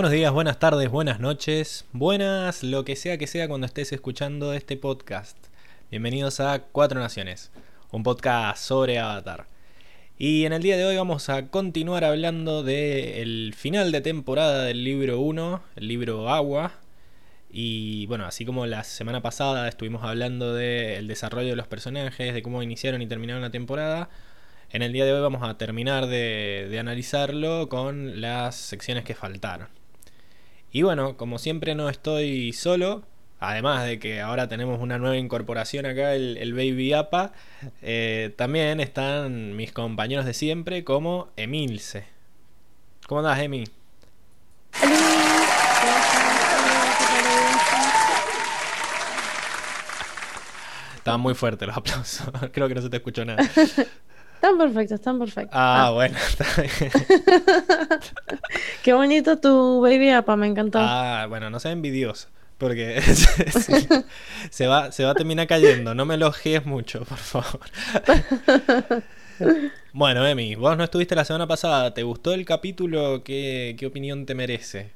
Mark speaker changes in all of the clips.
Speaker 1: Buenos días, buenas tardes, buenas noches, buenas lo que sea que sea cuando estés escuchando este podcast. Bienvenidos a Cuatro Naciones, un podcast sobre Avatar. Y en el día de hoy vamos a continuar hablando del final de temporada del libro 1, el libro Agua. Y bueno, así como la semana pasada estuvimos hablando del desarrollo de los personajes, de cómo iniciaron y terminaron la temporada, en el día de hoy vamos a terminar de, de analizarlo con las secciones que faltaron. Y bueno, como siempre no estoy solo, además de que ahora tenemos una nueva incorporación acá, el, Baby APA, eh, también están mis compañeros de siempre como Emilce. ¿Cómo andás, Emi? Estaban muy fuertes los aplausos. Creo que no se te escuchó nada.
Speaker 2: Están perfectos, están perfectos.
Speaker 1: Ah, ah. bueno, está bien.
Speaker 2: Qué bonito tu baby apa, me encantó.
Speaker 1: Ah, bueno, no sea envidioso. Porque se, va, se va a terminar cayendo. No me elogies mucho, por favor. bueno, Emi, vos no estuviste la semana pasada. ¿Te gustó el capítulo? ¿Qué, qué opinión te merece?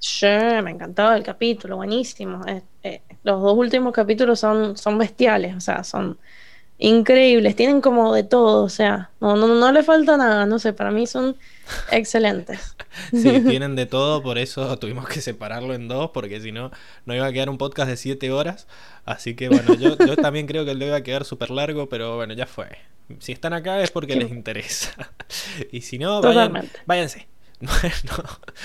Speaker 2: Sí, me encantó el capítulo, buenísimo. Eh, eh, los dos últimos capítulos son, son bestiales, o sea, son increíbles, tienen como de todo, o sea, no, no, no le falta nada, no sé, para mí son excelentes.
Speaker 1: sí, tienen de todo, por eso tuvimos que separarlo en dos, porque si no, no iba a quedar un podcast de siete horas. Así que bueno, yo, yo también creo que el iba a quedar súper largo, pero bueno, ya fue. Si están acá es porque les interesa. y si no, váyanse.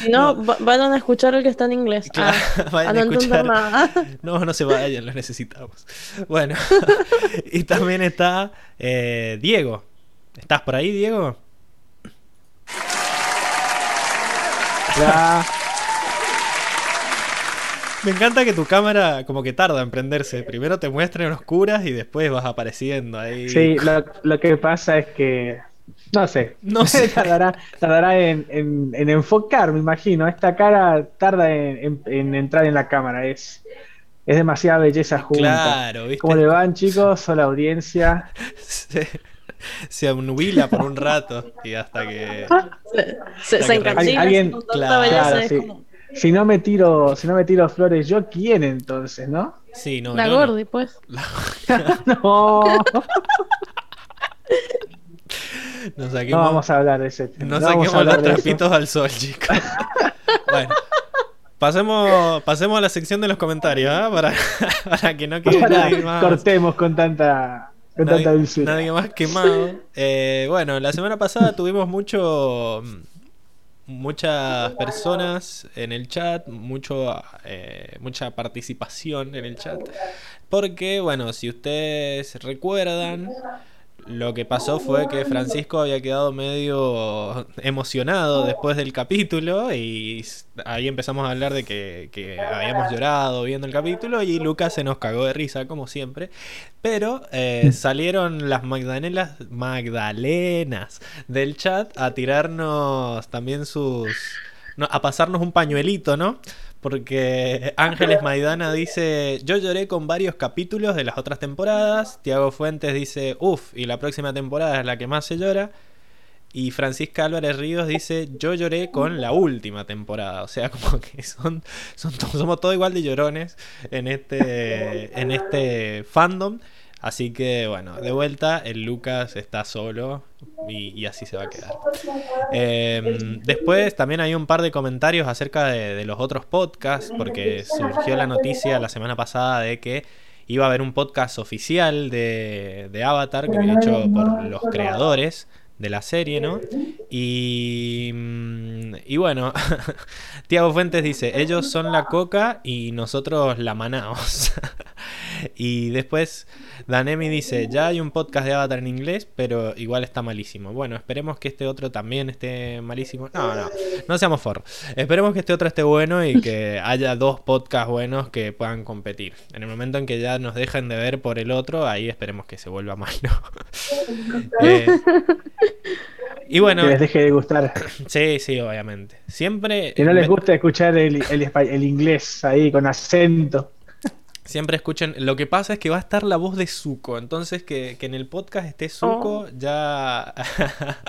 Speaker 2: No, vayan a escuchar el que está en inglés.
Speaker 1: Ah, a no nada. No, no se vayan, los necesitamos. Bueno, y también está eh, Diego. ¿Estás por ahí, Diego? Me encanta que tu cámara como que tarda en prenderse. Primero te muestra en oscuras y después vas apareciendo ahí.
Speaker 3: Sí, lo que pasa es que no sé. No sé. tardará, tardará en, enfocar, me imagino. Esta cara tarda en, entrar en la cámara. Es, es demasiada belleza junta. Claro, ¿viste? ¿Cómo le van, chicos? Hola, audiencia.
Speaker 1: Se, se anuila por un rato y hasta que.
Speaker 2: Se, se,
Speaker 3: Alguien, claro, Si no me tiro, si no me tiro flores, yo quién entonces, ¿no?
Speaker 1: Sí, no.
Speaker 2: La Gordi, pues.
Speaker 3: no. no vamos a hablar de ese
Speaker 1: tema. No, saquemos los trapitos al sol, chicos. bueno. Pasemos, pasemos a la sección de los comentarios, ¿ah? para, que no quede nadie más.
Speaker 3: Cortemos con tanta, con
Speaker 1: nadie, tanta Nadie más quemado. Eh, bueno, la semana pasada tuvimos mucho muchas personas en el chat, mucho, eh, mucha participación en el chat. Porque, bueno, si ustedes recuerdan, lo que pasó fue que Francisco había quedado medio emocionado después del capítulo y ahí empezamos a hablar de que, habíamos llorado viendo el capítulo y Lucas se nos cagó de risa como siempre. Pero eh, salieron las Magdalenas, Magdalenas del chat a tirarnos también sus... a pasarnos un pañuelito, ¿no? Porque Ángeles Maidana dice, yo lloré con varios capítulos de las otras temporadas. Tiago Fuentes dice, uff, y la próxima temporada es la que más se llora. Y Francisca Álvarez Ríos dice, yo lloré con la última temporada. O sea, como que son, son somos todos igual de llorones en este, en este fandom. Así que bueno, de vuelta, el Lucas está solo y, así se va a quedar. Em, después también hay un par de comentarios acerca de, los otros podcasts, porque surgió la noticia la semana pasada de que iba a haber un podcast oficial de, Avatar, que hecho por los creadores de la serie, ¿no? Y, mm, y bueno, Tiago Fuentes dice, ellos son la coca y nosotros la manaos. y después Danemi dice, ya hay un podcast de Avatar en inglés, pero igual está malísimo. Bueno, esperemos que este otro también esté malísimo. No, no, no seamos for. Esperemos que este otro esté bueno y que haya dos podcasts buenos que puedan competir. En el momento en que ya nos dejen de ver por el otro, ahí esperemos que se vuelva malo.
Speaker 3: eh, y bueno. Que les deje de gustar.
Speaker 1: Sí, sí, obviamente. Siempre.
Speaker 3: Que no les guste escuchar el, el inglés ahí con acento.
Speaker 1: Siempre escuchen. Lo que pasa es que va a estar la voz de Zuko. Entonces, que, en el podcast esté Zuko, oh. ya.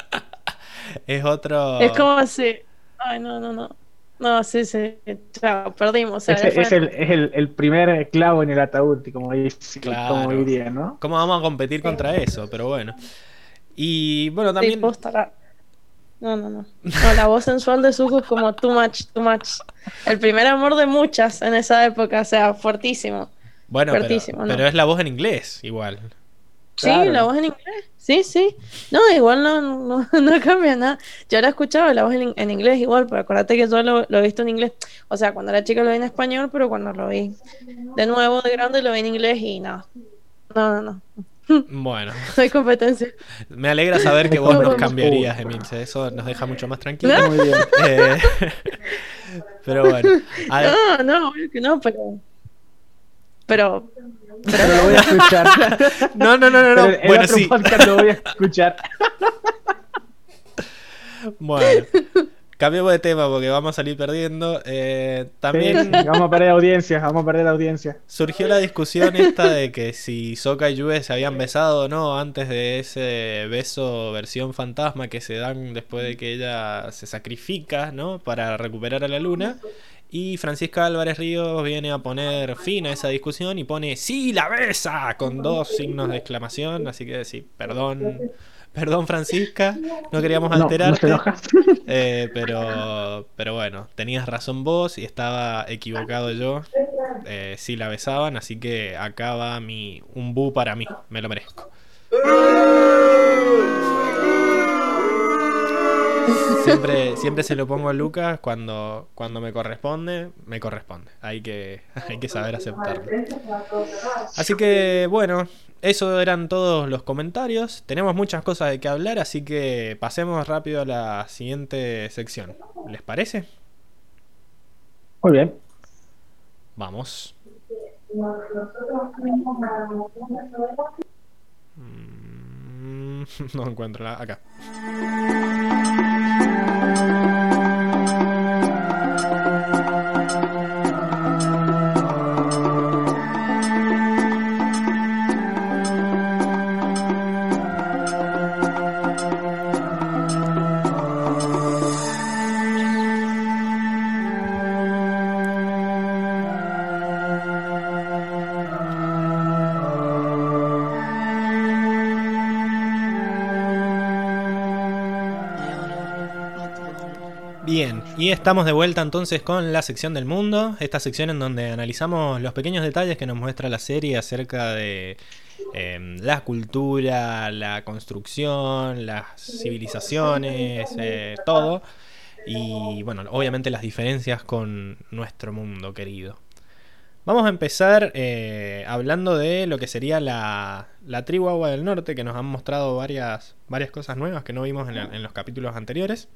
Speaker 1: es otro.
Speaker 2: Es como así. Ay, no, no, no. No, sí, sí. Chao, perdimos.
Speaker 3: es, el, es el, primer clavo en el ataúd, como, como diría, ¿no?
Speaker 1: ¿Cómo vamos a competir contra eso? Pero bueno. Y bueno, también.
Speaker 2: No, no, no. la voz sensual de Zuko es como too much, too much. El primer amor de muchas en esa época, o sea, fuertísimo.
Speaker 1: Bueno, pero, es la voz en inglés, igual.
Speaker 2: Sí, la voz en inglés. Sí, sí. No, igual no, no, no cambia nada. Yo la escuchaba la voz en, inglés igual, pero acuérdate que yo lo, he visto en inglés. O sea, cuando era chica lo vi en español, pero cuando lo vi de nuevo de grande lo vi en inglés y no. No, no, no.
Speaker 1: Bueno.
Speaker 2: No hay competencia.
Speaker 1: Me alegra saber que vos nos cambiarías, Emilce. Eso nos deja mucho más tranquilos. Muy bien. Eh, pero bueno.
Speaker 2: No, no, no, pero pero,
Speaker 3: pero, lo voy a escuchar.
Speaker 1: no, no, no, no. no. bueno, sí.
Speaker 3: lo voy a escuchar.
Speaker 1: bueno. Cambiemos de tema porque vamos a salir perdiendo. Eh, también.
Speaker 3: vamos a perder audiencia, vamos a perder audiencia.
Speaker 1: Surgió la discusión esta de que si Soka y Yue se habían besado o no antes de ese beso versión fantasma que se dan después de que ella se sacrifica, ¿no? Para recuperar a la luna. Y Francisca Álvarez Ríos viene a poner fin a esa discusión y pone ¡Sí, la besa! con dos signos de exclamación. Así que sí, perdón. Perdón, Francisca, no queríamos alterarte. Eh, pero, pero bueno, tenías razón vos y estaba equivocado yo. Eh, sí la besaban, así que acá va mi, un bu para mí, me lo merezco. Siempre, siempre se lo pongo a Lucas cuando, cuando me corresponde, me corresponde. Hay que, hay que saber aceptarlo. Así que bueno, eso eran todos los comentarios. Tenemos muchas cosas de que hablar, así que pasemos rápido a la siguiente sección. ¿Les parece?
Speaker 3: Muy bien.
Speaker 1: Vamos. Mm, no encuentro la acá. Thank you. Y estamos de vuelta entonces con la sección del mundo, esta sección en donde analizamos los pequeños detalles que nos muestra la serie acerca de em, la cultura, la construcción, las civilizaciones, eh, todo. Y bueno, obviamente las diferencias con nuestro mundo querido. Vamos a empezar eh, hablando de lo que sería la, tribu Agua del Norte, que nos han mostrado varias, varias cosas nuevas que no vimos en los capítulos anteriores.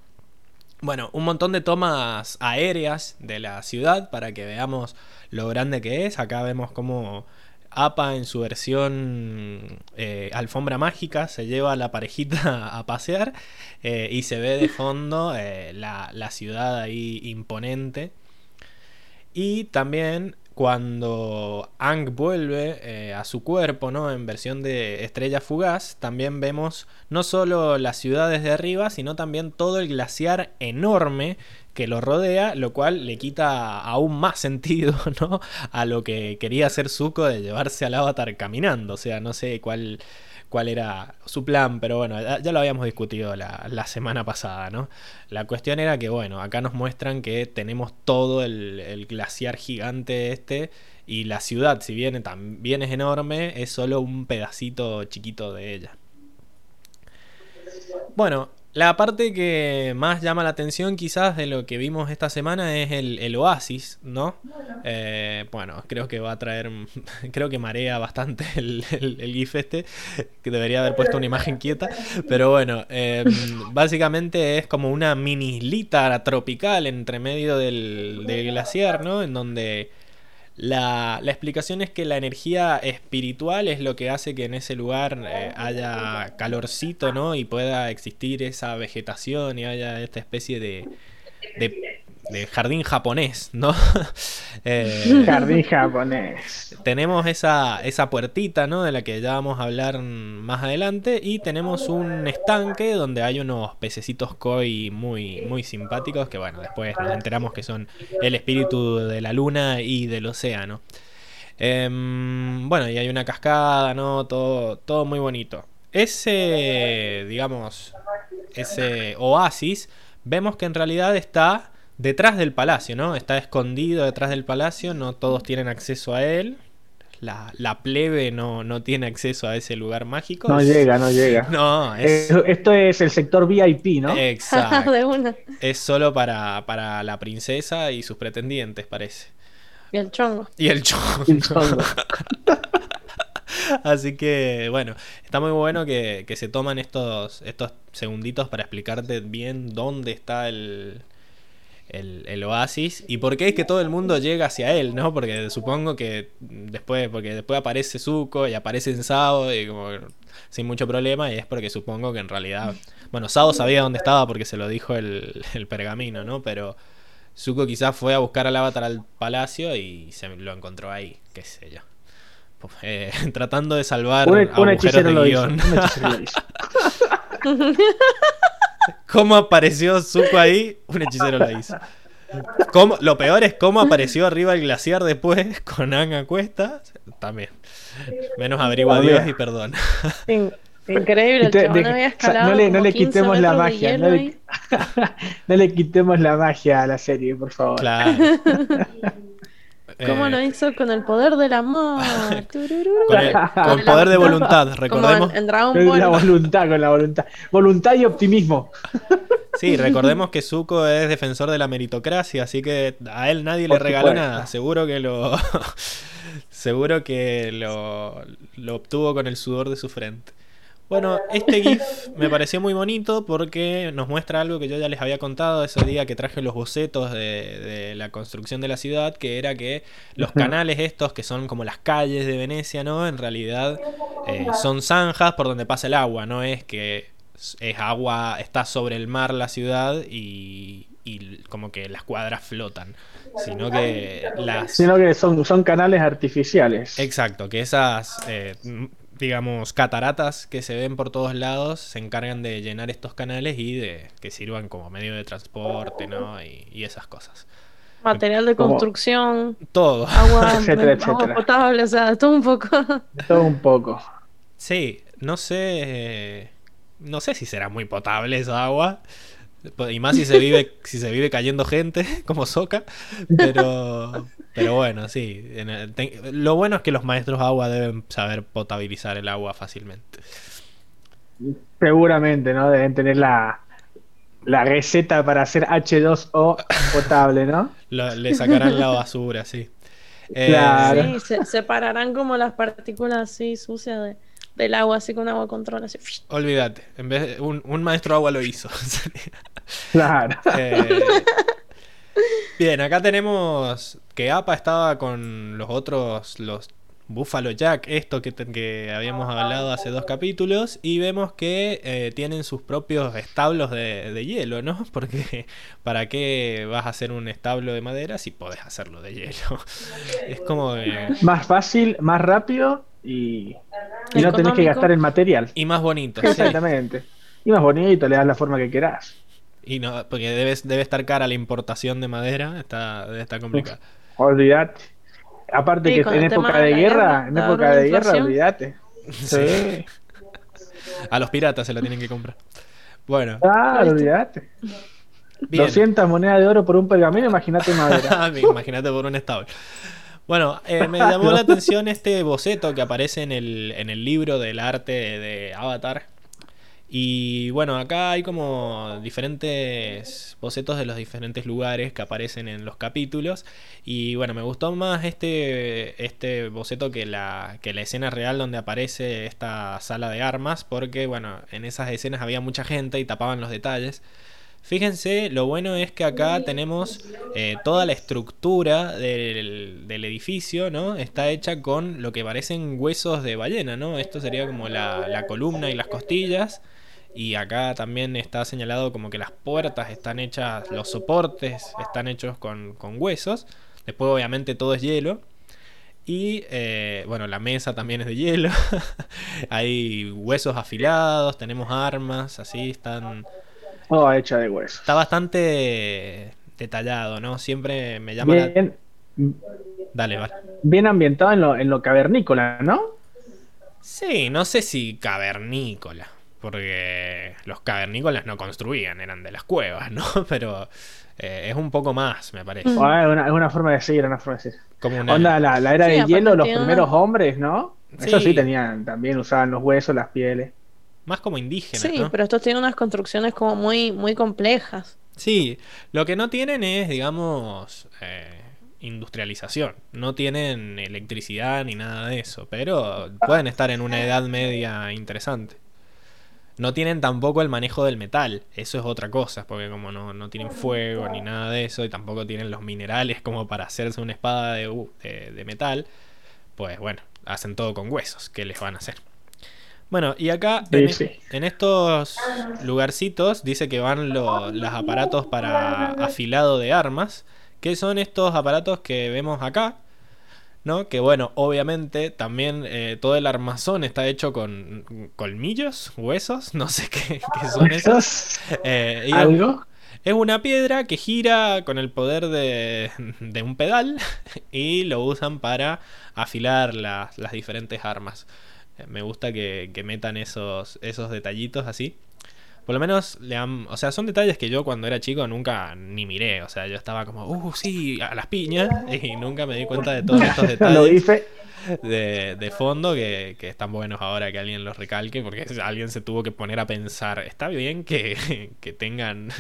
Speaker 1: Bueno, un montón de tomas aéreas de la ciudad para que veamos lo grande que es. Acá vemos cómo APA en su versión eh, alfombra mágica se lleva a la parejita a pasear eh, y se ve de fondo eh, la, la, ciudad ahí imponente. Y también cuando Ang vuelve eh, a su cuerpo, ¿no? En versión de estrella fugaz, también vemos no solo las ciudades de arriba, sino también todo el glaciar enorme que lo rodea, lo cual le quita aún más sentido, ¿no? A lo que quería hacer Zuko de llevarse al avatar caminando. O sea, no sé cuál cuál era su plan, pero bueno, ya, lo habíamos discutido la, semana pasada, ¿no? La cuestión era que, bueno, acá nos muestran que tenemos todo el, glaciar gigante este y la ciudad, si bien también es enorme, es solo un pedacito chiquito de ella. Bueno, la parte que más llama la atención quizás de lo que vimos esta semana es el, oasis, ¿no? Eh, bueno, creo que va a traer, creo que marea bastante el, GIF este, que debería haber puesto una imagen quieta, pero bueno, em, básicamente es como una mini islita tropical entre medio del, del glaciar, ¿no? En donde la, explicación es que la energía espiritual es lo que hace que en ese lugar eh, haya calorcito, ¿no? Y pueda existir esa vegetación y haya esta especie de, jardín japonés, ¿no?
Speaker 3: Eh, jardín japonés.
Speaker 1: Tenemos esa, esa puertita, ¿no? De la que ya vamos a hablar más adelante. Y tenemos un estanque donde hay unos pececitos koi muy, muy simpáticos. Que bueno, después nos enteramos que son el espíritu de la luna y del océano. Em, bueno, y hay una cascada, ¿no? Todo, todo muy bonito. Ese, digamos, ese oasis, vemos que en realidad está detrás del palacio, ¿no? Está escondido detrás del palacio, no todos tienen acceso a él. La, plebe no, no, tiene acceso a ese lugar mágico.
Speaker 3: No llega, no llega.
Speaker 1: No,
Speaker 3: Esto es el sector VIP, ¿no?
Speaker 1: Exacto. Es solo para, para la princesa y sus pretendientes, parece.
Speaker 2: Y el chongo.
Speaker 1: Y el chongo. Así que, bueno, está muy bueno que, se toman estos, estos segunditos para explicarte bien dónde está el, el, oasis y por qué es que todo el mundo llega hacia él, ¿no? Porque supongo que después, porque después aparece Zuko y aparece Sao y como sin mucho problema y es porque supongo que en realidad, bueno, Sao sabía dónde estaba porque se lo dijo el, el pergamino, ¿no? Pero Zuko quizás fue a buscar al avatar al palacio y se lo encontró ahí, qué sé yo. Eh, tratando de salvar
Speaker 3: un, agujeros de guion.
Speaker 1: ¿Cómo apareció Zuko ahí? Un hechicero lo hizo. lo peor es cómo apareció arriba el glaciar después con Anga cuesta. También. Menos averigua Dios y perdón.
Speaker 2: Increíble,
Speaker 3: no, le, no le quitemos la magia. No le, no le, quitemos la magia a la serie, por favor.
Speaker 1: Claro.
Speaker 2: ¿Cómo lo eh, hizo con el poder del amor?
Speaker 1: con, el, poder de voluntad, recordemos.
Speaker 3: con la voluntad, con la voluntad. Voluntad y optimismo.
Speaker 1: Sí, recordemos que Zuko es defensor de la meritocracia, así que a él nadie le regaló nada. Seguro que lo. seguro que lo, lo obtuvo con el sudor de su frente. Bueno, este GIF me pareció muy bonito porque nos muestra algo que yo ya les había contado ese día que traje los bocetos de, la construcción de la ciudad, que era que los canales estos, que son como las calles de Venecia, ¿no? En realidad eh, son zanjas por donde pasa el agua, no es que es agua, está sobre el mar la ciudad y, como que las cuadras flotan, sino que las...
Speaker 3: Sino que son, son canales artificiales.
Speaker 1: Exacto, que esas eh, digamos, cataratas que se ven por todos lados se encargan de llenar estos canales y de que sirvan como medio de transporte, ¿no? Y, esas cosas.
Speaker 2: Material de construcción.
Speaker 1: todo.
Speaker 2: Agua, etcétera, potable, o sea, todo un poco.
Speaker 3: Todo un poco.
Speaker 1: Sí, no sé. No sé si será muy potable esa agua. Y más si se vive, si se vive cayendo gente, como Soca. Pero, pero bueno, sí. lo bueno es que los maestros agua deben saber potabilizar el agua fácilmente.
Speaker 3: Seguramente, ¿no? Deben tener la, la receta para hacer H2O potable, ¿no?
Speaker 1: le sacarán la basura, sí.
Speaker 2: Eh, sí, separarán como las partículas así sucias de del agua, así con agua control. Así.
Speaker 1: Olvídate, en vez de, un, un maestro agua lo hizo.
Speaker 3: claro.
Speaker 1: Eh, bien, acá tenemos que APA estaba con los otros, los Buffalo Jack, esto que, que habíamos hablado hace dos capítulos, y vemos que eh, tienen sus propios establos de, de, hielo, ¿no? Porque ¿para qué vas a hacer un establo de madera si podés hacerlo de hielo? Es como...
Speaker 3: Más fácil, más rápido y, no tenés que gastar el material.
Speaker 1: Y más bonito.
Speaker 3: Exactamente. Y más bonito, le das la forma que querás.
Speaker 1: Y no, porque debe, debe estar cara la importación de madera, está, debe estar complicado.
Speaker 3: Olvídate. Aparte que en época de, guerra, en época de guerra, olvídate. Sí.
Speaker 1: A los piratas se lo tienen que comprar. Bueno.
Speaker 3: Ah, olvídate. 200 monedas de oro por un pergamino, imagínate madera.
Speaker 1: imagínate por un estable. Bueno, eh, me llamó la atención este boceto que aparece en el, en el libro del arte de, Avatar. Y bueno, acá hay como diferentes bocetos de los diferentes lugares que aparecen en los capítulos. Y bueno, me gustó más este, este boceto que la, que la escena real donde aparece esta sala de armas. Porque bueno, en esas escenas había mucha gente y tapaban los detalles. Fíjense, lo bueno es que acá tenemos eh, toda la estructura del, edificio, ¿no? Está hecha con lo que parecen huesos de ballena, ¿no? Esto sería como la, columna y las costillas. Y acá también está señalado como que las puertas están hechas, los soportes están hechos con, con huesos. Después obviamente todo es hielo. Y eh, bueno, la mesa también es de hielo. Hay huesos afilados, tenemos armas, así están...
Speaker 3: Todo hecha de huesos.
Speaker 1: Está bastante detallado, ¿no? Siempre me llama
Speaker 3: bien,
Speaker 1: Dale, vale.
Speaker 3: Bien ambientado en lo, en lo cavernícola, ¿no?
Speaker 1: Sí, no sé si cavernícola, porque los cavernícolas no construían, eran de las cuevas, ¿no? Pero eh, es un poco más, me parece.
Speaker 3: es, una, forma de decir, una forma de decir. Como Onda, la, era de hielo, los primeros hombres, ¿no? Eso sí tenían, también usaban los huesos, las pieles.
Speaker 1: Más como indígenas.
Speaker 2: Sí, pero estos tienen unas construcciones como muy, muy complejas.
Speaker 1: Sí, lo que no tienen es, digamos, eh, industrialización. No tienen electricidad ni nada de eso, pero pueden estar en una edad media interesante. No tienen tampoco el manejo del metal, eso es otra cosa, porque como no, tienen fuego ni nada de eso, y tampoco tienen los minerales como para hacerse una espada de, uh, de, metal, pues bueno, hacen todo con huesos, ¿qué les van a hacer? Bueno, y acá en, estos lugarcitos dice que van los aparatos para afilado de armas, que son estos aparatos que vemos acá, ¿no? Que bueno, obviamente también eh, todo el armazón está hecho con colmillos, huesos, no sé qué, son esos.
Speaker 3: Eh, ¿Algo?
Speaker 1: Es una piedra que gira con el poder de, de un pedal y lo usan para afilar las, las diferentes armas. Me gusta que, que metan esos, esos detallitos así por lo menos le han. O sea, son detalles que yo cuando era chico nunca ni miré. O sea, yo estaba como, uh, sí, a las piñas. Y nunca me di cuenta de todos estos detalles. De, de, fondo que, que, están buenos ahora que alguien los recalque. Porque alguien se tuvo que poner a pensar. Está bien que, que tengan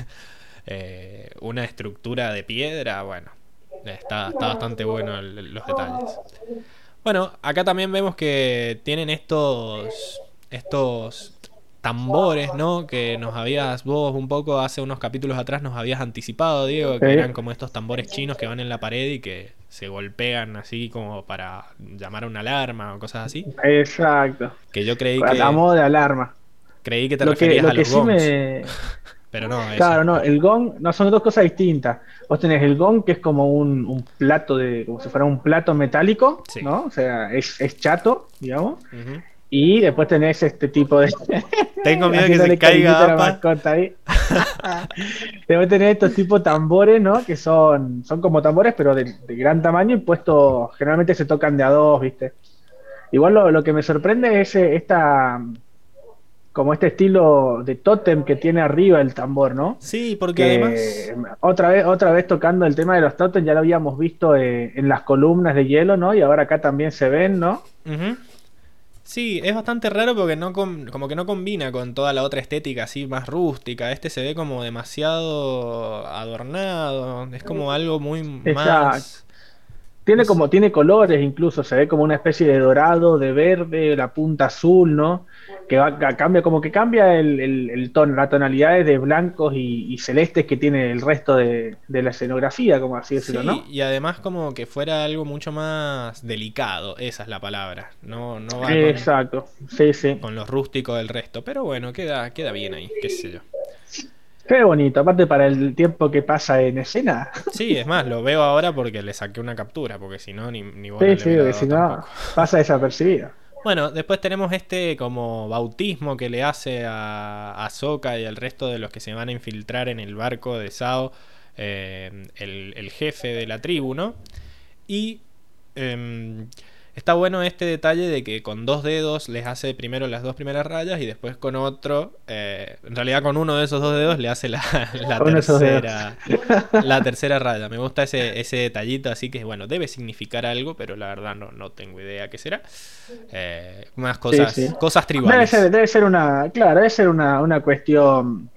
Speaker 1: eh, una estructura de piedra. Bueno, está, está bastante bueno los detalles. Bueno, acá también vemos que tienen estos. Estos tambores, ¿no? Que nos habías, vos un poco hace unos capítulos atrás nos habías anticipado, Diego, que eran como estos tambores chinos que van en la pared y que se golpean así como para llamar a una alarma o cosas así.
Speaker 3: Exacto.
Speaker 1: Que yo creí que...
Speaker 3: A modo de alarma.
Speaker 1: Creí que te referías a los gongs. Pero no,
Speaker 3: Claro, no, el gong, no, son dos cosas distintas. Vos tenés el gong, que es como un, plato de, como si fuera un plato metálico, ¿no? O sea, es, es chato, digamos. Y después tenés este tipo de.
Speaker 1: Tengo miedo que se caiga.
Speaker 3: mascota ahí. después tenés estos tipos tambores, ¿no? Que son, son como tambores, pero de, gran tamaño y puestos. Generalmente se tocan de a dos, ¿viste? Igual lo, que me sorprende es eh, esta. Como este estilo de tótem que tiene arriba el tambor, ¿no?
Speaker 1: Sí, porque además.
Speaker 3: Otra vez, otra vez tocando el tema de los tótem, ya lo habíamos visto eh, en las columnas de hielo, ¿no? Y ahora acá también se ven, ¿no?
Speaker 1: Sí, es bastante raro porque no como que no combina con toda la otra estética así más rústica. Este se ve como demasiado adornado. Es como algo muy más.
Speaker 3: Tiene como, tiene colores incluso, se ve como una especie de dorado, de verde, la punta azul, ¿no? que cambia, como que cambia el, el, tono, la tonalidad de blancos y, celestes que tiene el resto de, la escenografía, como así decirlo, ¿no?
Speaker 1: Y además como que fuera algo mucho más delicado, esa es la palabra. No, no va
Speaker 3: Exacto, sí, sí.
Speaker 1: Con los rústicos del resto. Pero bueno, queda, queda bien ahí, qué sé yo.
Speaker 3: Qué bonito, aparte para el tiempo que pasa en escena.
Speaker 1: Sí, es más, lo veo ahora porque le saqué una captura, porque si no, ni, ni
Speaker 3: Sí, sí, porque si no, pasa desapercibido.
Speaker 1: Bueno, después tenemos este como bautismo que le hace a, a y al resto de los que se van a infiltrar en el barco de Sao, eh, el, el, jefe de la tribu, ¿no? Y em, Está bueno este detalle de que con dos dedos les hace primero las dos primeras rayas y después con otro, eh, en realidad con uno de esos dos dedos le hace la, tercera, la tercera raya. Me gusta ese, ese detallito, así que bueno, debe significar algo, pero la verdad no, no tengo idea qué será. Eh, unas cosas, cosas tribales.
Speaker 3: Debe ser, debe ser una, claro, debe ser una, una cuestión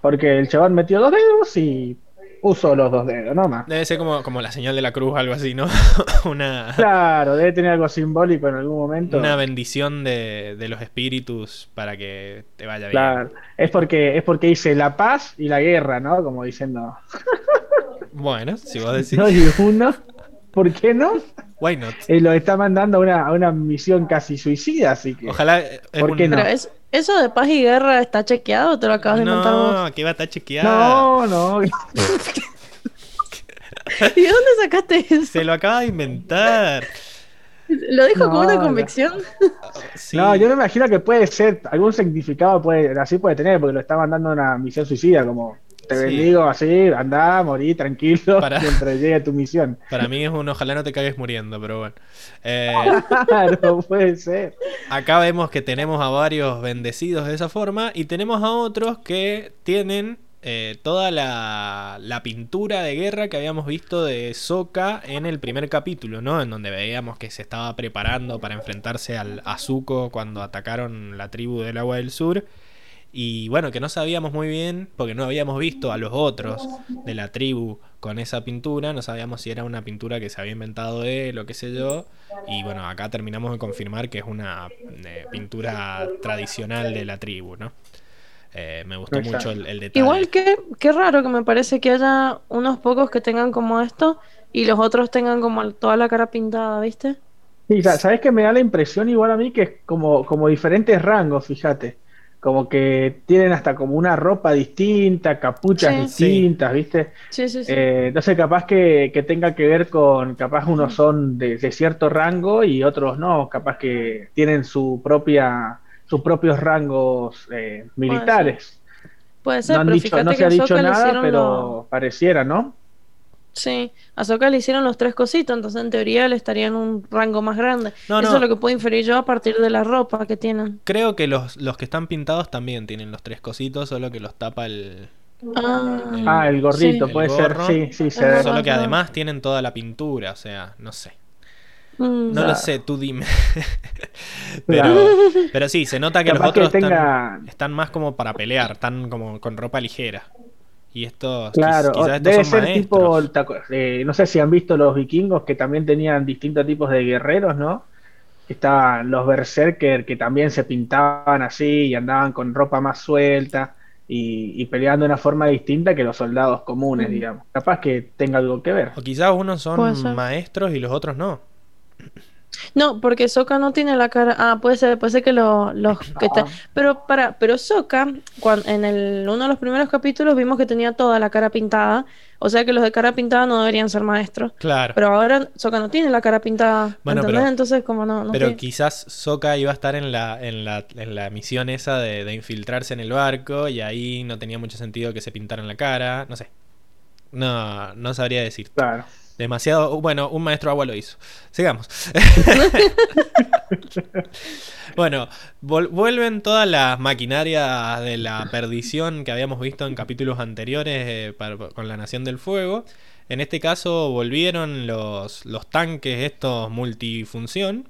Speaker 3: porque el chaval metió dos dedos y uso los dos dedos, no más.
Speaker 1: Debe ser como, como la señal de la cruz, algo así, ¿no? una...
Speaker 3: Claro, debe tener algo simbólico en algún momento.
Speaker 1: Una bendición de, de los espíritus para que te vaya bien.
Speaker 3: Claro, es porque, es porque dice la paz y la guerra, ¿no? Como diciendo.
Speaker 1: bueno, si vos decís.
Speaker 3: No y uno, ¿por qué no?
Speaker 1: Why not?
Speaker 3: Y lo está mandando a una, a una misión casi suicida, así que.
Speaker 1: Ojalá.
Speaker 2: ¿Por qué no? es, ¿Eso de paz y guerra está chequeado o te lo acabas de inventar vos?
Speaker 1: No, que va a estar chequeado.
Speaker 3: No, no.
Speaker 2: ¿Y de dónde sacaste eso?
Speaker 1: Se lo acaba de inventar.
Speaker 2: ¿Lo dijo con
Speaker 3: No,
Speaker 2: una
Speaker 3: no.
Speaker 2: convicción?
Speaker 1: Sí.
Speaker 3: No, yo me imagino que puede ser, algún significado puede, así puede tener, porque lo está mandando a una misión suicida, como te
Speaker 1: Sí.
Speaker 3: bendigo así, andá, morí tranquilo
Speaker 1: Para-
Speaker 3: mientras llegue tu misión.
Speaker 1: Para mí es un ojalá no te cagues muriendo, pero bueno. Eh,
Speaker 3: Claro, puede ser.
Speaker 1: acá vemos que tenemos a varios bendecidos de esa forma y tenemos a otros que tienen eh, toda la, la pintura de guerra que habíamos visto de Sokka en el primer capítulo, ¿no? En donde veíamos que se estaba preparando para enfrentarse al Azuko cuando atacaron la tribu del Agua del Sur. Y bueno, que no sabíamos muy bien, porque no habíamos visto a los otros de la tribu con esa pintura, no sabíamos si era una pintura que se había inventado él o qué sé yo. Y bueno, acá terminamos de confirmar que es una eh, pintura tradicional de la tribu, ¿no? Eh, me gustó
Speaker 3: Exacto.
Speaker 1: mucho el, el detalle.
Speaker 2: Igual que, qué raro que me parece que haya unos pocos que tengan como esto y los otros tengan como toda la cara pintada, ¿viste?
Speaker 3: Sí, sa- ¿sabes que me da la impresión igual a mí que es como, como diferentes rangos, fíjate? Como que tienen hasta como una ropa distinta, capuchas
Speaker 2: Sí.
Speaker 3: distintas, ¿viste?
Speaker 2: Sí, sí, sí.
Speaker 3: Eh, entonces capaz que, que tenga que ver con, capaz unos son de, de cierto rango y otros no, capaz que tienen su propia, sus propios rangos eh, militares.
Speaker 2: Puede ser,
Speaker 3: No han
Speaker 2: pero
Speaker 3: dicho,
Speaker 2: fíjate
Speaker 3: no
Speaker 2: que
Speaker 3: se ha dicho nada, pero pareciera, ¿no?
Speaker 2: Sí, a Sokka le hicieron los tres cositos, entonces en teoría él estaría en un rango más grande.
Speaker 1: No,
Speaker 2: Eso
Speaker 1: no.
Speaker 2: es lo que puedo inferir yo a partir de la ropa que tienen.
Speaker 1: Creo que los, los que están pintados también tienen los tres cositos, solo que los tapa el...
Speaker 2: Ah,
Speaker 1: El-
Speaker 3: Ah, el gorrito,
Speaker 1: Sí.
Speaker 3: puede
Speaker 1: El
Speaker 3: ser, sí, sí, se ve.
Speaker 1: Solo que además tienen toda la pintura, o sea, no sé.
Speaker 2: mm.
Speaker 1: No
Speaker 3: Claro.
Speaker 1: lo sé, tú dime. pero,
Speaker 3: Claro.
Speaker 1: pero sí, se nota que
Speaker 3: Capaz
Speaker 1: los otros
Speaker 3: que tenga-
Speaker 1: están, están más como para pelear, están como con ropa ligera. Y estos,
Speaker 3: Claro,
Speaker 1: quizás estos
Speaker 3: debe
Speaker 1: son
Speaker 3: ser
Speaker 1: maestros.
Speaker 3: tipo, eh, no sé si han visto los vikingos que también tenían distintos tipos de guerreros, ¿no? Estaban los berserker que también se pintaban así y andaban con ropa más suelta y, y peleando de una forma distinta que los soldados comunes,
Speaker 2: Mm.
Speaker 3: digamos. Capaz que tenga algo que ver.
Speaker 1: O quizás unos son maestros y los otros no.
Speaker 2: No, porque Sokka no tiene la cara. Ah, puede ser, puede ser que lo- los que
Speaker 3: Ah.
Speaker 2: está. Pero para, pero cuan- en el, uno de los primeros capítulos vimos que tenía toda la cara pintada. O sea que los de cara pintada no deberían ser maestros.
Speaker 1: Claro.
Speaker 2: Pero ahora Sokka no tiene la cara pintada.
Speaker 1: Bueno,
Speaker 2: ¿Entendés?
Speaker 1: pero-
Speaker 2: Entonces, como no, no
Speaker 1: Pero
Speaker 2: tiene-
Speaker 1: quizás Sokka iba a estar en la, en la, en la misión esa de, de infiltrarse en el barco y ahí no tenía mucho sentido que se pintara en la cara. No sé. No, no sabría decir.
Speaker 3: Claro.
Speaker 1: Demasiado. Bueno, un maestro agua lo hizo. Sigamos. bueno, vol- vuelven todas las maquinarias de la perdición que habíamos visto en capítulos anteriores eh, para- con la Nación del Fuego. En este caso volvieron los, los tanques estos multifunción.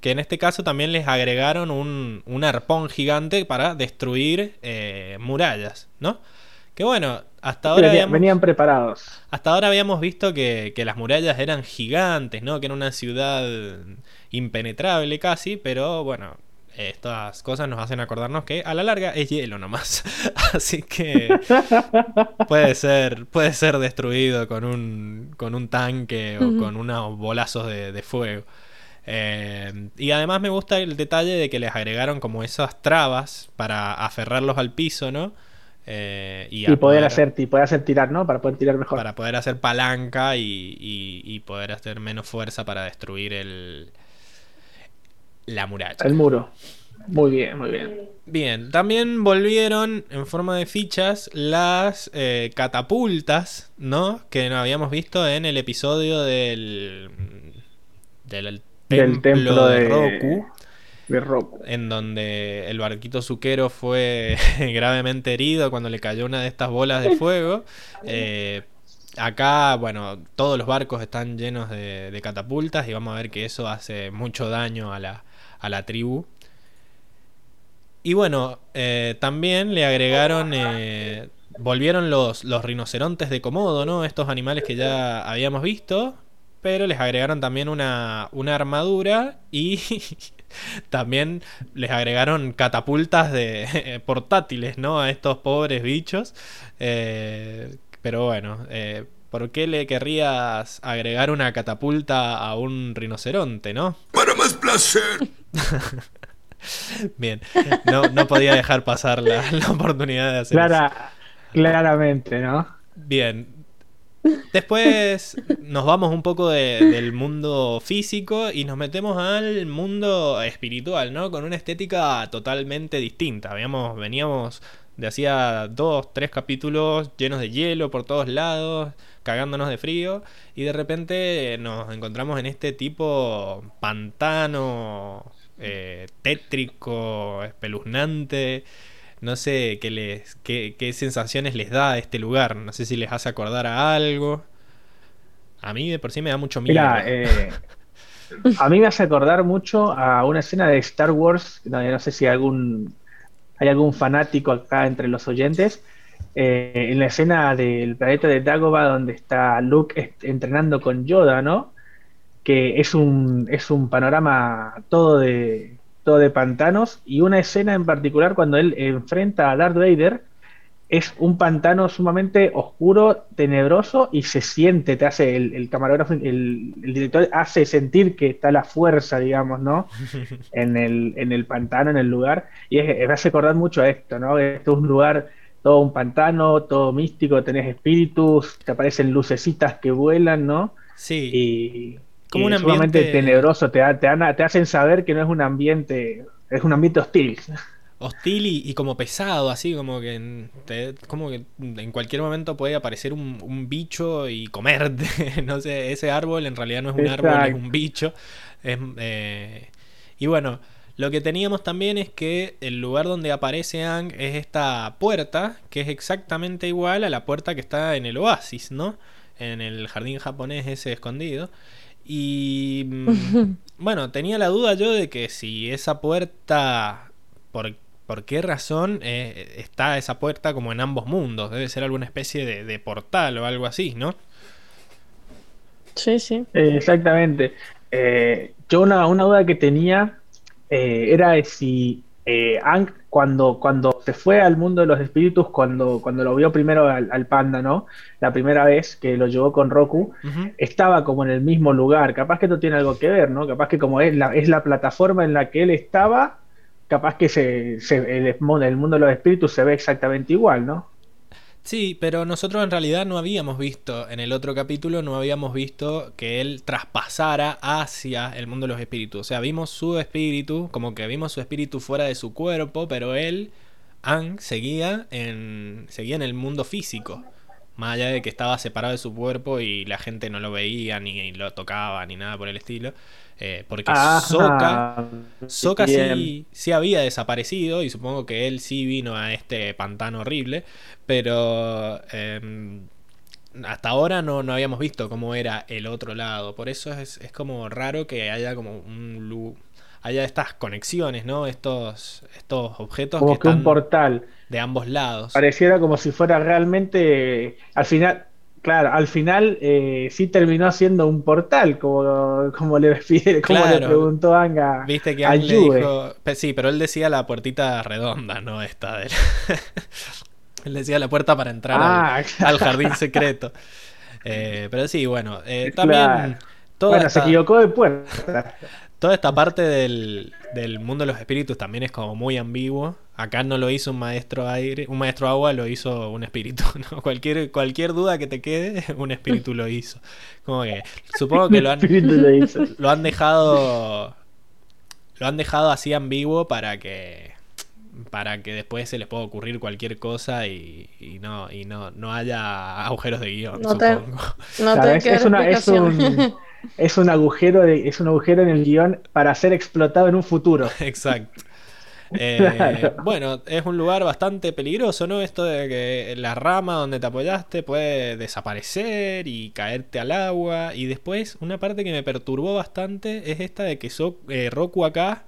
Speaker 1: Que en este caso también les agregaron un, un arpón gigante para destruir eh, murallas, ¿no? Que bueno, hasta ahora
Speaker 3: Venía-
Speaker 1: habíamos-
Speaker 3: venían preparados.
Speaker 1: hasta ahora habíamos visto que, que las murallas eran gigantes, ¿no? Que era una ciudad impenetrable casi, pero bueno, estas cosas nos hacen acordarnos que a la larga es hielo nomás. Así que puede ser, puede ser destruido con un, con un tanque o con unos bolazos de, de fuego. Eh, y además me gusta el detalle de que les agregaron como esas trabas para aferrarlos al piso, ¿no? Eh, y,
Speaker 3: Y poder hacer, y poder hacer tirar, ¿no? Para poder tirar mejor.
Speaker 1: para poder hacer palanca y, y- y poder hacer menos fuerza para destruir el la muralla.
Speaker 3: El muro. Muy bien, muy bien.
Speaker 1: Bien, también volvieron en forma de fichas las eh, catapultas, ¿no? Que no habíamos visto en el episodio del del,
Speaker 3: Del templo
Speaker 1: de
Speaker 3: de-
Speaker 1: Roku.
Speaker 3: De
Speaker 1: en donde el barquito suquero fue gravemente herido cuando le cayó una de estas bolas de fuego. Eh, acá, bueno, todos los barcos están llenos de, de catapultas y vamos a ver que eso hace mucho daño a la, a la tribu. Y bueno, eh, también le agregaron, eh, volvieron los, los rinocerontes de Komodo, ¿no? Estos animales que ya habíamos visto, pero les agregaron también una, una armadura y también les agregaron catapultas de portátiles, ¿no? A estos pobres bichos. Eh, pero bueno, eh, ¿por qué le querrías agregar una catapulta a un rinoceronte, no?
Speaker 4: Para más placer.
Speaker 1: Bien, no, no podía dejar pasar la, oportunidad de hacer
Speaker 3: Clara, Claramente, ¿no?
Speaker 1: Bien. Después nos vamos un poco del mundo físico y nos metemos al mundo espiritual, ¿no? Con una estética totalmente distinta. Veníamos de hacía dos, tres capítulos llenos de hielo por todos lados, cagándonos de frío, y de repente nos encontramos en este tipo pantano, eh, tétrico, espeluznante. No sé qué, les, qué, qué sensaciones les da este lugar. No sé si les hace acordar a algo. A mí de por sí me da mucho miedo.
Speaker 3: Eh, a mí me hace acordar mucho a una escena de Star Wars, no sé si algún hay algún fanático acá entre los oyentes. Eh, en la escena del planeta de Dagobah, donde está Luke entrenando con Yoda, ¿no? Que es un, es un panorama todo de, todo de pantanos. Y una escena en particular cuando él enfrenta a Darth Vader es un pantano sumamente oscuro, tenebroso y se siente, te hace el, camarógrafo, el, director hace sentir que está la fuerza, digamos, ¿no? En el, en el pantano, en el lugar. Y es, me hace acordar mucho a esto, ¿no? Esto es un lugar, todo un pantano, todo místico, tenés espíritus, te aparecen lucecitas que vuelan, ¿no?
Speaker 1: Sí.
Speaker 3: Y, como un ambiente tenebroso, te, te, te hacen saber que no es un ambiente, es un ambiente hostil
Speaker 1: hostil y, como pesado, así como que, en, como que en cualquier momento puede aparecer un, bicho y comerte. no sé, ese árbol en realidad no es un árbol, es un bicho. Eh, y bueno, lo que teníamos también es que el lugar donde aparece Ang es esta puerta, que es exactamente igual a la puerta que está en el oasis, ¿no? En el jardín japonés ese escondido. Y mm, bueno, tenía la duda yo de que si esa puerta por por qué razón eh, está esa puerta como en ambos mundos. Debe ser alguna especie de, portal o algo así, ¿no?
Speaker 2: Sí, sí.
Speaker 3: Eh, exactamente. Eh, yo una, duda que tenía era si Ang, cuando, cuando se fue al mundo de los espíritus, cuando, cuando lo vio primero al, panda, ¿no? La primera vez que lo llevó con Roku, estaba como en el mismo lugar. Capaz que esto tiene algo que ver, ¿no? Capaz que como es la, es la plataforma en la que él estaba, capaz que se, el, mundo de los espíritus se ve exactamente igual, ¿no?
Speaker 1: Sí, pero nosotros en realidad no habíamos visto, en el otro capítulo no habíamos visto que él traspasara hacia el mundo de los espíritus. O sea, vimos su espíritu, como que vimos su espíritu fuera de su cuerpo, pero él, Ang, seguía en, seguía en el mundo físico. Más allá de que estaba separado de su cuerpo y la gente no lo veía, ni lo tocaba, ni nada por el estilo. Eh, porque Soka, Soka sí, sí, había desaparecido y supongo que él sí vino a este pantano horrible, pero em, hasta ahora no, no, habíamos visto cómo era el otro lado. Por eso es, es como raro que haya como un haya estas conexiones, ¿no? Estos, estos objetos
Speaker 3: como que, un portal
Speaker 1: de ambos lados.
Speaker 3: Pareciera como si fuera realmente al final Claro, al final eh, sí terminó siendo un portal, como, como, le, como le preguntó Anga.
Speaker 1: Viste que Ang le dijo. Sí, pero él decía la puertita redonda, no esta de Él decía la puerta para entrar al, ah, jardín secreto. Eh, pero sí, bueno, eh, también.
Speaker 3: bueno, se equivocó de puerta.
Speaker 1: Toda esta parte del, del, mundo de los espíritus también es como muy ambiguo. Acá no lo hizo un maestro aire, un maestro agua lo hizo un espíritu. Cualquier, cualquier duda que te quede, un espíritu lo hizo. Como que supongo que lo han, lo han dejado lo han dejado así ambiguo para que para que después se les pueda ocurrir cualquier cosa y, y no y no, no haya agujeros de guion, supongo.
Speaker 2: no te es, una, es un
Speaker 3: es un agujero de, es un agujero en el guion para ser explotado en un futuro.
Speaker 1: Exacto. Eh, bueno, es un lugar bastante peligroso, ¿no? Esto de que la rama donde te apoyaste puede desaparecer y caerte al agua. Y después, una parte que me perturbó bastante es esta de que eh, Roku acá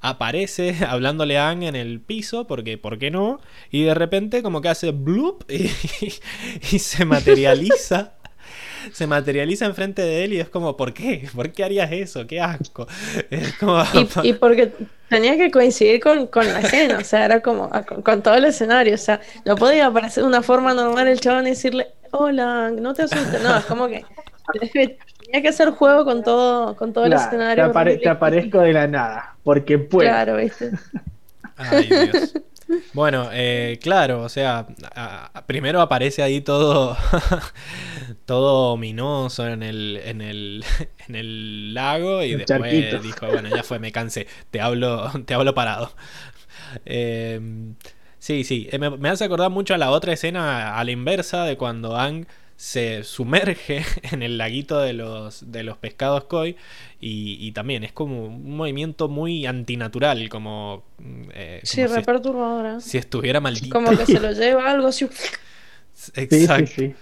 Speaker 1: aparece hablándole a Ang en el piso, porque ¿por qué no? Y de repente como que hace bloop y se materializa se materializa enfrente de él y es como, ¿por qué? ¿Por qué harías eso? ¡Qué asco!
Speaker 2: y, porque tenía que coincidir con, la escena, o sea, era como con, todo el escenario, o sea, no podía aparecer de una forma normal el chabón y decirle, hola, no te asustes, no, es como que Tenía que hacer juego con todo, con todo el escenario.
Speaker 3: Te, aparezco de la nada, porque puedo.
Speaker 2: Claro, viste.
Speaker 1: Ay, Dios. Bueno, eh, claro, o sea, primero aparece ahí todo, todo ominoso en el, en el, en el lago y después dijo, bueno, ya fue, me cansé, te hablo, te hablo parado. Em, sí, sí, eh, me, hace acordar mucho a la otra escena a la inversa de cuando Ang se sumerge en el laguito de los, de los pescados koi y, también es como un movimiento muy antinatural, como...
Speaker 2: Eh, sí, si, perturbadora.
Speaker 1: Si estuviera maldito.
Speaker 2: Como que se lo lleva algo así.
Speaker 1: Exacto.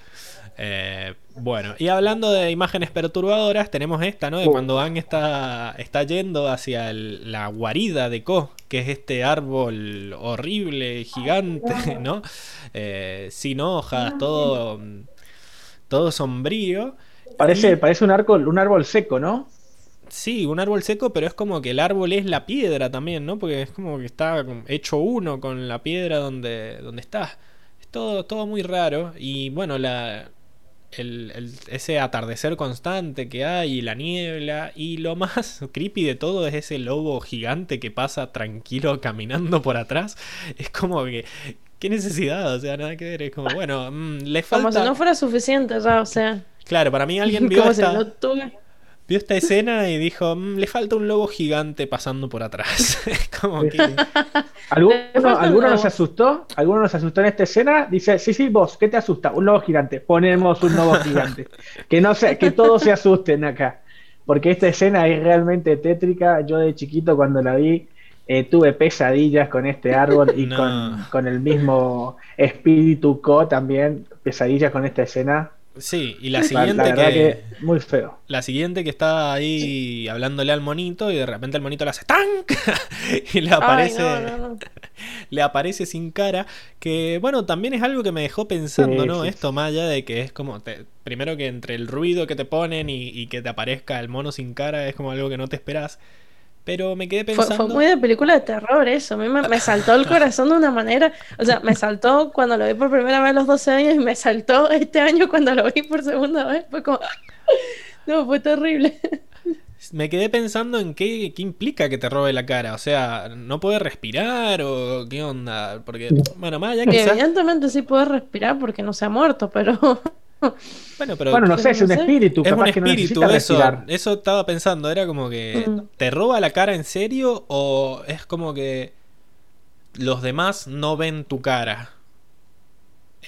Speaker 1: Eh, bueno, y hablando de imágenes perturbadoras, tenemos esta, ¿no? De cuando Ang está, está yendo hacia la guarida de Ko, que es este árbol horrible, gigante, ¿no? Eh, sin hojas, todo, todo sombrío.
Speaker 3: Parece, parece un, árbol, un árbol seco, ¿no?
Speaker 1: Sí, un árbol seco, pero es como que el árbol es la piedra también, ¿no? Porque es como que está hecho uno con la piedra donde, donde está. Es todo, todo muy raro. Y bueno, la, el, ese atardecer constante que hay, y la niebla, y lo más creepy de todo es ese lobo gigante que pasa tranquilo caminando por atrás. Es como que, ¿qué necesidad? O sea, nada que ver. Es como, bueno, mm, le falta.
Speaker 2: Como si no fuera suficiente ya, o sea.
Speaker 1: Claro, para mí alguien vio esta vio esta escena y dijo, mm, le falta un lobo gigante pasando por atrás. Como que...
Speaker 3: ¿Alguno, nos asustó? ¿Alguno nos asustó en esta escena? Dice, sí, sí, vos, ¿qué te asusta? Un lobo gigante. Ponemos un lobo gigante. que no se, que todos se asusten acá. Porque esta escena es realmente tétrica. Yo de chiquito cuando la vi eh, tuve pesadillas con este árbol y con, con el mismo espíritu Co también. Pesadillas con esta escena
Speaker 1: Sí, y la siguiente que,
Speaker 3: Muy feo.
Speaker 1: La siguiente que está ahí hablándole al monito y de repente el monito le hace ¡Tank! y le aparece. le aparece sin cara. Que bueno, también es algo que me dejó pensando, ¿no? Esto más allá de que es como. primero que entre el ruido que te ponen y, y que te aparezca el mono sin cara es como algo que no te esperas. Pero me quedé pensando.
Speaker 2: Fue, muy de película de terror eso. A mí me, saltó el corazón de una manera. O sea, me saltó cuando lo vi por primera vez a los 12 años y me saltó este año cuando lo vi por segunda vez. Fue como. No, fue terrible.
Speaker 1: Me quedé pensando en qué, qué implica que te robe la cara. O sea, ¿no puede respirar o qué onda? Porque, bueno, más allá que.
Speaker 2: Evidentemente sí puede respirar porque no se ha muerto, pero.
Speaker 3: Bueno, pero. Bueno, no sé, es un espíritu.
Speaker 1: Es un espíritu, eso. Eso estaba pensando. Era como que. Mm. ¿Te roba la cara en serio? ¿O es como que. Los demás no ven tu cara?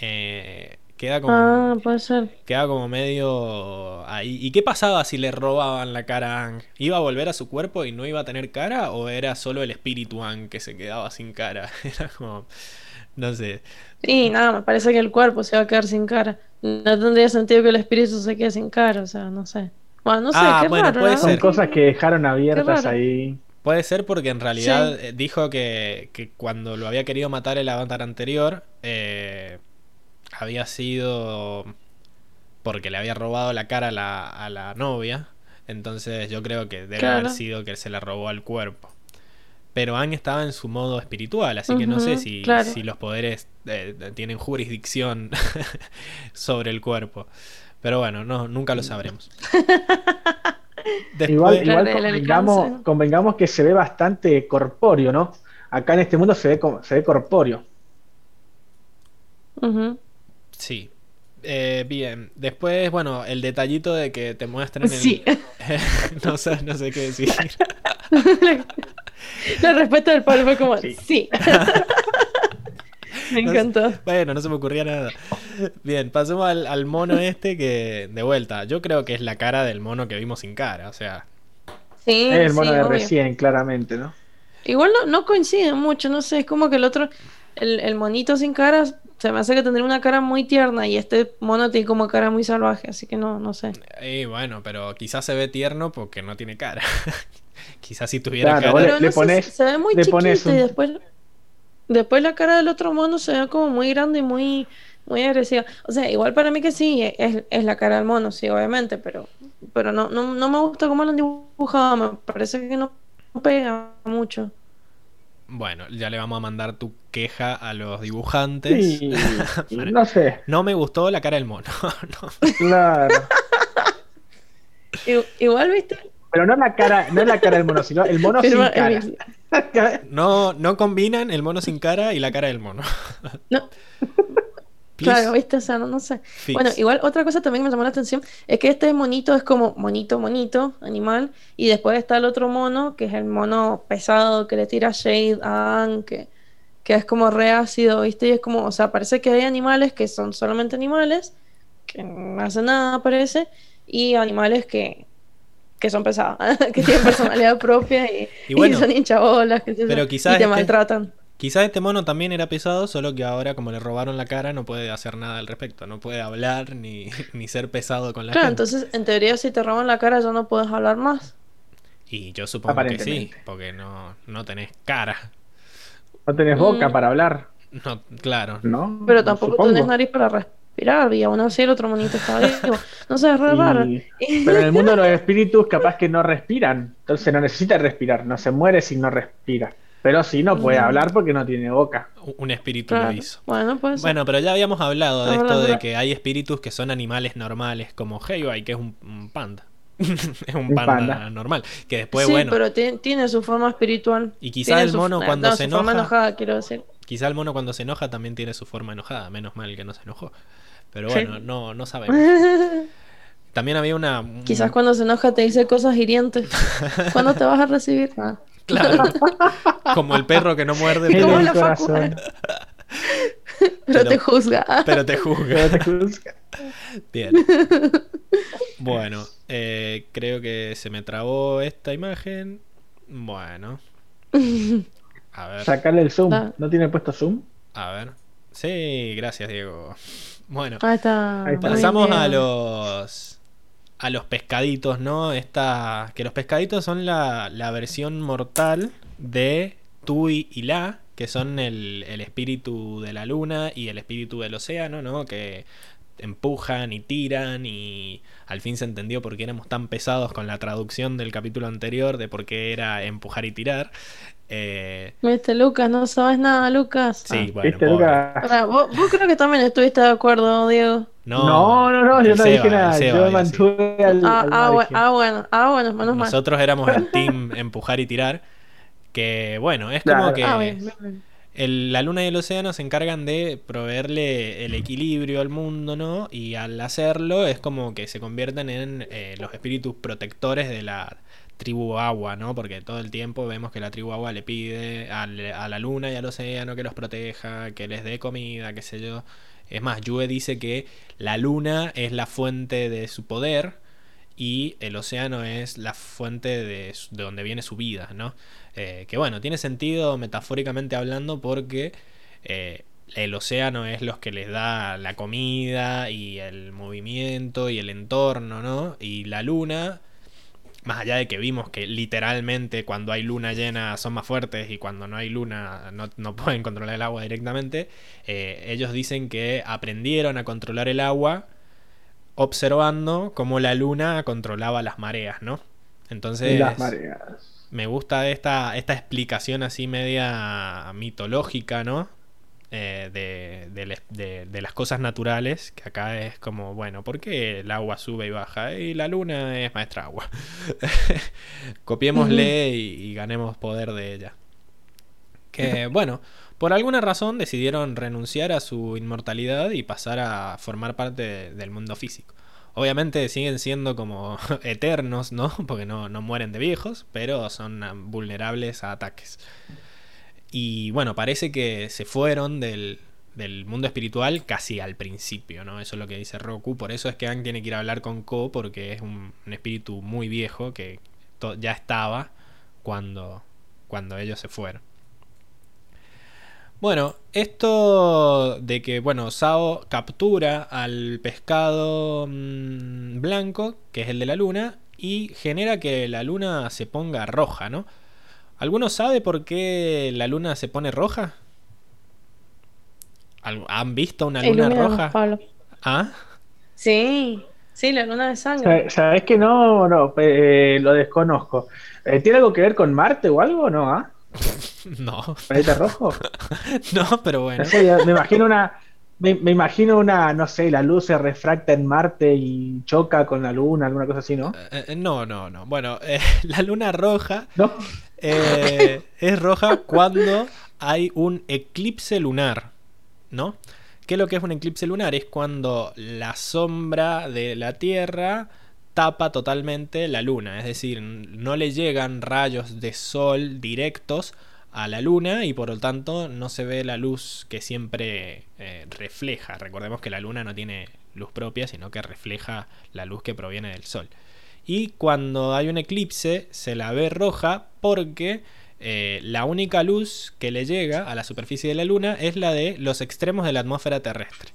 Speaker 1: Eh, queda como.
Speaker 2: Ah, puede ser.
Speaker 1: Queda como medio. Ahí. ¿Y qué pasaba si le robaban la cara a Ang? ¿Iba a volver a su cuerpo y no iba a tener cara? ¿O era solo el espíritu Ang que se quedaba sin cara? Era como. No sé.
Speaker 2: Sí, nada, me parece que el cuerpo se va a quedar sin cara. No tendría sentido que el espíritu se quede sin cara, o sea, no sé. Bueno, no sé, ah, qué bueno,
Speaker 3: puede Son cosas que dejaron abiertas ahí.
Speaker 1: Puede ser porque en realidad eh, dijo que, que, cuando lo había querido matar el avatar anterior, eh, había sido porque le había robado la cara a la, a la novia. Entonces yo creo que debe haber sido que se la robó al cuerpo. Pero Ang estaba en su modo espiritual, así que no sé si, si los poderes eh, tienen jurisdicción sobre el cuerpo. Pero bueno, no, nunca lo sabremos.
Speaker 3: igual, igual convengamos, que se ve bastante corpóreo, ¿no? Acá en este mundo se ve, se ve corpóreo.
Speaker 1: Sí. Eh, bien, después, bueno, el detallito de que te muestran el... no, sé, no sé qué decir.
Speaker 2: La respuesta del Pablo fue como, sí. me encantó.
Speaker 1: bueno, no se me ocurría nada. Bien, pasemos al, mono este que, de vuelta, yo creo que es la cara del mono que vimos sin cara, o sea.
Speaker 2: Sí,
Speaker 3: es el mono de recién, claramente, ¿no?
Speaker 2: Igual no, no coincide mucho, no sé, es como que el otro, el, el monito sin cara se me hace que tendría una cara muy tierna y este mono tiene como cara muy salvaje, así que no, no sé.
Speaker 1: Y bueno, pero quizás se ve tierno porque no tiene cara. quizás si tuviera cara.
Speaker 2: Le, pones, se ve muy chiquito y después, después la cara del otro mono se ve como muy grande y muy, muy agresiva. O sea, igual para mí que sí, es, es la cara del mono, sí, obviamente, pero, pero no, no, no me gusta cómo lo han dibujado, me parece que no pega mucho.
Speaker 1: Bueno, ya le vamos a mandar tu queja a los dibujantes.
Speaker 3: no sé.
Speaker 1: No me gustó la cara del mono.
Speaker 3: Claro.
Speaker 2: Igual, ¿viste?
Speaker 3: Pero no la cara, no la cara del mono, sino el mono sin cara.
Speaker 1: No, no combinan el mono sin cara y la cara del mono.
Speaker 2: No. Claro, viste, o sea, no, sé. Bueno, igual otra cosa también me llamó la atención es que este monito es como monito, monito, animal, y después está el otro mono, que es el mono pesado que le tira Shade a Anne, que, que es como reácido, viste, y es como, o sea, parece que hay animales que son solamente animales, que no hacen nada, parece, y animales que, que son pesados, que tienen personalidad propia y, son hinchabolas, que
Speaker 1: pero
Speaker 2: y
Speaker 1: te
Speaker 2: este maltratan.
Speaker 1: Quizás este mono también era pesado, solo que ahora como le robaron la cara no puede hacer nada al respecto, no puede hablar ni, ni ser pesado con la
Speaker 2: claro, entonces en teoría si te roban la cara ya no puedes hablar más.
Speaker 1: Y yo supongo que sí, porque no, no tenés cara.
Speaker 3: No tenés boca mm. para hablar.
Speaker 1: No, claro.
Speaker 3: ¿No?
Speaker 2: Pero tampoco tenés nariz para respirar y aún así el otro monito está vivo. No sé, es raro.
Speaker 3: Pero en el mundo de los espíritus capaz que no respiran, entonces no necesita respirar, no se muere si no respira. Pero sí, no puede mm. hablar porque no tiene boca.
Speaker 1: Un espíritu lo hizo.
Speaker 2: Bueno, pues.
Speaker 1: Bueno, pero ya habíamos hablado de esto de que hay espíritus que son animales normales, como Heibai, que es un, panda. es un panda, normal. Que después, sí,
Speaker 2: pero tiene su forma espiritual.
Speaker 1: Y quizá el mono cuando se enoja.
Speaker 2: Forma enojada, quiero decir.
Speaker 1: Quizá el mono cuando se enoja también tiene su forma enojada. Menos mal que no se enojó. Pero bueno, no, no sabemos. También había una.
Speaker 2: Quizás cuando se enoja te dice cosas hirientes. ¿Cuándo te vas a recibir? Ah.
Speaker 1: Claro. Como el perro que no muerde.
Speaker 2: Pero, pero, te juzga.
Speaker 1: Pero te juzga. Bien. Bueno, eh, creo que se me trabó esta imagen. Bueno.
Speaker 3: A ver. Sacarle el zoom. Ah. ¿No tiene puesto zoom?
Speaker 1: A ver. Sí, gracias, Diego. Bueno,
Speaker 2: Ahí está.
Speaker 1: pasamos a los a los pescaditos, ¿no? Esta, que los pescaditos son la, la versión mortal de Tui y La, que son el, el, espíritu de la luna y el espíritu del océano, ¿no? Que empujan y tiran y al fin se entendió por qué éramos tan pesados con la traducción del capítulo anterior de por qué era empujar y tirar.
Speaker 2: Eh... Viste, Lucas, no sabes nada, Lucas.
Speaker 1: Sí, ah. bueno.
Speaker 2: ¿Vos, vos creo que también estuviste de acuerdo, Diego.
Speaker 3: No, no, no, yo no dije nada. yo me mantuve al,
Speaker 2: ah, ah, ah, bueno, ah, bueno, menos
Speaker 1: mal. Nosotros éramos el team empujar y tirar. Que bueno, es como que ah, la luna y el océano se encargan de proveerle el equilibrio al mundo, ¿no? Y al hacerlo es como que se convierten en eh, los espíritus protectores de la tribu agua, ¿no? Porque todo el tiempo vemos que la tribu agua le pide a la luna y al océano que los proteja, que les dé comida, qué sé yo. Es más, Yue dice que la luna es la fuente de su poder y el océano es la fuente de, donde viene su vida, ¿no? Eh, que bueno, tiene sentido metafóricamente hablando porque eh, el océano es lo que les da la comida y el movimiento y el entorno, ¿no? Y la luna más allá de que vimos que literalmente cuando hay luna llena son más fuertes y cuando no hay luna no, pueden controlar el agua directamente, eh, ellos dicen que aprendieron a controlar el agua observando cómo la luna controlaba las mareas, ¿no? Entonces...
Speaker 3: Las mareas.
Speaker 1: Me gusta esta, esta explicación así media mitológica, ¿no? Eh, de, las cosas naturales, que acá es como, bueno, ¿por qué el agua sube y baja? Y la luna es maestra agua. Copiémosle y, ganemos poder de ella. Que bueno, por alguna razón decidieron renunciar a su inmortalidad y pasar a formar parte del mundo físico. Obviamente siguen siendo como eternos, ¿no? Porque no, no mueren de viejos, pero son vulnerables a ataques. Y bueno, parece que se fueron del, mundo espiritual casi al principio, ¿no? Eso es lo que dice Roku. Por eso es que Aang tiene que ir a hablar con Ko, porque es un, espíritu muy viejo que ya estaba cuando, cuando ellos se fueron. Bueno, esto de que, bueno, Sao captura al pescado mm, blanco, que es el de la luna, y genera que la luna se ponga roja, ¿no? ¿Alguno sabe por qué la luna se pone roja? ¿Han visto una luna roja? ¿Ah?
Speaker 2: Sí, sí, la luna de sangre.
Speaker 3: ¿Sabes que no? No, eh, lo desconozco. Eh, ¿Tiene algo que ver con Marte o algo no? ¿Ah?
Speaker 1: No.
Speaker 3: ¿Planeta rojo?
Speaker 1: no, pero bueno.
Speaker 3: me imagino una, me, imagino una, no sé, la luz se refracta en Marte y choca con la luna, alguna cosa así, ¿no?
Speaker 1: Eh, no, no, no. Bueno, la luna roja es roja cuando hay un eclipse lunar, ¿no? ¿Qué es lo que es un eclipse lunar? Es cuando la sombra de la Tierra tapa totalmente la luna, es decir, no le llegan rayos de sol directos a la luna y por lo tanto no se ve la luz que siempre eh, refleja. Recordemos que la luna no tiene luz propia, sino que refleja la luz que proviene del sol. Y cuando hay un eclipse se la ve roja porque eh, la única luz que le llega a la superficie de la Luna es la de los extremos de la atmósfera terrestre.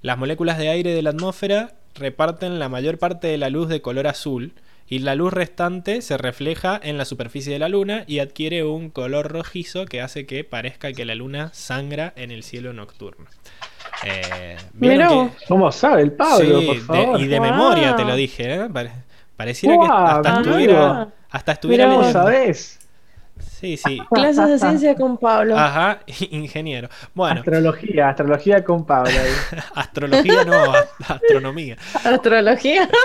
Speaker 1: Las moléculas de aire de la atmósfera reparten la mayor parte de la luz de color azul y la luz restante se refleja en la superficie de la Luna y adquiere un color rojizo que hace que parezca que la Luna sangra en el cielo nocturno.
Speaker 3: Eh, ¿Cómo sabe el Pablo?
Speaker 1: y de memoria te lo dije, ¿eh? pareciera que hasta estuviera, hasta estuviera. Sí, sí.
Speaker 2: Clases de ciencia con Pablo.
Speaker 1: Ajá, ingeniero. Bueno.
Speaker 3: Astrología, astrología con Pablo.
Speaker 1: astrología no, astronomía.
Speaker 2: Astrología.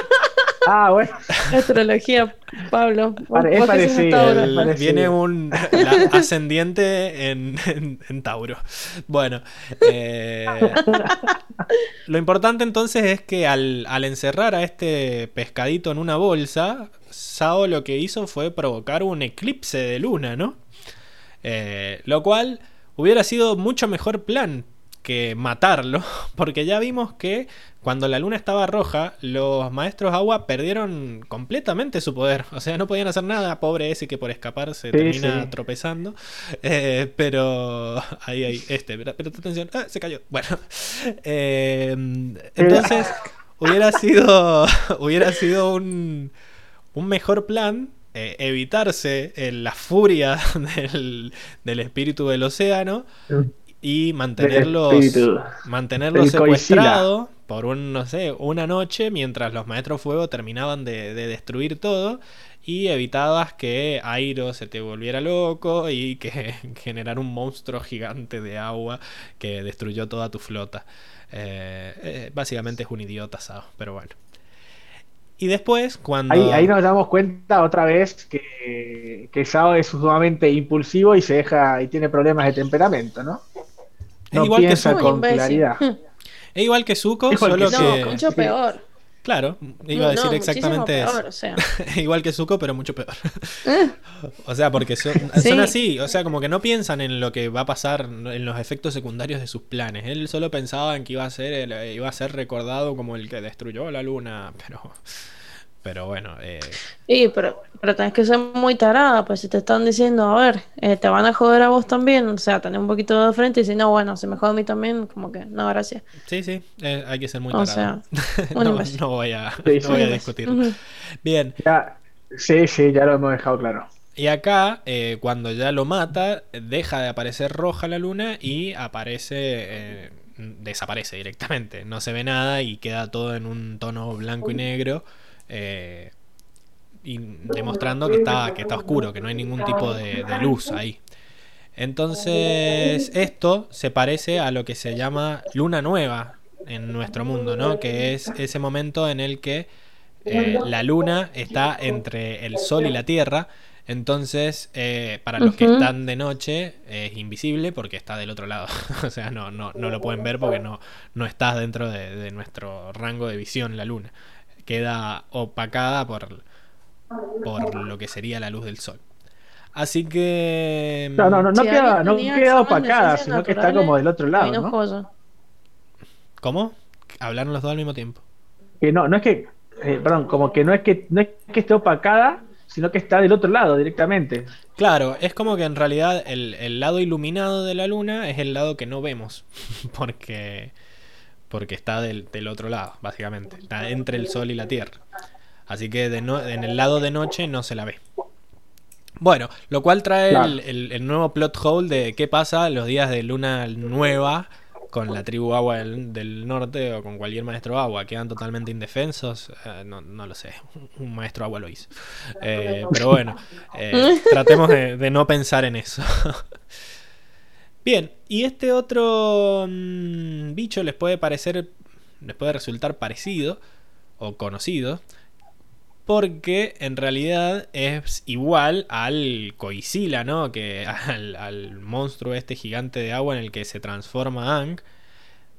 Speaker 3: Ah, bueno.
Speaker 2: Astrología, Pablo.
Speaker 3: es parecido,
Speaker 1: Viene un ascendiente en, en, Tauro. Bueno, eh, lo importante entonces es que al, al encerrar a este pescadito en una bolsa, Sao lo que hizo fue provocar un eclipse de luna, ¿no? Eh, lo cual hubiera sido mucho mejor plan que matarlo, porque ya vimos que cuando la luna estaba roja, los maestros agua perdieron completamente su poder. O sea, no podían hacer nada. Pobre ese que por escapar se termina tropezando. Eh, pero. Ahí, ahí, este, pero, atención. Ah, se cayó. Bueno. Eh, entonces, hubiera sido. Hubiera sido un un mejor plan eh, evitarse eh, la furia del, espíritu del océano y mantenerlos, mantenerlos secuestrados por un, no sé, una noche mientras los maestros fuego terminaban de, destruir todo y evitabas que Airo se te volviera loco y que generara un monstruo gigante de agua que destruyó toda tu flota. Eh, básicamente es un idiota, Sao, pero bueno. Y después, cuando.
Speaker 3: Ahí, nos damos cuenta otra vez que, que Sao es sumamente impulsivo y se deja y tiene problemas de temperamento, ¿no?
Speaker 1: No igual piensa que con claridad. Es igual que Zuko, solo que.
Speaker 2: No, mucho peor.
Speaker 1: Claro, iba a decir exactamente eso. igual que Zuko, pero mucho peor. Eh. o sea, porque son, son, así, o sea, como que no piensan en lo que va a pasar, en los efectos secundarios de sus planes. Él solo pensaba en que iba a ser, iba a ser recordado como el que destruyó la luna, pero pero bueno. Eh...
Speaker 2: Sí, pero, pero tenés que ser muy tarada, pues si te están diciendo, a ver, eh, te van a joder a vos también, o sea, tener un poquito de frente y si no, bueno, si me jode a mí también, como que no, gracias.
Speaker 1: Sí, sí, eh, hay que ser muy tarada. O sea, no, voy a, no voy a discutir. Bien.
Speaker 3: sí, sí, ya lo hemos dejado claro.
Speaker 1: Y acá, eh, cuando ya lo mata, deja de aparecer roja la luna y aparece, desaparece directamente. No se ve nada y queda todo en un tono blanco y negro. Eh, y demostrando que está, que está oscuro, que no hay ningún tipo de, luz ahí. Entonces, esto se parece a lo que se llama luna nueva en nuestro mundo, ¿no? Que es ese momento en el que eh, la luna está entre el sol y la tierra. Entonces, eh, para los que están de noche, es invisible porque está del otro lado. o sea, no, no, no, lo pueden ver porque no, no está dentro de nuestro rango de visión la luna queda opacada por, por lo que sería la luz del sol. Así que.
Speaker 3: No, no, no, no queda, no queda opacada, sino que está como del otro lado. ¿no?
Speaker 1: ¿Cómo? Hablaron los dos al mismo tiempo.
Speaker 3: Que no, no es que. Eh, perdón, como que no es que no es que esté opacada, sino que está del otro lado directamente.
Speaker 1: Claro, es como que en realidad el, el lado iluminado de la luna es el lado que no vemos. Porque porque está del, otro lado, básicamente. Está entre el sol y la tierra. Así que en el lado de noche no se la ve. Bueno, lo cual trae el, nuevo plot hole de qué pasa los días de luna nueva con la tribu agua del, norte o con cualquier maestro agua. Quedan totalmente indefensos. Eh, no, lo sé, un maestro agua lo hizo. Eh, pero bueno, eh, tratemos de, de no pensar en eso. Bien, y este otro mm, bicho les puede parecer, les puede resultar parecido o conocido, porque en realidad es igual al Coisila, ¿no? Que al, monstruo este gigante de agua en el que se transforma Ang.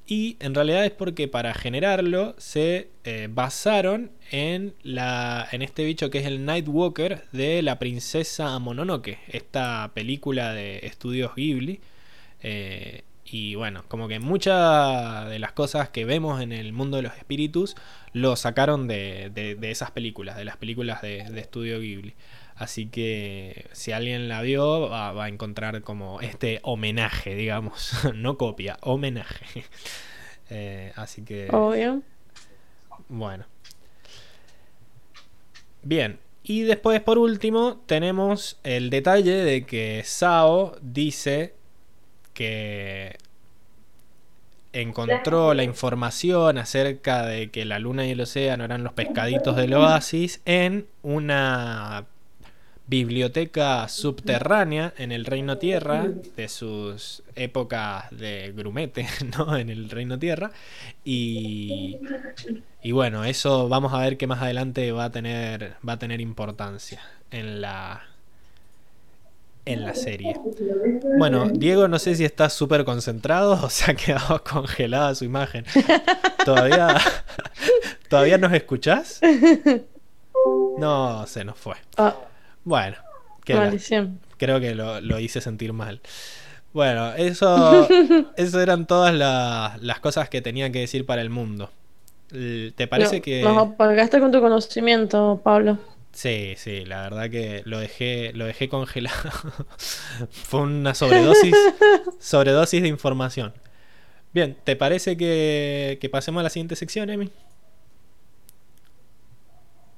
Speaker 1: Y en realidad es porque para generarlo se eh, basaron en, la, en este bicho que es el Nightwalker de la princesa Mononoke, esta película de estudios Ghibli. Eh, y bueno, como que muchas de las cosas que vemos en el mundo de los espíritus lo sacaron de, de, esas películas, de las películas de, estudio Ghibli. Así que si alguien la vio, va, a encontrar como este homenaje, digamos. no copia, homenaje. Eh, así que.
Speaker 2: Obvio.
Speaker 1: Bueno. Bien. Y después, por último, tenemos el detalle de que Sao dice que encontró la información acerca de que la luna y el océano eran los pescaditos del oasis en una biblioteca subterránea en el Reino Tierra de sus épocas de grumete, ¿no? En el Reino Tierra. Y, y bueno, eso vamos a ver que más adelante va a tener, va a tener importancia en la, en la serie. Bueno, Diego no sé si está súper concentrado o se ha quedado congelada su imagen. ¿Todavía, ¿todavía nos escuchás? No, se nos fue. Ah. Bueno, creo que lo, hice sentir mal. Bueno, eso, eso eran todas las cosas que tenía que decir para el mundo. ¿Te parece que.?
Speaker 2: Nos apagaste con tu conocimiento, Pablo.
Speaker 1: Sí, sí, la verdad que lo dejé, lo dejé congelado. Fue una sobredosis, sobredosis de información. Bien, ¿te parece que, que pasemos a la siguiente sección, Emi?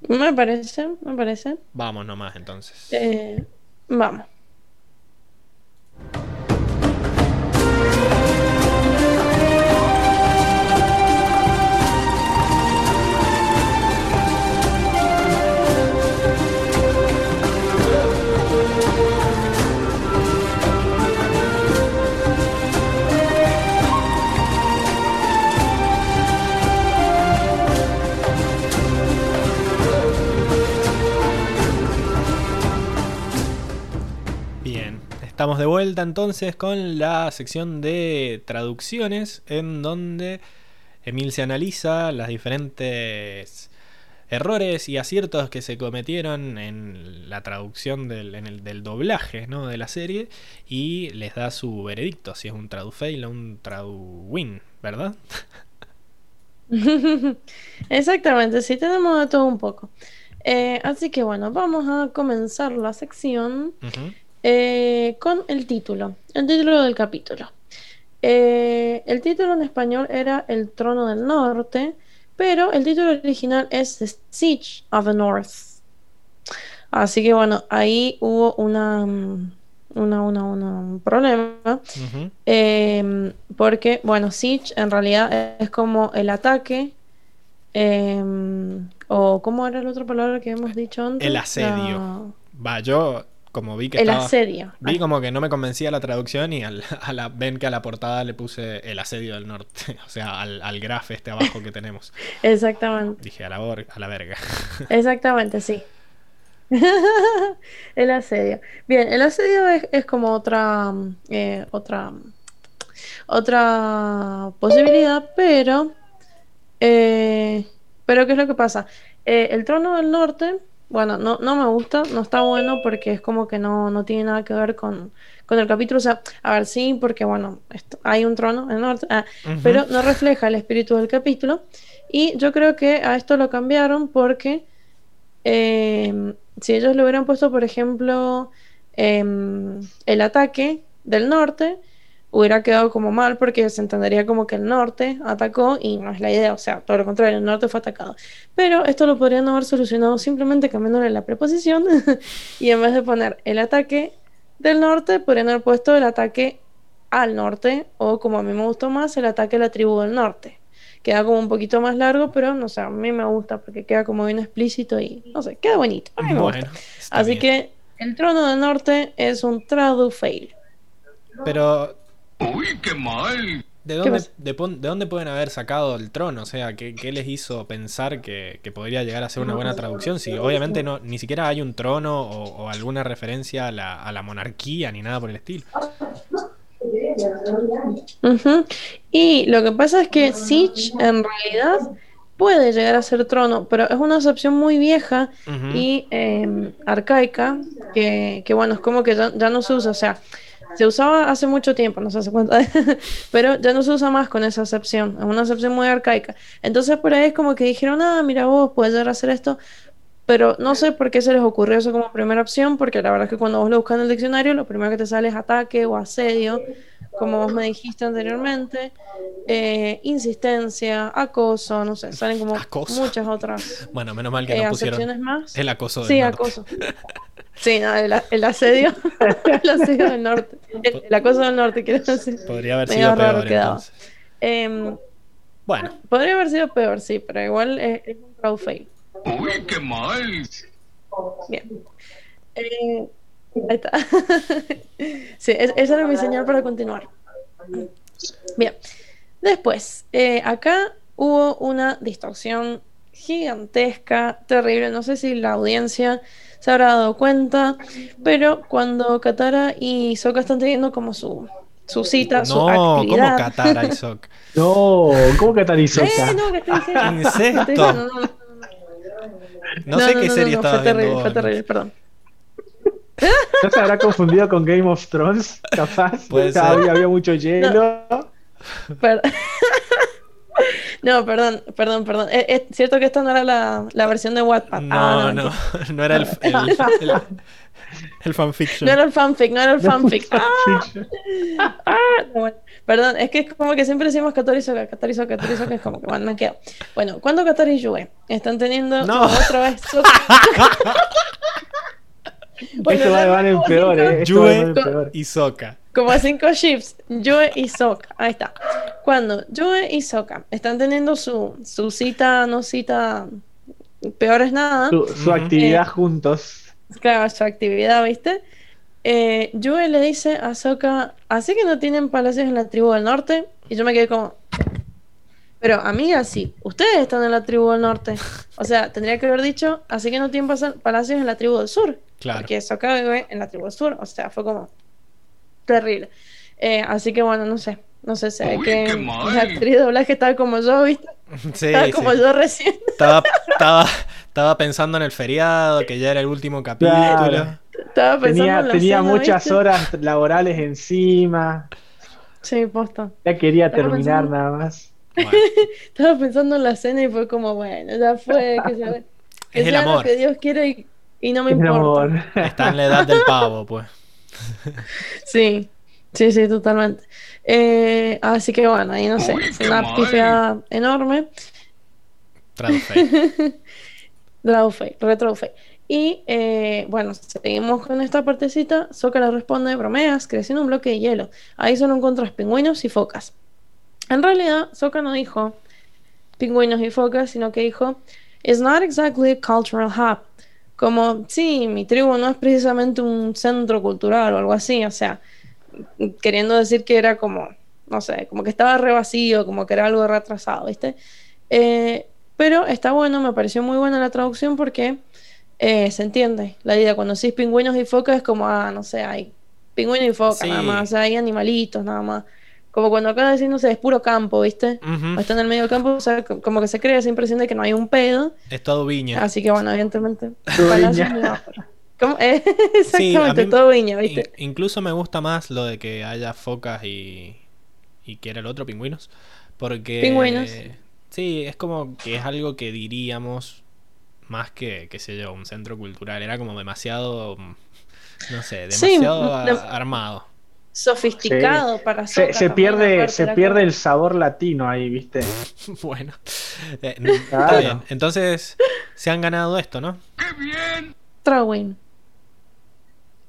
Speaker 2: Me parece, me parece.
Speaker 1: Vamos nomás entonces.
Speaker 2: Eh, vamos.
Speaker 1: Estamos de vuelta entonces con la sección de traducciones en donde Emil se analiza las diferentes errores y aciertos que se cometieron en la traducción del, en el, del doblaje ¿no? de la serie y les da su veredicto, si es un tradu-fail o un tradu-win, ¿verdad?
Speaker 2: Exactamente, sí, tenemos de todo un poco. Eh, así que bueno, vamos a comenzar la sección. Eh, con el título, el título del capítulo. Eh, el título en español era El Trono del Norte, pero el título original es The Siege of the North. Así que bueno, ahí hubo una, una, un problema. Em, porque, bueno, Siege en realidad es como el ataque. Em, o ¿cómo era la otra palabra que hemos dicho antes?
Speaker 1: El asedio. Va, yo como vi que
Speaker 2: el asedio.
Speaker 1: Vi como que no me convencía la traducción y al, a la, ven que a la portada le puse el asedio del norte, o sea, al, al graf este abajo que tenemos.
Speaker 2: Exactamente.
Speaker 1: Dije a la, a la verga.
Speaker 2: Exactamente, sí. el asedio. Bien, el asedio es, como otra, eh, otra, otra posibilidad, pero, eh, pero ¿qué es lo que pasa? Eh, el trono del norte bueno, no, no me gusta, no está bueno porque es como que no, no tiene nada que ver con, el capítulo. O sea, a ver, sí, porque bueno, hay un trono en el norte, ah, pero no refleja el espíritu del capítulo. Y yo creo que a esto lo cambiaron porque em, si ellos le hubieran puesto, por ejemplo, em, el ataque del norte, hubiera quedado como mal porque se entendería como que el norte atacó y no es la idea, o sea, todo lo contrario, el norte fue atacado. Pero esto lo podrían haber solucionado simplemente cambiándole la preposición y en vez de poner el ataque del norte, podrían haber puesto el ataque al norte o como a mí me gustó más, el ataque a la tribu del norte. Queda como un poquito más largo, pero no sé, a mí me gusta porque queda como bien explícito y no sé, queda bonito. A mí me gusta. Así que el trono del norte es un tradu fail.
Speaker 1: Pero Uy, qué mal. ¿De dónde, de, dónde, pueden haber sacado el trono? O sea, ¿qué, les hizo pensar que, podría llegar a ser una buena traducción? Si obviamente no, ni siquiera hay un trono o, alguna referencia a la, a la, monarquía ni nada por el estilo.
Speaker 2: Y lo que pasa es que Siege en realidad puede llegar a ser trono, pero es una acepción muy vieja y em, arcaica que, bueno, es como que ya, ya no se usa. O sea, se usaba hace mucho tiempo, no sé hace cuánto, pero ya no se usa más con esa acepción, es una acepción muy arcaica. Entonces por ahí es como que dijeron, ah, mira vos, puedes llegar a hacer esto, pero no sé por qué se les ocurrió eso como primera opción, porque la verdad es que cuando vos lo buscas en el diccionario, lo primero que te sale es ataque o asedio, como vos me dijiste anteriormente, eh, insistencia, acoso, no sé, salen como muchas otras.
Speaker 1: Bueno, menos mal que no eh, pusieron más. el acoso. Del
Speaker 2: sí, acoso. Sí, no, el, asedio. el asedio del norte. El, acoso del norte, quiero decir.
Speaker 1: Podría haber sido peor.
Speaker 2: Eh, bueno. Podría haber sido peor, sí, pero igual es, un crowd fail.
Speaker 1: Uy, qué mal.
Speaker 2: Bien. Eh, ahí está. sí, esa era mi señal para continuar. Bien. Después, eh, acá hubo una distorsión gigantesca, terrible. No sé si la audiencia se habrá dado cuenta, pero cuando Katara y Sokka están teniendo como su, su cita, su actividad.
Speaker 1: ¿cómo Katara y Sokka?
Speaker 3: no, ¿cómo Katara y Sokka? Eh,
Speaker 1: no. Incesto. No, no, sé qué serie estaba
Speaker 2: fue terrible, fue terrible, perdón.
Speaker 3: ¿No se habrá confundido con Game of Thrones? Capaz. Puede ser. Había, había mucho hielo.
Speaker 2: Perdón. No, perdón, perdón, perdón. Es, eh, es, cierto que esta no era la, la versión de Wattpad.
Speaker 1: No, ah, no, no, no, era el, el, el, el, fanfiction.
Speaker 2: No era el fanfic, no era el fanfic. Ah, ah, bueno, perdón, es que es como que siempre decimos Katori Soka, Katori Soka, Katori Soka, es como que bueno, me quedo. Bueno, cuando Katori y Yue están teniendo no. otra vez
Speaker 3: Esto va, van en peor, eh.
Speaker 1: Yue y Soka.
Speaker 2: Como cinco chips, Joe y Soka. Ahí está. Cuando Joe y Soka están teniendo su, su cita, no cita, peor es nada.
Speaker 3: Su, actividad eh, juntos.
Speaker 2: Claro, su actividad, ¿viste? Eh, Joe le dice a Soka, así que no tienen palacios en la tribu del norte. Y yo me quedé como, pero amiga, sí, ustedes están en la tribu del norte. O sea, tendría que haber dicho, así que no tienen palacios en la tribu del sur. Claro. Porque Soka vive en la tribu del sur. O sea, fue como, terrible. Eh, así que bueno, no sé. No sé, sé que la actriz de doblaje estaba como yo, ¿viste? Sí, estaba como yo recién.
Speaker 1: Estaba, estaba, estaba, pensando en el feriado, que ya era el último capítulo.
Speaker 3: Estaba pensando tenía en la tenía muchas horas laborales encima.
Speaker 2: Sí, posta.
Speaker 3: Ya quería terminar nada más.
Speaker 2: estaba pensando en la cena y fue como, bueno, ya fue, que, se, que es sea lo que Dios quiere y, y no me importa.
Speaker 1: Está en la edad del pavo, pues.
Speaker 2: Sí, sí, sí, totalmente. Eh, así que bueno, ahí no sé, fue una pifeada enorme. Draufei, retroufei. Y eh, bueno, seguimos con esta partecita. Le responde: bromeas, creciendo un bloque de hielo. Ahí solo encuentras pingüinos y focas. En realidad, Soka no dijo pingüinos y focas, sino que dijo: It's not exactly a cultural hub como, sí, mi tribu no es precisamente un centro cultural o algo así, o sea, queriendo decir que era como, no sé, como que estaba re vacío, como que era algo retrasado, ¿viste? Eh, pero está bueno, me pareció muy buena la traducción porque eh, se entiende la idea. Cuando decís pingüinos y focas es como, ah, no sé, hay pingüinos y focas nada más, o sea, hay animalitos nada más. Como cuando acá decís, no sé, es puro campo, ¿viste? Está en el medio del campo, o sea, como que se crea esa impresión de que no hay un pedo.
Speaker 1: Es todo viña.
Speaker 2: Así que bueno, evidentemente. viña. exactamente, todo viña, ¿viste?
Speaker 1: incluso me gusta más lo de que haya focas y. y que era el otro, pingüinos. Porque.
Speaker 2: Pingüinos.
Speaker 1: sí, es como que es algo que diríamos más que, qué sé yo, un centro cultural. Era como demasiado. No sé, demasiado armado
Speaker 2: sofisticado para
Speaker 3: se, se pierde se pierde el sabor latino ahí viste
Speaker 1: bueno eh, está bien. Entonces se han ganado esto no qué
Speaker 2: bien Trawin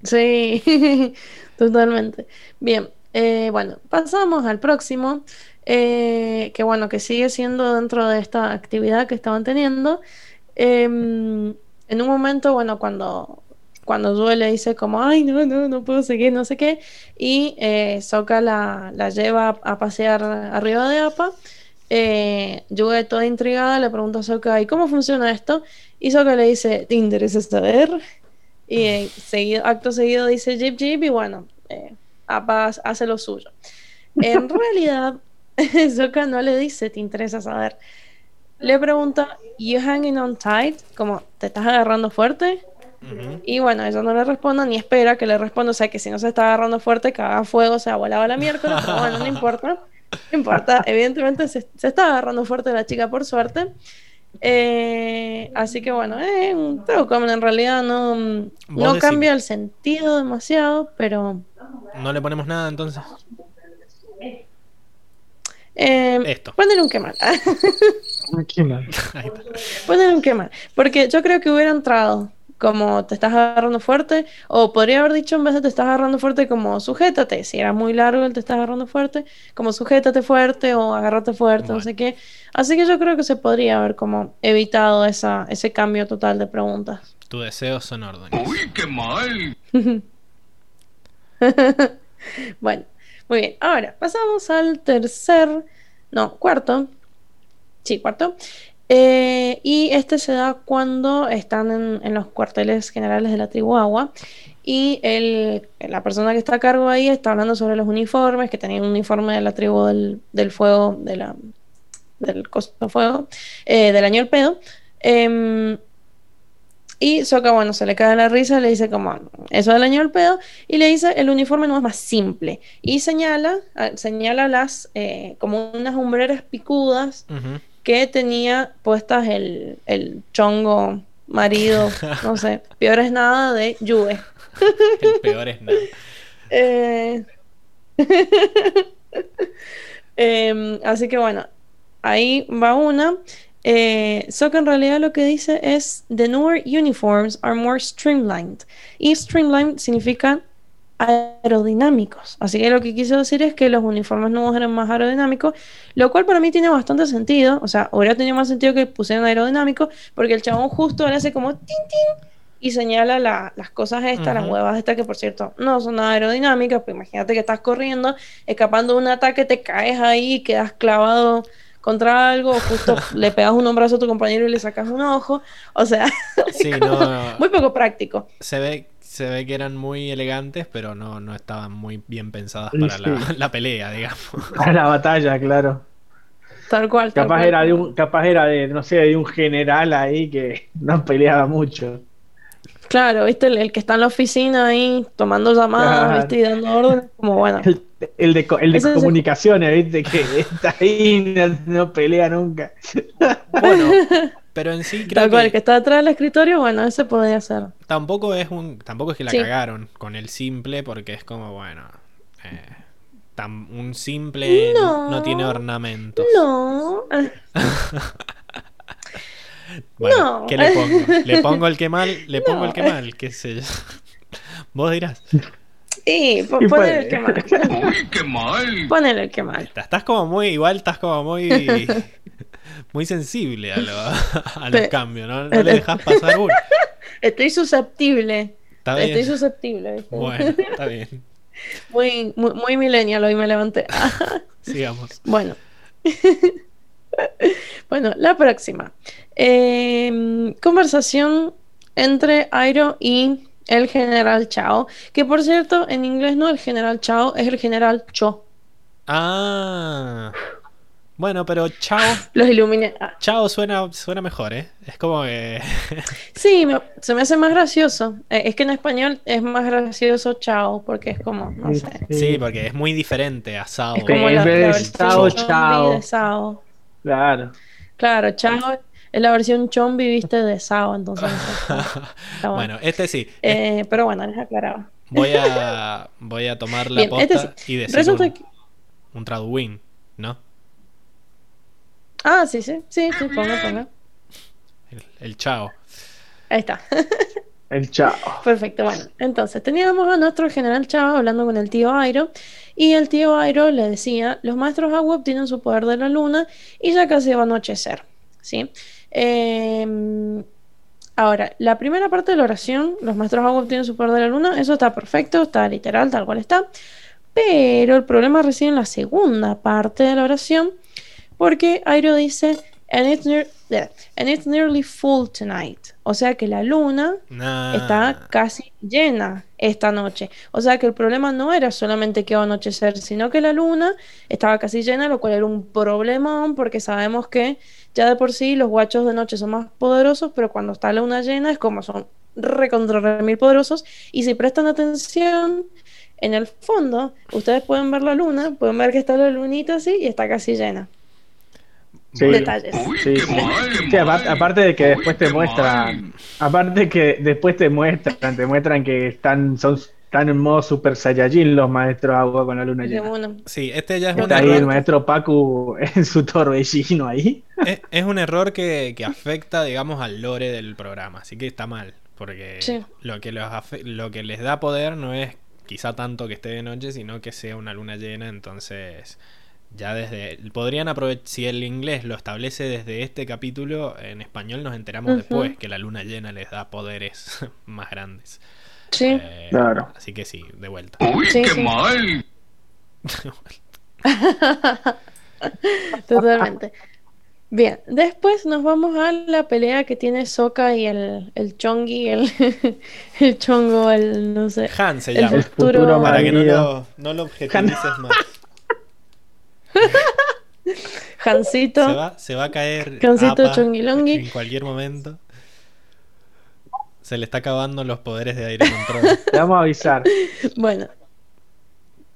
Speaker 2: sí totalmente. Bien eh, bueno pasamos al próximo eh, que bueno que sigue siendo dentro de esta actividad que estaban teniendo. Em, en un momento bueno cuando cuando Yue le dice como, ay, no, no, no puedo seguir, no sé qué, y eh, Soka la, la, lleva a pasear arriba de APA, eh, toda intrigada le pregunta a Soka, ¿y cómo funciona esto? Y Soka le dice, ¿te interesa saber? Y eh, seguido, acto seguido dice Jeep Jeep y bueno, eh, APA hace lo suyo. En realidad, Soka no le dice, ¿te interesa saber? Le pregunta, ¿you hanging on tight? Como, ¿te estás agarrando fuerte? Y bueno, ella no le responde ni espera que le responda. O sea, que si no se está agarrando fuerte, caga fuego, o sea, volaba la miércoles, pero bueno, no importa. No importa. Evidentemente se, está agarrando fuerte la chica, por suerte. Eh, así que bueno, es un truco. En realidad no, no cambia el sentido demasiado, pero.
Speaker 1: No le ponemos nada entonces.
Speaker 2: Eh, Esto. Ponle un quemar. Ponle un quemar. Porque yo creo que hubiera entrado como te estás agarrando fuerte, o podría haber dicho en vez de te estás agarrando fuerte como sujétate, si era muy largo el te estás agarrando fuerte, como sujétate fuerte o agárrate fuerte, no sé qué. Así que yo creo que se podría haber como evitado esa, ese cambio total de preguntas.
Speaker 1: Tu deseos son órdenes.
Speaker 4: ¡Uy, qué mal!
Speaker 2: bueno, muy bien. Ahora, pasamos al tercer, no, cuarto. Sí, cuarto. Eh, y este se da cuando están en, los cuarteles generales de la tribu Agua. Y el, la persona que está a cargo ahí está hablando sobre los uniformes, que tenía un uniforme de la tribu del, fuego, de la, del costo fuego, eh, del año el pedo. Em, y Soka, bueno, se le cae la risa, le dice como, eso del año el pedo, y le dice, el uniforme no es más simple. Y señala, señala las, eh, como unas hombreras picudas que tenía puestas el, el chongo marido, no sé, peor es nada de Juve.
Speaker 1: el peor es nada.
Speaker 2: Eh, em, así que bueno, ahí va una. Eh, que en realidad lo que dice es The newer uniforms are more streamlined. Y streamlined significa aerodinámicos. Así que lo que quiso decir es que los uniformes nuevos eran más aerodinámicos, lo cual para mí tiene bastante sentido. O sea, hubiera tenido más sentido que pusieran aerodinámicos, porque el chabón justo le hace como tin tin y señala las cosas estas, las huevas estas, que por cierto no son nada aerodinámicas. Pues imagínate que estás corriendo, escapando de un ataque, te caes ahí quedas clavado contra algo, justo le pegas un hombrazo a tu compañero y le sacas un ojo. O sea, muy poco práctico.
Speaker 1: Se ve se ve que eran muy elegantes, pero no, no estaban muy bien pensadas para la, pelea, digamos.
Speaker 3: Para la batalla, claro.
Speaker 2: Tal cual.
Speaker 3: capaz, Era de un, capaz era de, no sé, de un general ahí que no peleaba mucho.
Speaker 2: Claro, viste, el, que está en la oficina ahí tomando llamadas, viste, y dando órdenes, como bueno.
Speaker 3: El, de, el de comunicaciones, viste, que está ahí, no, no pelea nunca.
Speaker 1: Bueno, pero en sí
Speaker 2: creo que... el que está atrás del escritorio, bueno, ese podría ser.
Speaker 1: Tampoco es un tampoco es que la cagaron con el simple porque es como, bueno, eh, un simple no, tiene ornamentos.
Speaker 2: No.
Speaker 1: bueno, ¿qué le pongo? ¿Le pongo el que mal? ¿Le pongo el que mal? ¿Qué sé yo? Vos dirás.
Speaker 2: Sí, ponele el que mal.
Speaker 4: Uy, qué mal.
Speaker 2: Ponele el que mal.
Speaker 1: Estás como muy, igual estás como muy muy sensible a, los cambios, ¿no? No le dejas pasar uno.
Speaker 2: Estoy susceptible. Estoy susceptible.
Speaker 1: Bueno, está bien.
Speaker 2: Muy, muy, muy millennial hoy me levanté.
Speaker 1: Sigamos.
Speaker 2: Bueno. bueno, la próxima. Em, conversación entre Airo y el general Chao. Que por cierto, en inglés no el general Chao, es el general Cho.
Speaker 1: Ah. Bueno, pero chao.
Speaker 2: Los iluminé.
Speaker 1: Ah. Chao suena, suena mejor, ¿eh? Es como que.
Speaker 2: sí, se me hace más gracioso. Eh, es que en español es más gracioso chao, porque es como, no sé.
Speaker 1: Sí, porque es muy diferente a Sao.
Speaker 2: Es como la, versión chao, chao.
Speaker 3: Claro.
Speaker 2: Claro, chao es la versión chombi, viste, de Sao, entonces.
Speaker 1: bueno. este sí.
Speaker 2: Eh, pero bueno, les aclaraba.
Speaker 1: Voy a, voy a tomar la este posta y decir un, que... un traduín, ¿no?
Speaker 2: Ah, sí, sí, sí, sí, ponga, ponga.
Speaker 1: El, chao.
Speaker 2: Ahí está.
Speaker 3: El chao.
Speaker 2: Perfecto, bueno, entonces teníamos a nuestro general Chao hablando con el tío Airo y el tío Airo le decía, los maestros agua obtienen su poder de la luna y ya casi va a anochecer, ¿sí? Em, Ahora, la primera parte de la oración, los maestros agua obtienen su poder de la luna, eso está perfecto, está literal, tal cual está. Pero el problema reside en la segunda parte de la oración, porque Airo dice, and it's, near- yeah, and it's nearly full tonight. O sea que la luna
Speaker 1: Nah.
Speaker 2: está casi llena esta noche. O sea que el problema no era solamente que iba a anochecer, sino que la luna estaba casi llena, lo cual era un problemón porque sabemos que ya de por sí los guachos de noche son más poderosos, pero cuando está la luna llena es como son recontra re mil poderosos. Y si prestan atención, en el fondo, ustedes pueden ver la luna, pueden ver que está la lunita así y está casi llena.
Speaker 3: Sí.
Speaker 2: Detalles.
Speaker 4: Uy,
Speaker 3: Sí,
Speaker 4: qué
Speaker 3: sí.
Speaker 4: mal, qué
Speaker 3: Sí, apar-
Speaker 4: mal.
Speaker 3: aparte de que después te muestran,
Speaker 4: mal.
Speaker 3: aparte que después te muestran, te muestran que están, son, están en modo Super Saiyajin los maestros agua con la luna llena.
Speaker 2: bueno,
Speaker 1: Sí, este ya es
Speaker 2: Está
Speaker 1: un
Speaker 3: Está ahí el
Speaker 1: error.
Speaker 3: maestro Pacu en su torbellino ahí.
Speaker 1: Es, es un error que, que afecta, digamos, al lore del programa, así que está mal, porque
Speaker 2: Sí.
Speaker 1: lo, que los afe- lo que les da poder no es quizá tanto que esté de noche, sino que sea una luna llena, entonces ya desde... Podrían aprovechar, si el inglés lo establece desde este capítulo, en español nos enteramos después que la luna llena les da poderes más grandes.
Speaker 2: sí.
Speaker 1: Eh,
Speaker 3: Claro.
Speaker 1: Así que sí, de vuelta.
Speaker 4: Uy,
Speaker 2: Sí,
Speaker 4: qué
Speaker 2: sí.
Speaker 4: mal.
Speaker 2: Totalmente. Bien, después nos vamos a la pelea que tiene Sokka y el, el Chongi, el, el Chongo, el no sé.
Speaker 1: Han se
Speaker 2: El
Speaker 1: llama.
Speaker 3: El futuro
Speaker 2: futuro
Speaker 1: Para que no lo, no lo objetivices más.
Speaker 2: Hansito.
Speaker 1: Se va, se va a caer
Speaker 2: Cancito
Speaker 1: Appa
Speaker 2: chonguilongui.
Speaker 1: en cualquier momento. Se le está acabando los poderes de aire control.
Speaker 3: Te vamos a avisar.
Speaker 2: Bueno,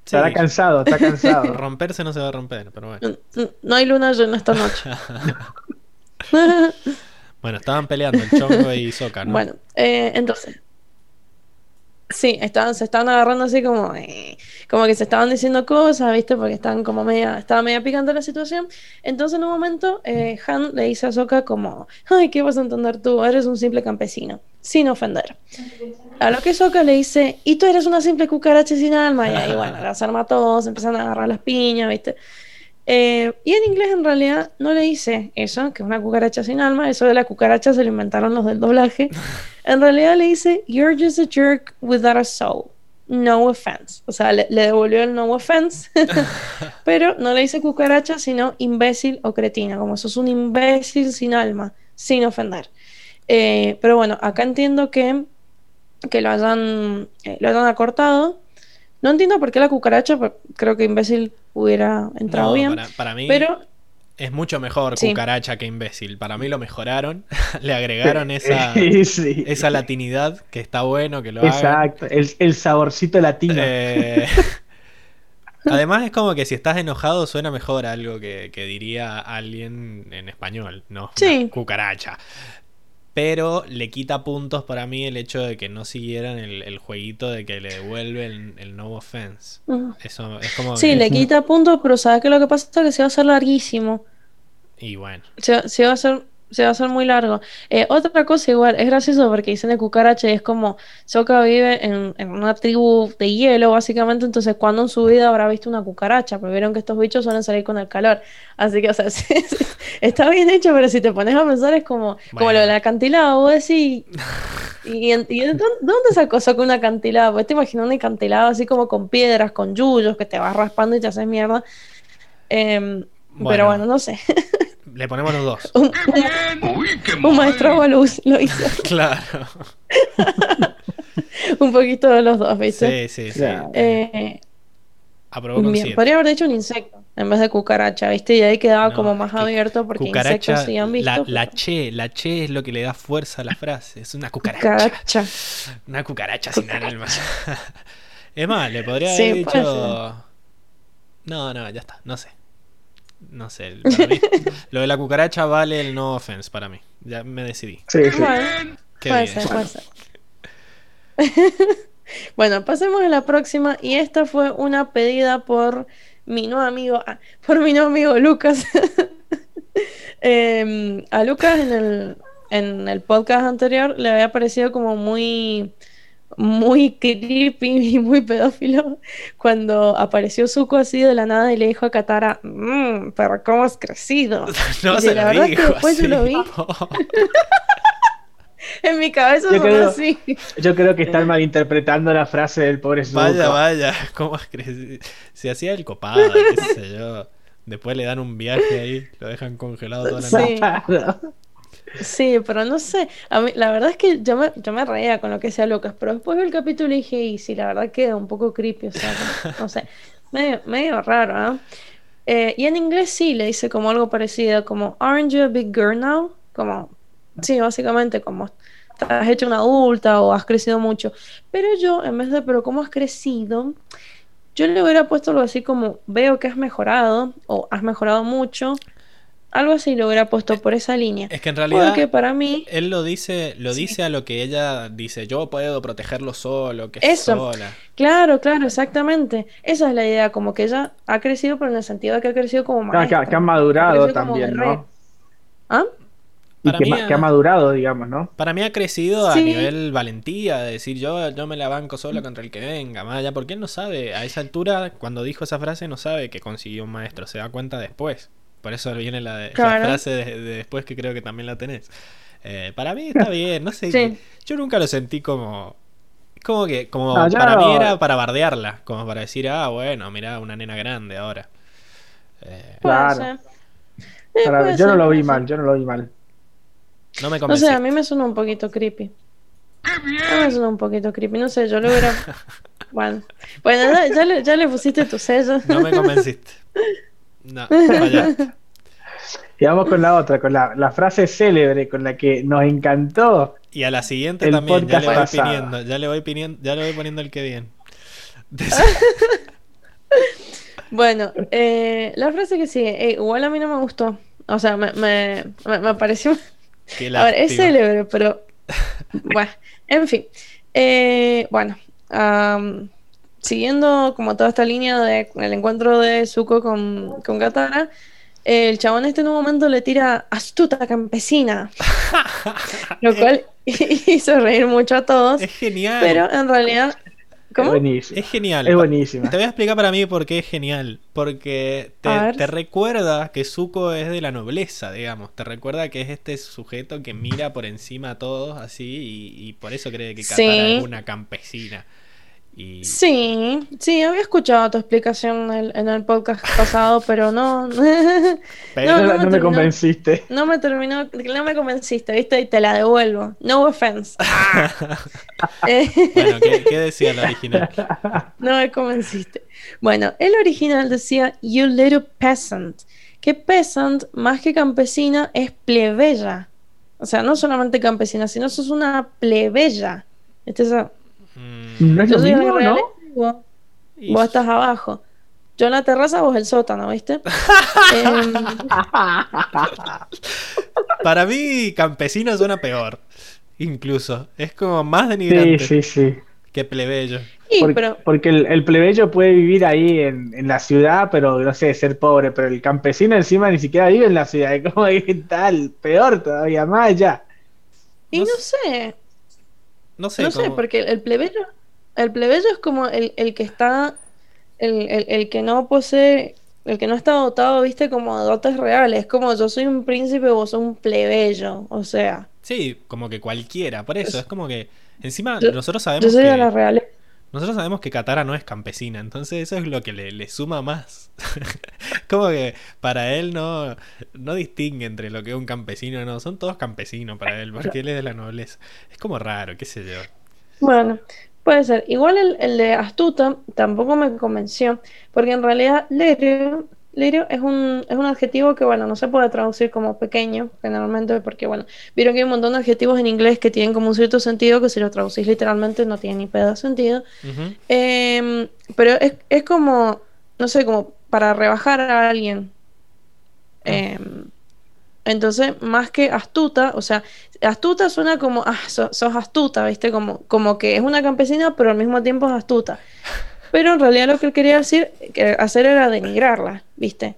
Speaker 1: Sí,
Speaker 3: Estará cansado, está cansado.
Speaker 1: romperse no se va a romper, pero bueno.
Speaker 2: no hay luna llena esta noche.
Speaker 1: Bueno, estaban peleando el chongo y Soka, ¿no?
Speaker 2: Bueno, eh, entonces. Sí, estaban, se estaban agarrando así como, eh, como que se estaban diciendo cosas, ¿viste? Porque estaban como media, estaba media picante la situación. Entonces en un momento eh, Han le dice a Sokka como, ay, ¿qué vas a entender tú? Eres un simple campesino, sin ofender. A lo que Sokka le dice, y tú eres una simple cucaracha sin alma. Y ahí, bueno, las arma todos, empiezan a agarrar las piñas, ¿viste? Eh, y en inglés en realidad no le dice eso, que es una cucaracha sin alma, eso de la cucaracha se lo inventaron los del doblaje. En realidad le dice, You're just a jerk without a soul. No offense. O sea, le, le devolvió el no offense. Pero no le dice cucaracha, sino imbécil o cretina. Como sos un imbécil sin alma, sin ofender. Eh, pero bueno, acá entiendo que, que lo, hayan, eh, lo hayan acortado. No entiendo por qué la cucaracha, pero creo que imbécil hubiera entrado
Speaker 1: No,
Speaker 2: bien.
Speaker 1: Para, para mí
Speaker 2: Pero
Speaker 1: es mucho mejor
Speaker 2: Sí.
Speaker 1: cucaracha que imbécil. Para mí lo mejoraron. Le agregaron esa,
Speaker 3: Sí, sí.
Speaker 1: esa latinidad que está bueno que lo hagan.
Speaker 3: Exacto, el, el saborcito latino.
Speaker 1: Eh, Además es como que si estás enojado suena mejor algo que, que diría alguien en español, ¿no?
Speaker 2: Sí.
Speaker 1: Una cucaracha. Pero le quita puntos para mí el hecho de que no siguieran el, el jueguito de que le devuelve el, el no offense.
Speaker 2: mm,
Speaker 1: Eso es como
Speaker 2: sí,
Speaker 1: que-
Speaker 2: le quita puntos, pero ¿sabes qué? Lo que pasa es que se va a hacer larguísimo.
Speaker 1: Y bueno.
Speaker 2: Se, se va a hacer, se va a hacer muy largo. Eh, otra cosa igual, es gracioso porque dicen de cucaracha y es como Sokka vive en, en una tribu de hielo, básicamente, entonces cuando en su vida habrá visto una cucaracha? Porque vieron que estos bichos suelen salir con el calor. Así que, o sea, sí, sí, está bien hecho, pero si te pones a pensar es como, como lo del acantilado, vos decís... ¿Y, en- y dónde, dónde sacó Sokka un acantilado? Pues te imaginas un acantilado así como con piedras, con yuyos, que te vas raspando y te haces mierda. Em,
Speaker 1: Bueno.
Speaker 2: Pero bueno, no sé.
Speaker 1: Le ponemos los dos.
Speaker 2: un,
Speaker 4: ¡Qué bien! ¡Uy, qué mal!
Speaker 2: un maestro Agualuz lo hizo.
Speaker 1: Claro.
Speaker 2: un poquito de los dos, ¿viste?
Speaker 1: Sí, sí, sí.
Speaker 3: Claro.
Speaker 2: Eh,
Speaker 1: Aprobó con
Speaker 2: bien,
Speaker 1: siete.
Speaker 2: podría haber dicho un insecto en vez de cucaracha, ¿viste? Y ahí quedaba
Speaker 1: No,
Speaker 2: como más
Speaker 1: que
Speaker 2: abierto porque
Speaker 1: Cucaracha,
Speaker 2: insectos sí han visto.
Speaker 1: la,
Speaker 2: pero-
Speaker 1: la che, la che es lo que le da fuerza a la frase. Es una cucaracha.
Speaker 2: Cucaracha.
Speaker 1: Una cucaracha sin alma. es más, le podría
Speaker 2: Sí,
Speaker 1: haber
Speaker 2: puede
Speaker 1: dicho. No, no, ya está, no sé. No sé. mí, lo de la cucaracha vale el no offense para mí. Ya me decidí.
Speaker 3: Sí, sí.
Speaker 2: Bueno,
Speaker 1: Qué
Speaker 2: puede
Speaker 1: bien.
Speaker 2: ser, puede ser. bueno, pasemos a la próxima. Y esta fue una pedida por mi nuevo amigo, ah, por mi nuevo amigo Lucas. Em, a Lucas en el, en el podcast anterior le había parecido como muy, muy creepy y muy pedófilo cuando apareció Zuko así de la nada y le dijo a Katara, mmm, pero cómo has crecido.
Speaker 1: No
Speaker 2: Y
Speaker 1: se
Speaker 2: la
Speaker 1: lo
Speaker 2: verdad que después yo lo vi. En mi cabeza
Speaker 3: Yo creo-
Speaker 2: así.
Speaker 3: Yo creo que están malinterpretando la frase del pobre Zuko.
Speaker 1: Vaya, vaya, ¿cómo has crecido? Se hacía el copado, qué sé yo. Después le dan un viaje ahí, lo dejan congelado toda la noche.
Speaker 2: Sí. Sí, pero no sé. A mí, la verdad es que yo me, yo me reía con lo que decía Lucas, pero después del capítulo dije, y sí, la verdad queda un poco creepy, o sea, no sé, medio, medio raro, ¿ah? Eh, y en inglés sí le dice como algo parecido, como, ¿Aren't you a big girl now? Como, sí, básicamente como, has hecho una adulta o has crecido mucho. Pero yo, en vez de, pero ¿cómo has crecido? Yo le hubiera puesto algo así como, veo que has mejorado o has mejorado mucho. Algo así lo hubiera puesto por esa línea.
Speaker 1: Es que en realidad
Speaker 2: Porque para mí,
Speaker 1: él lo dice, lo
Speaker 2: Sí.
Speaker 1: dice a lo que ella dice, yo puedo protegerlo solo, que
Speaker 2: Eso.
Speaker 1: sola.
Speaker 2: claro, claro, exactamente. Esa es la idea, como que ella ha crecido, pero en el sentido de que ha crecido como maestra.
Speaker 3: que, que ha madurado también. ¿no?
Speaker 2: ¿Ah?
Speaker 3: Y
Speaker 1: Para
Speaker 3: que,
Speaker 1: mí,
Speaker 3: ma- que ha madurado, digamos, ¿no?
Speaker 1: Para mí ha crecido a nivel valentía, de decir yo, yo me la banco sola contra el que venga, más allá, porque él no sabe, a esa altura, cuando dijo esa frase, no sabe que consiguió un maestro, se da cuenta después. Por eso viene la, de- la
Speaker 2: Claro.
Speaker 1: frase de, de después que creo que también la tenés. Eh, para mí está bien, no sé,
Speaker 2: Sí.
Speaker 1: yo nunca lo sentí como... Como que, como
Speaker 3: No,
Speaker 1: para
Speaker 3: no-
Speaker 1: mí era para bardearla, como para decir, ah, bueno, mira, una nena grande ahora. Eh,
Speaker 3: Claro. Para-
Speaker 2: puede
Speaker 3: yo no lo vi mal, yo no lo vi mal.
Speaker 1: no me
Speaker 2: No
Speaker 1: convencí.
Speaker 2: sé, a mí me suena un poquito creepy. A mí me suena un poquito creepy. No sé, yo lo hubiera. Bueno, bueno ya, ya le, ya le pusiste tu sello.
Speaker 1: No me convenciste. No, fallaste.
Speaker 3: Y vamos con la otra, con la, la frase célebre con la que nos encantó.
Speaker 1: Y a la siguiente
Speaker 3: El
Speaker 1: también, ya
Speaker 3: podcast
Speaker 1: le voy
Speaker 3: pasado.
Speaker 1: poniendo, ya le voy poniendo, ya le voy poniendo el que bien.
Speaker 2: Bueno, eh, la frase que sigue, eh, igual a mí no me gustó. O sea, me, me, me, me pareció.
Speaker 1: Qué
Speaker 2: A ver, es célebre, pero. Bueno, en fin. Eh, bueno, am, siguiendo como toda esta línea de el encuentro de Zuko con, con Katara, el chabón este en un momento le tira astuta campesina, lo cual hizo reír mucho a todos,
Speaker 1: Es genial.
Speaker 2: pero en realidad. ¿Cómo?
Speaker 3: Es buenísimo.
Speaker 1: Es genial.
Speaker 3: Es buenísima.
Speaker 1: Te voy a explicar para mí por qué es genial. Porque te, recuerda que Zuko es de la nobleza, digamos. Te recuerda que es este sujeto que mira por encima a todos así y, y por eso cree que Katara
Speaker 2: Sí.
Speaker 1: es una campesina. Y
Speaker 2: Sí, sí, había escuchado tu explicación en el, en el podcast pasado, pero no.
Speaker 1: Pero-
Speaker 3: No,
Speaker 2: no
Speaker 3: no
Speaker 2: me
Speaker 3: convenciste.
Speaker 2: No me terminó, no me convenciste, ¿viste? Y te la devuelvo. No offense. Eh,
Speaker 1: bueno, ¿qué, qué decía la original?
Speaker 2: no me convenciste. Bueno, el original decía You little peasant. Que peasant, más que campesina, es plebeya. O sea, no solamente campesina, sino sos una plebeya. Este es a-
Speaker 1: Mm,
Speaker 3: No es
Speaker 2: Yo
Speaker 3: lo
Speaker 2: soy
Speaker 3: mismo,
Speaker 2: real,
Speaker 3: ¿no?
Speaker 2: vos, estás abajo. Yo en la terraza, vos el sótano, ¿viste? Em,
Speaker 1: Para mí, campesino suena peor. Incluso. Es como más
Speaker 3: Sí,
Speaker 1: denigrante
Speaker 3: sí, sí.
Speaker 1: que plebeyo.
Speaker 2: y,
Speaker 3: Porque,
Speaker 2: pero
Speaker 3: porque el, el plebeyo puede vivir ahí en, en la ciudad, pero no sé, ser pobre, pero el campesino encima ni siquiera vive en la ciudad, es como que tal, peor todavía, más allá.
Speaker 2: y
Speaker 1: no
Speaker 2: no
Speaker 1: sé. No sé,
Speaker 2: no sé, porque el plebeyo, el plebeyo es como el, el que está, el, el- el que no posee, el que no está dotado, viste, como de dotes reales. como yo soy un príncipe, vos sos un plebeyo. O sea,
Speaker 1: Sí, como que cualquiera. Por eso, es como que. Encima,
Speaker 2: Yo-
Speaker 1: nosotros
Speaker 2: yo
Speaker 1: sabemos
Speaker 2: soy
Speaker 1: que.
Speaker 2: de la realeza.
Speaker 1: Nosotros sabemos que Katara no es campesina, entonces eso es lo que le, le suma más. como que para él no, no distingue entre lo que es un campesino, no, son todos campesinos para él, porque él es de la nobleza. Es como raro, qué sé yo.
Speaker 2: Bueno, puede ser. Igual el, el de astuta tampoco me convenció, porque en realidad lirio, lirio es un, es un adjetivo que, bueno, no se puede traducir como pequeño, generalmente, porque, bueno, vieron que hay un montón de adjetivos en inglés que tienen como un cierto sentido, que si lo traducís literalmente no tiene ni pedo de sentido. Em, pero es, es como, no sé, como para rebajar a alguien. Em, entonces, más que astuta, o sea, astuta suena como, ah, so- sos astuta, ¿viste? Como, como que es una campesina, pero al mismo tiempo es astuta. Pero en realidad lo que él quería decir, hacer era denigrarla, ¿viste?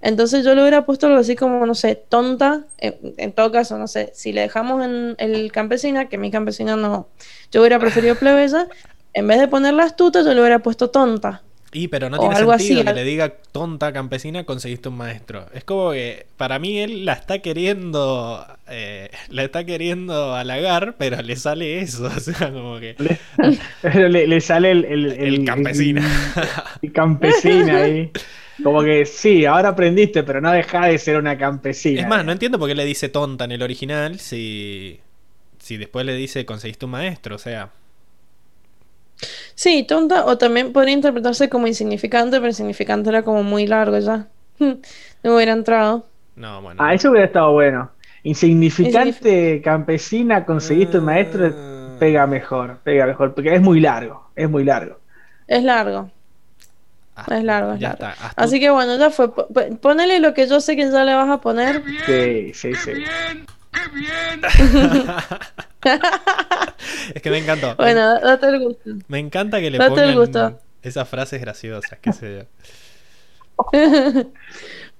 Speaker 2: Entonces yo le hubiera puesto así como, no sé, tonta, en, en todo caso, no sé, si le dejamos en el campesina, que mi campesina no, yo hubiera preferido plebeya, en vez de ponerla astuta, yo le hubiera puesto tonta.
Speaker 1: Y pero no
Speaker 2: O
Speaker 1: tiene
Speaker 2: algo
Speaker 1: sentido
Speaker 2: así,
Speaker 1: que le diga tonta campesina conseguiste un maestro. Es como que para mí él la está queriendo eh, la está queriendo halagar, pero le sale eso, o sea, como que
Speaker 3: Le, le- le sale el, el,
Speaker 1: el campesina.
Speaker 3: El, campesina ahí. Como que sí, ahora aprendiste, pero no deja de ser una campesina.
Speaker 1: Es más, no entiendo por qué le dice tonta en el original si si después le dice conseguiste un maestro, o sea,
Speaker 2: Sí, tonta, o también podría interpretarse como insignificante, pero insignificante era como muy largo ya. No hubiera entrado.
Speaker 1: no, bueno.
Speaker 3: Ah, eso hubiera estado bueno. Insignificante campesina, conseguiste un maestro,
Speaker 1: Ah.
Speaker 3: pega mejor, pega mejor, porque es muy largo, es muy largo.
Speaker 2: Es largo.
Speaker 1: Ah,
Speaker 2: Es largo, es
Speaker 1: ya
Speaker 2: largo.
Speaker 1: está.
Speaker 2: Así que bueno, ya fue. Po- po- Ponele lo que yo sé que ya le vas a poner.
Speaker 3: Sí, sí, sí.
Speaker 4: bien! ¡Qué bien!
Speaker 1: es que me encantó.
Speaker 2: Bueno, date el gusto.
Speaker 1: Me encanta que le
Speaker 2: Date el
Speaker 1: pongan
Speaker 2: gusto.
Speaker 1: esas frases graciosas, qué sé yo.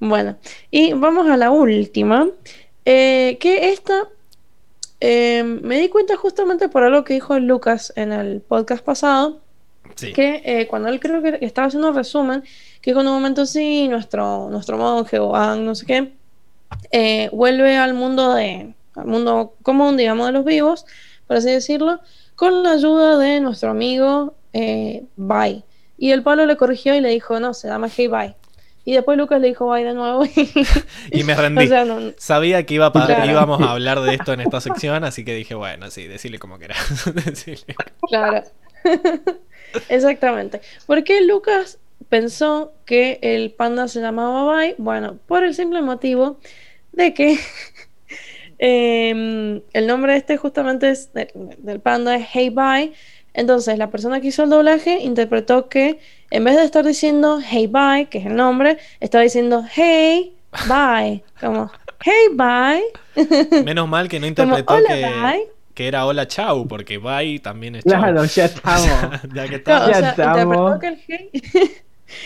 Speaker 2: Bueno, y vamos a la última. eh, que esta eh, me di cuenta justamente por algo que dijo Lucas en el podcast pasado.
Speaker 1: Sí.
Speaker 2: que eh, cuando él creo que estaba haciendo un resumen, que con un momento sí, nuestro, nuestro monje o no sé qué, eh, vuelve al mundo de, al mundo común, digamos, de los vivos, por así decirlo, con la ayuda de nuestro amigo eh, Bai. Y el palo le corrigió y le dijo, no, se llama Hey Bai. Y después Lucas le dijo Bai de nuevo.
Speaker 1: Y me rendí.
Speaker 2: o sea, no-
Speaker 1: Sabía que iba a
Speaker 2: Claro.
Speaker 1: íbamos a hablar de esto en esta sección, así que dije, bueno, sí, decirle como quieras. Decile.
Speaker 2: Claro. Exactamente. ¿Por qué Lucas pensó que el panda se llamaba Bai? Bueno, por el simple motivo de que em, el nombre este justamente es de- del panda es Hey Bye. Entonces, la persona que hizo el doblaje interpretó que en vez de estar diciendo Hey Bye, que es el nombre, estaba diciendo Hey Bye. Como Hey Bye.
Speaker 1: Menos mal que no
Speaker 2: Como
Speaker 1: interpretó
Speaker 2: Hola
Speaker 1: que,
Speaker 2: Bye.
Speaker 1: que era hola chau, porque bye también es chau.
Speaker 3: Claro, ya estamos.
Speaker 1: ya que
Speaker 2: o
Speaker 3: Ya estamos.
Speaker 2: interpretó que el hey,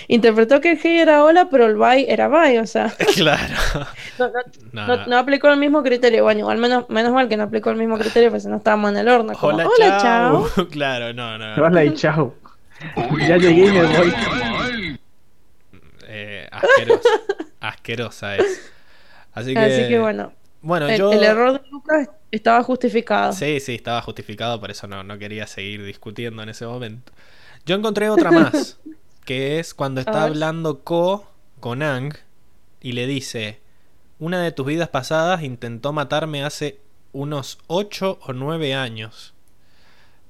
Speaker 2: interpretó que el hey era hola, pero el bye era bye, o sea,
Speaker 1: Claro.
Speaker 2: no, no,
Speaker 1: No,
Speaker 2: no-
Speaker 1: no.
Speaker 2: no aplicó el mismo criterio. Bueno, igual menos, menos mal que no aplicó el mismo criterio, porque si no estábamos en el horno. Como,
Speaker 1: Hola,
Speaker 2: hola,
Speaker 1: chau.
Speaker 2: chao.
Speaker 1: claro, no, no.
Speaker 3: Hola y chau. Ya llegué y me voy.
Speaker 1: Eh, asquerosa. Asquerosa es. Así que,
Speaker 2: Así que bueno,
Speaker 1: Bueno,
Speaker 2: el,
Speaker 1: yo.
Speaker 2: el error de Lucas estaba justificado.
Speaker 1: Sí, sí, estaba justificado, por eso no, no quería seguir discutiendo en ese momento. Yo encontré otra más, que es cuando está hablando Ko con Ang y le dice, una de tus vidas pasadas intentó matarme hace unos 8 o 9 años.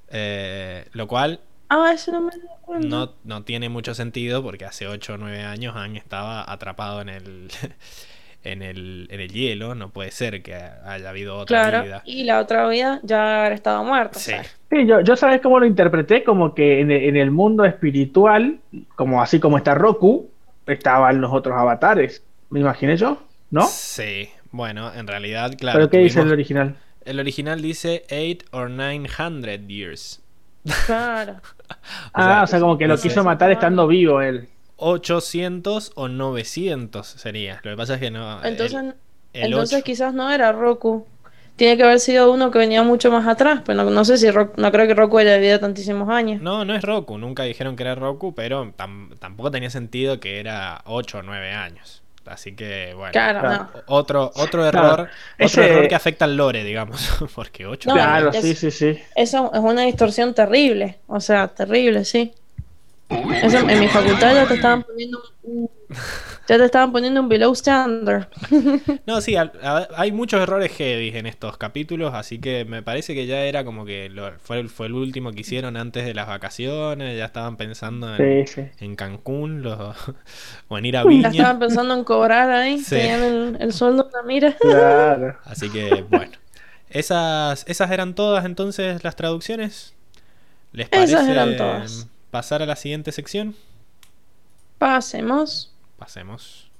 Speaker 1: Eh, lo cual
Speaker 2: Ah, eso no me
Speaker 1: no, no tiene mucho sentido porque hace 8 o 9 años Ang estaba atrapado en el, en el, en el hielo. No puede ser que haya habido otra
Speaker 2: Claro,
Speaker 1: vida.
Speaker 2: y la otra vida ya haber estado muerta.
Speaker 1: Sí.
Speaker 3: Sí, yo, yo sabes cómo lo interpreté, como que en el, en el mundo espiritual, como así como está Roku, estaban los otros avatares. Me imaginé yo, ¿no?
Speaker 1: Sí, bueno, en realidad, claro.
Speaker 3: ¿Pero qué dice el original?
Speaker 1: el original dice 8 or 900 years.
Speaker 2: Claro.
Speaker 3: Ah, o sea, como que lo
Speaker 1: no
Speaker 3: quiso matar estando vivo él.
Speaker 1: 800 o 900 sería. Lo que pasa es que no.
Speaker 2: Entonces,
Speaker 1: el
Speaker 2: entonces quizás no era Roku. Tiene que haber sido uno que venía mucho más atrás, pero no, no sé si Roku- no creo que Roku haya vivido tantísimos años.
Speaker 1: No, no es Roku. Nunca dijeron que era Roku, pero tam- tampoco tenía sentido que era 8 o 9 años. Así que, bueno.
Speaker 2: Claro,
Speaker 3: Claro.
Speaker 2: no.
Speaker 1: Otro, otro
Speaker 3: Claro.
Speaker 1: error. Otro
Speaker 3: Ese-
Speaker 1: error que afecta al lore, digamos. Porque 8
Speaker 2: No,
Speaker 3: claro,
Speaker 2: es-
Speaker 3: sí, sí, sí.
Speaker 2: Eso es una distorsión terrible. O sea, terrible, sí. Eso, en mi facultad ya te estaban poniendo un, ya te estaban poniendo un below standard.
Speaker 1: No, sí, a- hay muchos errores heavy en estos capítulos, así que me parece que ya era como que lo- fue, el- fue el último que hicieron antes de las vacaciones, ya estaban pensando en,
Speaker 3: Sí, sí.
Speaker 1: en Cancún los, o en ir a
Speaker 2: Ya
Speaker 1: Viña.
Speaker 2: estaban pensando en cobrar ahí,
Speaker 1: Sí.
Speaker 2: tenían el, el sueldo en la mira.
Speaker 3: Claro.
Speaker 1: Así que, bueno. Esas, esas eran todas entonces las traducciones. ¿Les parece
Speaker 2: Esas eran todas.
Speaker 1: Pasar a la siguiente sección?
Speaker 2: Pasemos.
Speaker 1: Pasemos.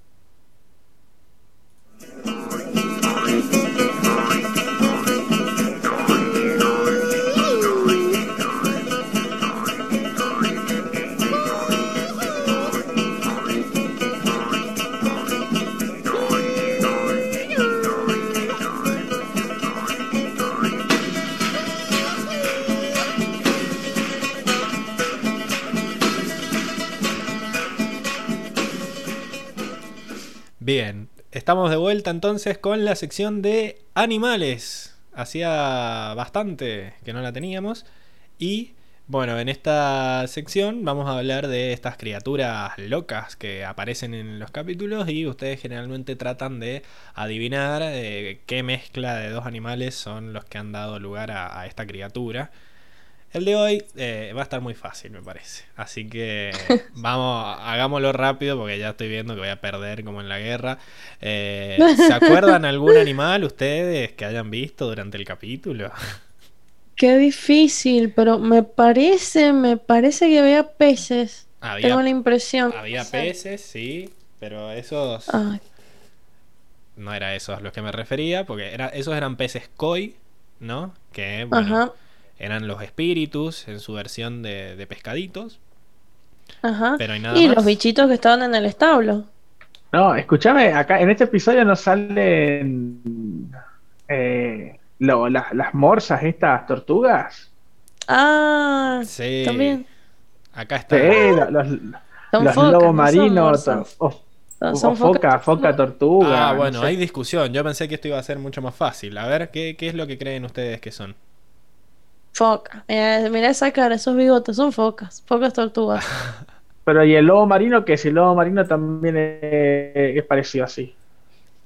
Speaker 1: Bien, estamos de vuelta entonces con la sección de animales. Hacía bastante que no la teníamos. Y bueno, en esta sección vamos a hablar de estas criaturas locas que aparecen en los capítulos y ustedes generalmente tratan de adivinar eh, qué mezcla de dos animales son los que han dado lugar a, a esta criatura. El de hoy eh, va a estar muy fácil, me parece. Así que vamos, hagámoslo rápido porque ya estoy viendo que voy a perder como en la guerra. Eh, ¿Se acuerdan algún animal ustedes que hayan visto durante el capítulo?
Speaker 2: Qué difícil, pero me parece, me parece que había peces.
Speaker 1: Había,
Speaker 2: Tengo la impresión.
Speaker 1: había peces, sí, pero esos
Speaker 2: Ay,
Speaker 1: no era esos a los que me refería, porque era, esos eran peces koi, ¿no? Que bueno,
Speaker 2: ajá,
Speaker 1: eran los espíritus en su versión de, de pescaditos.
Speaker 2: ajá.
Speaker 1: Pero hay nada
Speaker 2: Y
Speaker 1: más.
Speaker 2: los bichitos que estaban en el establo.
Speaker 3: No, escúchame, acá en este episodio nos salen eh, lo- las, las morsas, estas tortugas.
Speaker 2: Ah,
Speaker 1: Sí.
Speaker 2: también.
Speaker 1: Acá está.
Speaker 3: Sí, lo- los, los
Speaker 2: focas,
Speaker 3: lobos
Speaker 2: no son
Speaker 3: marinos,
Speaker 2: morsas.
Speaker 3: o, o-
Speaker 2: Son-
Speaker 3: o foca, foca, tortuga.
Speaker 1: Ah,
Speaker 3: no
Speaker 1: bueno,
Speaker 3: sé.
Speaker 1: hay discusión. Yo pensé que esto iba a ser mucho más fácil. A ver, ¿qué, qué es lo que creen ustedes que son?
Speaker 2: Foca. Mira, mira esa cara, esos bigotes, son focas. Focas tortugas.
Speaker 3: Pero y el lobo marino, que si el lobo marino también es, es parecido así.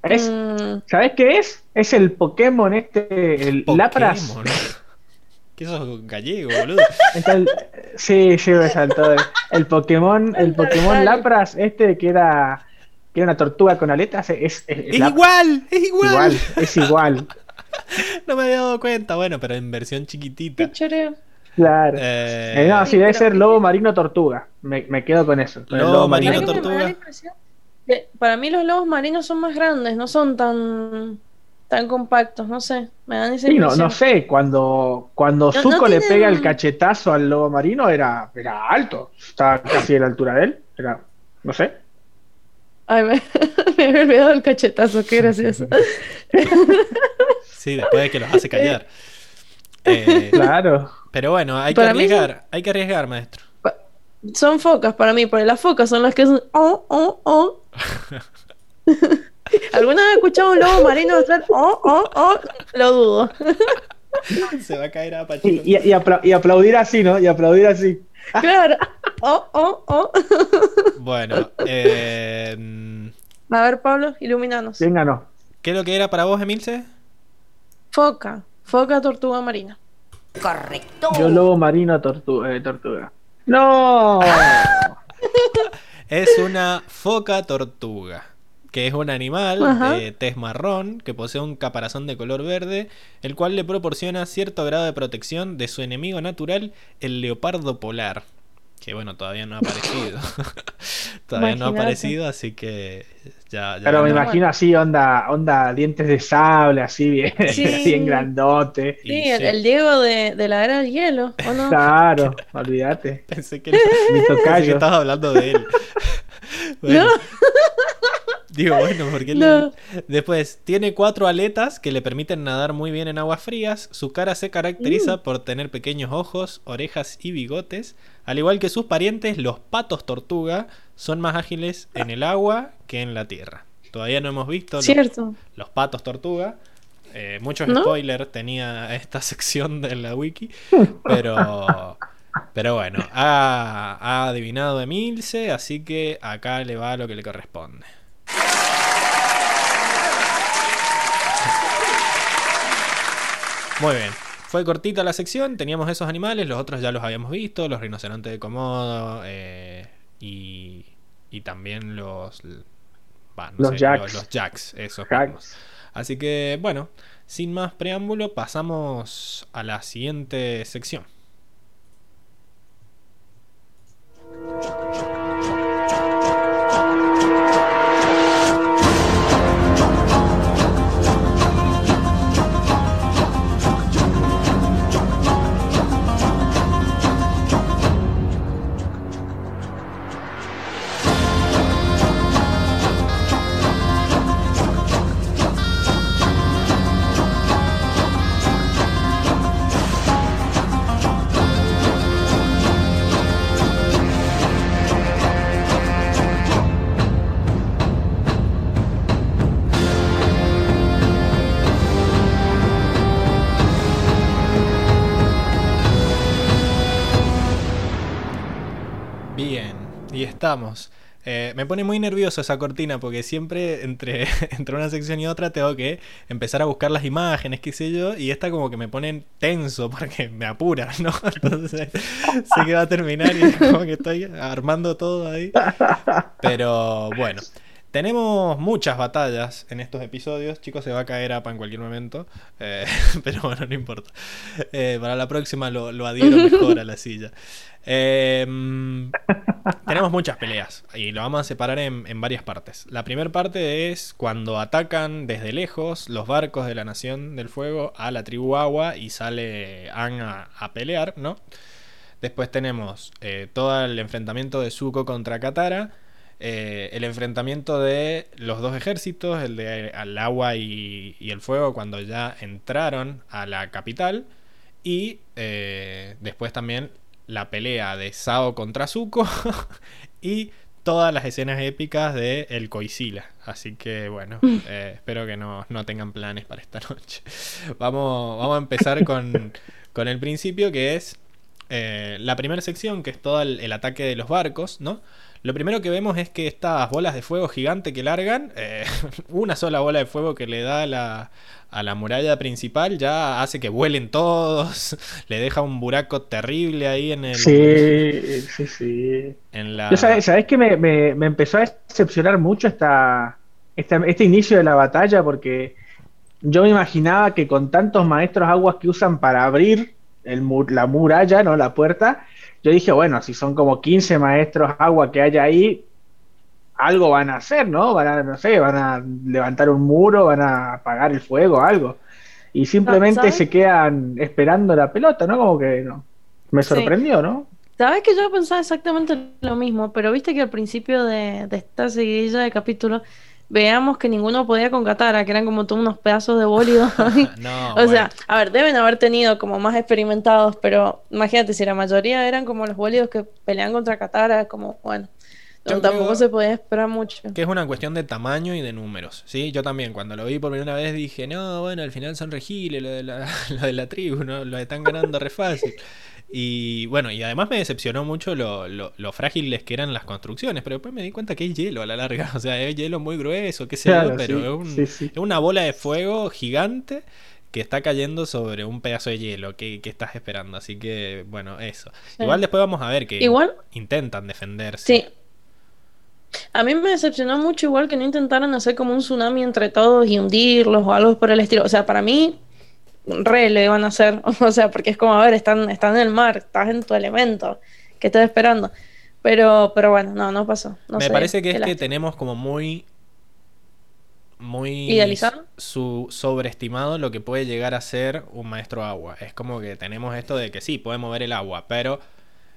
Speaker 3: Es,
Speaker 2: Mm,
Speaker 3: ¿Sabes qué es? Es el Pokémon este, el Lapras.
Speaker 1: Pokémon. ¿Qué sos gallego, boludo?
Speaker 3: Entonces, sí, sí, me saltó. El Pokémon, el Pokémon. Lapras, este que era, que era una tortuga con aletas, es, es, es
Speaker 1: ¡Es
Speaker 3: Lapras.
Speaker 1: igual! ¡Es igual!
Speaker 3: Igual, es igual.
Speaker 1: No me había dado cuenta. Bueno, pero en versión chiquitita.
Speaker 2: qué choreo.
Speaker 3: Claro.
Speaker 1: Eh,
Speaker 3: Eh, no, sí, debe ser lobo marino tortuga. Me, me quedo con eso.
Speaker 1: Lobo marino
Speaker 2: ¿Sabes qué me- me da la
Speaker 1: tortuga.
Speaker 2: Para mí los lobos marinos son más grandes, no son tan tan compactos, no sé, me dan esa
Speaker 3: Sí, no,
Speaker 2: impresión.
Speaker 3: no sé, cuando, cuando
Speaker 2: No-
Speaker 3: Zuko
Speaker 2: no
Speaker 3: le pega el cachetazo al lobo marino era, era alto, estaba casi a la altura de él, era, no sé.
Speaker 2: Ay, me, me había olvidado el cachetazo, qué gracioso.
Speaker 1: Sí, después de que los hace callar. Eh,
Speaker 3: Claro.
Speaker 1: pero bueno, hay que
Speaker 2: Para
Speaker 1: arriesgar. Hay que arriesgar, maestro.
Speaker 2: Son focas para mí, porque las focas son las que son oh, oh, oh. ¿Alguna vez he escuchado un lobo marino hacer oh, oh, oh? Lo dudo.
Speaker 1: Se va a caer a
Speaker 3: Y,
Speaker 1: Pachito.
Speaker 3: y, y apla- y aplaudir así, ¿no? Y aplaudir así.
Speaker 2: Claro. Oh, oh, oh.
Speaker 1: Bueno, eh,
Speaker 2: A ver, Pablo, ilumínanos.
Speaker 3: Venga, no.
Speaker 1: ¿qué es lo que era para vos, Emilce?
Speaker 2: Foca. Foca tortuga marina.
Speaker 5: Correcto.
Speaker 3: Yo lobo marino tortuga. eh, tortuga. ¡No!
Speaker 1: Es una foca tortuga, que es un animal
Speaker 2: Ajá.
Speaker 1: de tez marrón que posee un caparazón de color verde, el cual le proporciona cierto grado de protección de su enemigo natural, el leopardo polar. Que bueno, todavía no ha aparecido. todavía no ha aparecido, así que ya, ya
Speaker 3: Pero me imagino así, onda, onda, dientes de sable, así bien,
Speaker 2: Sí.
Speaker 3: bien grandote.
Speaker 1: Y
Speaker 2: Sí, el,
Speaker 1: sí.
Speaker 2: el Diego de, de la era del hielo, ¿o no?
Speaker 3: Claro, olvídate.
Speaker 1: Pensé que,
Speaker 3: Mi
Speaker 1: pensé que
Speaker 3: tocayo.
Speaker 1: estabas hablando de él. Bueno.
Speaker 2: No.
Speaker 1: Digo, bueno, porque
Speaker 2: No.
Speaker 1: después tiene cuatro aletas que le permiten nadar muy bien en aguas frías. Su cara se caracteriza
Speaker 2: Mm.
Speaker 1: por tener pequeños ojos, orejas y bigotes. Al igual que sus parientes, los patos tortuga son más ágiles en el agua que en la tierra. Todavía no hemos visto los, patos tortuga. Eh, muchos
Speaker 2: ¿No?
Speaker 1: spoilers tenía esta sección de la wiki, pero pero bueno, ha, ha adivinado Emilce, así que acá le va lo que le corresponde. Muy bien. Fue cortita la sección, teníamos esos animales, los otros ya los habíamos visto, los rinocerontes de Komodo eh, y, y también los... no
Speaker 3: Los
Speaker 1: sé,
Speaker 3: jacks.
Speaker 1: Los, los jacks, esos
Speaker 3: Jacks.
Speaker 1: Así que bueno, sin más preámbulo, pasamos a la siguiente sección. Estamos. Eh, me pone muy nervioso esa cortina porque siempre entre, entre una sección y otra tengo que empezar a buscar las imágenes, qué sé yo, y esta como que me pone tenso porque me apura, ¿no? Entonces sé que va a terminar y como que estoy armando todo ahí. Pero bueno. Tenemos muchas batallas en estos episodios. Chicos, se va a caer APA en cualquier momento. Eh, pero bueno, no importa. Eh, para la próxima lo, lo adhiero mejor a la silla. Em, tenemos muchas peleas y lo vamos a separar en, varias partes. La primera parte es cuando atacan desde lejos los barcos de la Nación del Fuego a la tribu Agua y sale a, pelear, ¿no? Después tenemos eh, todo el enfrentamiento de Zuko contra Katara. Eh, el enfrentamiento de los dos ejércitos, el de al agua y, el fuego, cuando ya entraron a la capital. Y eh, después también la pelea de Sao contra Zuko. y todas las escenas épicas de El Coisila. Así que bueno, eh, espero que no, tengan planes para esta noche. Vamos, vamos a empezar con, con el principio, que es la primera sección, que es todo el ataque de los barcos, ¿no? Lo primero que vemos es que estas bolas de fuego gigante que largan, eh, una sola bola de fuego que le da a la, a la muralla principal ya hace que vuelen todos, le deja un buraco terrible ahí en el...
Speaker 3: Sí, sí, sí.
Speaker 1: En la...
Speaker 3: sabes, que me, me, empezó a decepcionar mucho esta, este inicio de la batalla? Porque yo me imaginaba que con tantos maestros aguas que usan para abrir el, la muralla, ¿no? La puerta, yo dije, bueno, si son como 15 maestros agua que hay ahí, algo van a hacer, ¿no? Van a, no sé, van a levantar un muro, van a apagar el fuego, algo. Y simplemente se quedan esperando la pelota, ¿no? Como que no. Me sorprendió, ¿no?
Speaker 2: Sabes que yo pensaba exactamente lo mismo, pero viste que al principio de, de esta seguidilla de capítulos veamos que ninguno podía con Katara, que eran como todos unos pedazos de bólido. o sea, a ver, deben haber tenido como más experimentados, pero imagínate si la mayoría eran como los bólidos que pelean contra Katara, como, bueno. tampoco se podía esperar mucho.
Speaker 1: Que es una cuestión de tamaño y de números, ¿sí? Yo también, cuando lo vi por primera vez, dije, no, bueno, al final son regiles, lo de la, lo de la tribu, ¿no? Lo están ganando re fácil. Y bueno, y además me decepcionó mucho lo, lo, frágiles que eran las construcciones, pero después me di cuenta que es hielo a la larga, o sea, es hielo muy grueso, qué sé yo, pero es, una bola de fuego gigante que está cayendo sobre un pedazo de hielo que, estás esperando, así que bueno, eso. Igual después vamos a ver que igual, intentan defenderse.
Speaker 2: Sí. A mí me decepcionó mucho igual que no intentaran hacer como un tsunami entre todos y hundirlos o algo por el estilo. O sea, para mí re le van a hacer, o sea, porque es como, a ver, están, están en el mar, estás en tu elemento, que estás esperando? Pero, pero bueno, no, no pasó.
Speaker 1: Me parece que es que tenemos como muy muy
Speaker 2: ¿Idealizado?
Speaker 1: Su, sobreestimado lo que puede llegar a ser un maestro agua. Es como que tenemos esto de que sí, puede mover el agua, pero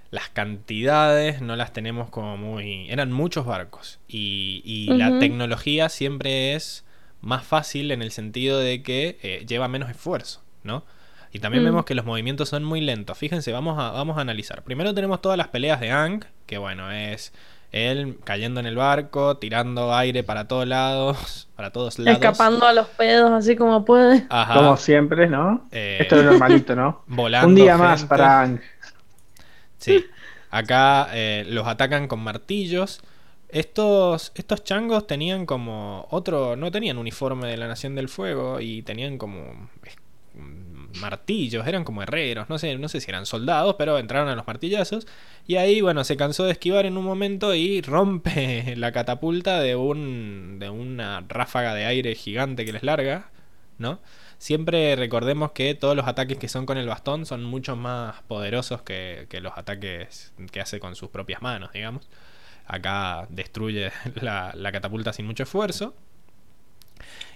Speaker 1: las cantidades no las tenemos como muy... Eran muchos barcos y, y la tecnología siempre es más fácil en el sentido de que eh, lleva menos esfuerzo, ¿no? Y también mm. vemos que los movimientos son muy lentos. Fíjense, vamos a, vamos a analizar. Primero tenemos todas las peleas de Ang, que bueno, es él cayendo en el barco, tirando aire para todos lados, para todos lados.
Speaker 2: Escapando a los pedos así como puede.
Speaker 3: Como siempre, ¿no? Eh, Esto es normalito, ¿no?
Speaker 1: Volando
Speaker 3: Un día más para Ang.
Speaker 1: Sí. Acá eh, los atacan con martillos. Estos, estos changos tenían como otro, no tenían uniforme de la Nación del Fuego y tenían como martillos, eran como herreros, no sé, no sé si eran soldados, pero entraron a los martillazos y ahí, bueno, se cansó de esquivar en un momento y rompe la catapulta de un de una ráfaga de aire gigante que les larga, ¿no? Siempre recordemos que todos los ataques que son con el bastón son mucho más poderosos que, que los ataques que hace con sus propias manos, digamos. Acá destruye la, catapulta sin mucho esfuerzo.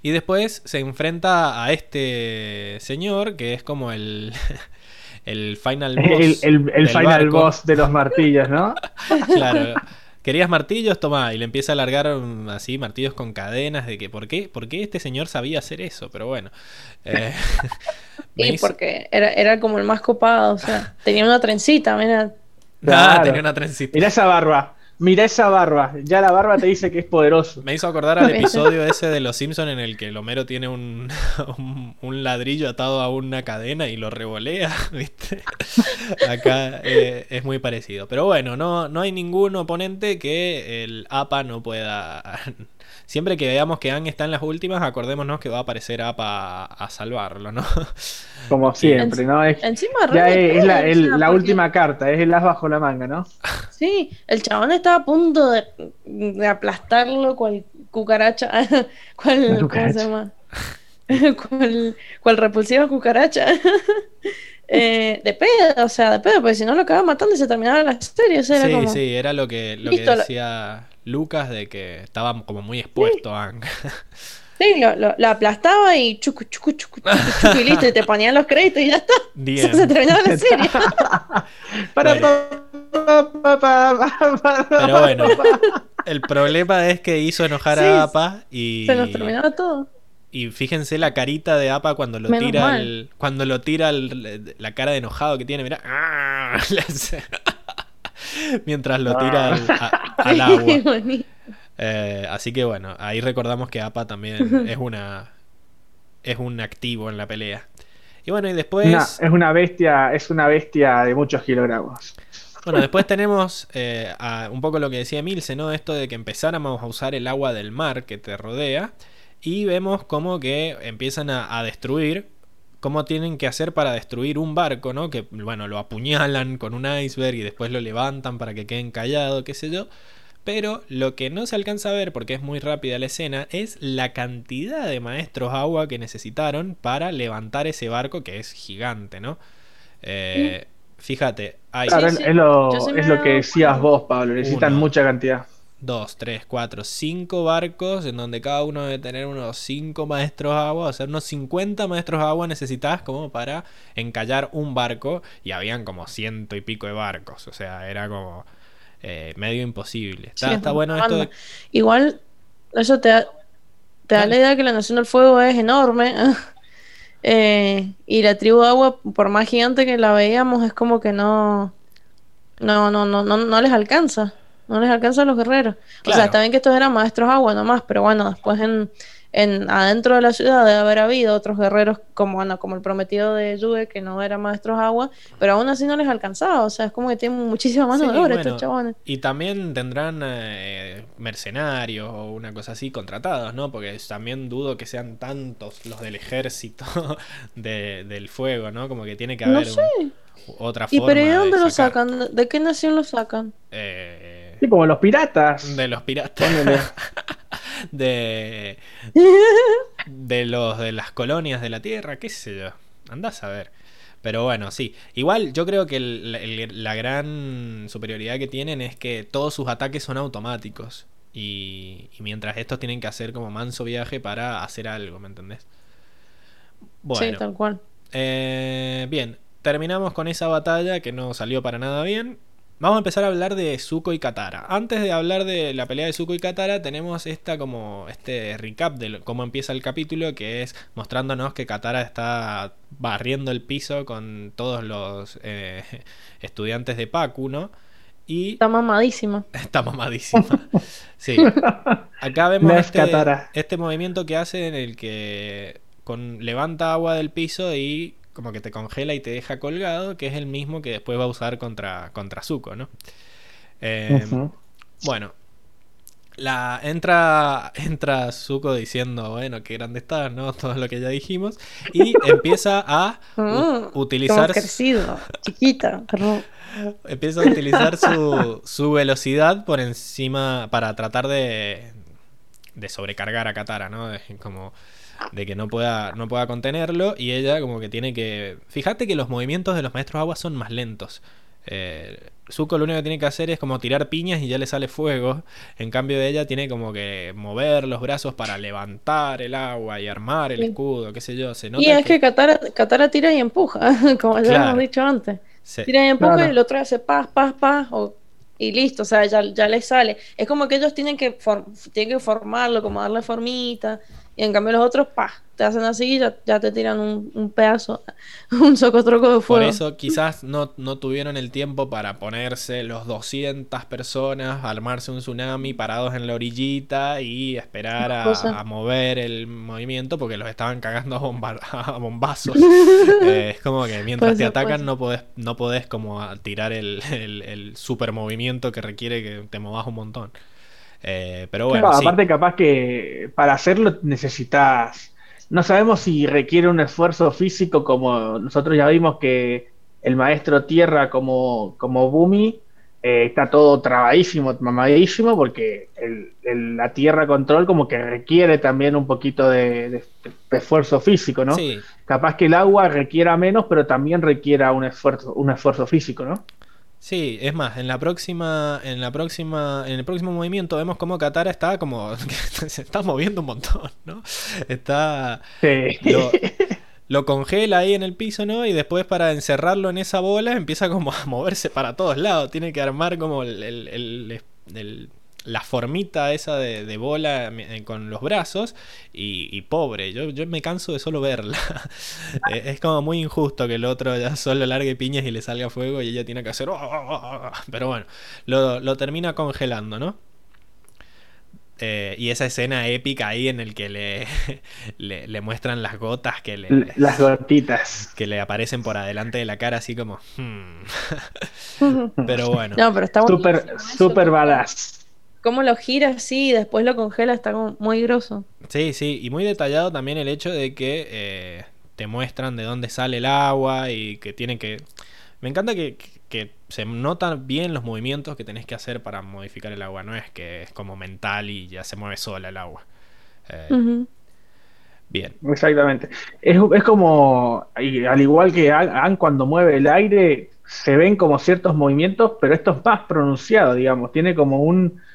Speaker 1: Y después se enfrenta a este señor que es como el, el final
Speaker 3: boss. El, final boss de los martillos, ¿no?
Speaker 1: claro. ¿Querías martillos? Toma. Y le empieza a largar um, así martillos con cadenas de que ¿por qué? ¿Por qué este señor sabía hacer eso? Pero bueno.
Speaker 2: Eh, y porque era, era, como el más copado. O sea, tenía una trencita, mira.
Speaker 1: Ah, tenía una trencita.
Speaker 3: Mira esa barba. Mira esa barba. Ya la barba te dice que es poderoso.
Speaker 1: Me hizo acordar al episodio ese de Los Simpsons en el que el Homero tiene un, un, un ladrillo atado a una cadena y lo revolea, ¿viste? Acá eh, es muy parecido. Pero bueno, no, no hay ningún oponente que el APA no pueda siempre que veamos que Ang está en las últimas, acordémonos que va a aparecer APA a, salvarlo, ¿no?
Speaker 3: Como siempre, ¿no? Es,
Speaker 2: Encima,
Speaker 3: ya es, la, el-
Speaker 2: porque-
Speaker 3: última carta, es el as bajo la manga, ¿no?
Speaker 2: Sí, el chabón estaba a punto de, de aplastarlo cual cucaracha. cual, ¿Cómo se llama? cual, cual repulsiva cucaracha. Eh, de pedo, o sea, de pedo, porque si no lo acababa matando y se terminaba la serie. O sea, era
Speaker 1: Sí,
Speaker 2: como...
Speaker 1: sí, era lo que, lo
Speaker 2: Listo,
Speaker 1: que decía Lucas de que estaba como muy expuesto Ang.
Speaker 2: Sí, lo, lo- lo aplastaba y chucu, chucu, chucu, chucu, chucu, y listo, y te ponían los créditos y ya está.
Speaker 1: Bien.
Speaker 2: se terminaba la serie.
Speaker 3: Para,
Speaker 1: Pero bueno, el problema es que hizo enojar
Speaker 2: Sí,
Speaker 1: a APA y,
Speaker 2: Se nos terminaba todo.
Speaker 1: y fíjense la carita de APA cuando lo
Speaker 2: Menos
Speaker 1: tira el, cuando lo tira el- la cara de enojado que tiene, mira, mientras lo tira al, a- al agua. Eh, así que bueno, ahí recordamos que APA también es una es un activo en la pelea. Y bueno, y después
Speaker 3: es una bestia, es una bestia de muchos kilogramos.
Speaker 1: Bueno, después tenemos eh, a- un poco lo que decía Milce, ¿no? Esto de que empezáramos a usar el agua del mar que te rodea y vemos como que empiezan a, a destruir, cómo tienen que hacer para destruir un barco, ¿no? Que, bueno, lo apuñalan con un iceberg y después lo levantan para que queden callados, qué sé yo. Pero lo que no se alcanza a ver, porque es muy rápida la escena, es la cantidad de maestros agua que necesitaron para levantar ese barco que es gigante, ¿no? Eh, Fíjate, hay
Speaker 3: Claro, es, lo, es lo que decías vos, Pablo. Necesitan
Speaker 1: Uno.
Speaker 3: mucha cantidad.
Speaker 1: Dos, tres, cuatro, cinco barcos en donde cada uno debe tener unos cinco maestros agua, o sea, unos 50 maestros agua necesitas como para encallar un barco y habían como ciento y pico de barcos, o sea, era como eh, medio imposible. Está,
Speaker 2: Sí,
Speaker 1: está
Speaker 2: es
Speaker 1: bueno esto de...
Speaker 2: Igual, eso te da, te da la idea que la Nación del Fuego es enorme. Eh, y la tribu de agua, por más gigante que la veíamos, es como que no. No, no, no, no, no les alcanza. No les alcanza a los guerreros. O sea, está bien que estos eran maestros agua nomás, pero bueno, después en, en adentro de la ciudad debe haber habido otros guerreros como, bueno, como el prometido de Yue, que no eran maestros agua, pero aún así no les alcanzaba. O sea, es como que tienen muchísima mano
Speaker 1: Sí,
Speaker 2: de obra
Speaker 1: bueno,
Speaker 2: estos chabones.
Speaker 1: Y también tendrán eh, mercenarios o una cosa así contratados, ¿no? Porque también dudo que sean tantos los del ejército de- del fuego, ¿no? Como que tiene que
Speaker 2: No
Speaker 1: haber
Speaker 2: sé.
Speaker 1: un- otra
Speaker 2: ¿Y
Speaker 1: forma
Speaker 2: pero de dónde lo sacan? ¿De qué nación lo sacan?
Speaker 1: Eh,
Speaker 3: Sí, como los piratas.
Speaker 1: de los piratas. De, de los de las colonias de la Tierra, qué sé yo. Andás a ver. Pero bueno, sí. Igual yo creo que el- el- la gran superioridad que tienen es que todos sus ataques son automáticos. Y, y mientras estos tienen que hacer como manso viaje para hacer algo, ¿me entendés?
Speaker 2: Sí,
Speaker 1: Bueno,
Speaker 2: tal cual.
Speaker 1: eh, bien, terminamos con esa batalla que no salió para nada bien. Vamos a empezar a hablar de Zuko y Katara. Antes de hablar de la pelea de Zuko y Katara, tenemos esta como este recap de cómo empieza el capítulo, que es mostrándonos que Katara está barriendo el piso con todos los eh, estudiantes de Paku, ¿no? Y
Speaker 2: Está mamadísima.
Speaker 1: Está mamadísima. Sí. Acá vemos este, este movimiento que hace en el que con, levanta agua del piso y como que te congela y te deja colgado, que es el mismo que después va a usar contra, contra Zuko, ¿no? Eh,
Speaker 3: Ujú.
Speaker 1: Bueno. La, entra, entra Zuko diciendo, bueno, qué grande estás, ¿no? Todo lo que ya dijimos. Y empieza a u-
Speaker 2: Mm,
Speaker 1: utilizar
Speaker 2: crecido, chiquita.
Speaker 1: Empieza a utilizar su, su velocidad por encima para tratar de, de sobrecargar a Katara, ¿no? Como de que no pueda, no pueda contenerlo y ella como que tiene que... Fíjate que los movimientos de los maestros agua son más lentos. Eh, Zuko lo único que tiene que hacer es como tirar piñas y ya le sale fuego. En cambio de ella tiene como que mover los brazos para levantar el agua y armar el escudo, qué sé yo. Se nota
Speaker 2: Y es que Katara, Katara tira y empuja, como ya
Speaker 1: Claro.
Speaker 2: hemos dicho antes.
Speaker 1: se-
Speaker 2: Tira y empuja
Speaker 3: Claro.
Speaker 2: y el otro hace paz, paz, paz, o- y listo, o sea, ya, ya le sale. Es como que ellos tienen que, tienen que formarlo, como darle formita, Y en cambio los otros, pa, te hacen así y ya, ya te tiran un, un pedazo, un socotroco de
Speaker 1: Por
Speaker 2: fuego.
Speaker 1: eso quizás no, no tuvieron el tiempo para ponerse los 200 personas, armarse un tsunami parados en la orillita y esperar a, mover el movimiento porque los estaban cagando a, bomba- a bombazos. Eh, es como que mientras te atacan no podés, no podés como tirar el, el, el super movimiento que requiere que te movas un montón. Eh, pero bueno,
Speaker 3: Claro,
Speaker 1: sí.
Speaker 3: aparte capaz que para hacerlo necesitas, no sabemos si requiere un esfuerzo físico como nosotros ya vimos que el maestro Tierra como, como Bumi eh, está todo trabadísimo, mamadísimo, porque el- el- la Tierra Control como que requiere también un poquito de, de- de esfuerzo físico, ¿no?
Speaker 1: Sí,
Speaker 3: Capaz que el agua requiera menos, pero también requiera un esfuerzo, un esfuerzo físico, ¿no?
Speaker 1: Sí, es más, en la próxima, en la próxima, en el próximo movimiento vemos como Katara está como se está moviendo un montón, ¿no? Está
Speaker 3: Sí.
Speaker 1: lo, lo congela ahí en el piso, ¿no? Y después para encerrarlo en esa bola empieza como a moverse para todos lados. Tiene que armar como el, el- el- el- la formita esa de, de bola eh, con los brazos. Y, y pobre, yo, yo me canso de solo verla. Eh, es como muy injusto que el otro ya solo largue piñas y le salga fuego y ella tiene que hacer... "Oh". Pero bueno, lo, lo termina congelando, ¿no? Eh, y esa escena épica ahí en el que le, le, le muestran las gotas que le,
Speaker 3: Las gotitas.
Speaker 1: que le aparecen por adelante de la cara así como... "Hmm". Pero bueno.
Speaker 2: No, pero está
Speaker 3: super
Speaker 2: como-
Speaker 3: badass.
Speaker 2: Cómo lo gira así y después lo congela, está como muy grosso.
Speaker 1: Sí, sí, y muy detallado también el hecho de que eh, te muestran de dónde sale el agua y que tienen que... Me encanta que, que se notan bien los movimientos que tenés que hacer para modificar el agua, no es que es como mental y ya se mueve sola el agua. Eh. Bien,
Speaker 3: Exactamente. Es, es como, y al igual que An cuando mueve el aire, se ven como ciertos movimientos, pero esto es más pronunciado, digamos. Tiene como un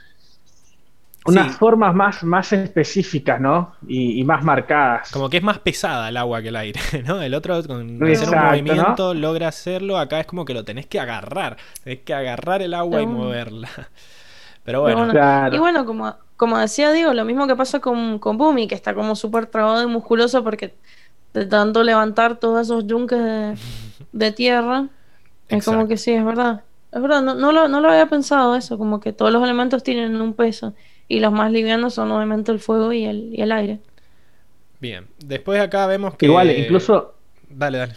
Speaker 3: unas
Speaker 1: Sí.
Speaker 3: formas más, más específicas, ¿no? Y, y más marcadas.
Speaker 1: como que es más pesada el agua que el aire, ¿no? El otro con hacer un
Speaker 3: Exacto,
Speaker 1: movimiento logra hacerlo, acá es como que lo tenés que agarrar, tenés que agarrar el agua y moverla. Pero bueno,
Speaker 2: bueno.
Speaker 3: Claro.
Speaker 2: Y bueno, como, como decía Diego, lo mismo que pasa con, con Bumi, que está como súper trabado y musculoso porque de tanto levantar todos esos yunques de, de tierra, es como
Speaker 1: Exacto.
Speaker 2: que sí, es verdad. Es verdad, no, no, lo, no lo había pensado eso, como que todos los elementos tienen un peso y los más livianos son obviamente el fuego y el, y el aire.
Speaker 1: bien. Después acá vemos que...
Speaker 3: Igual, incluso
Speaker 1: Dale, dale.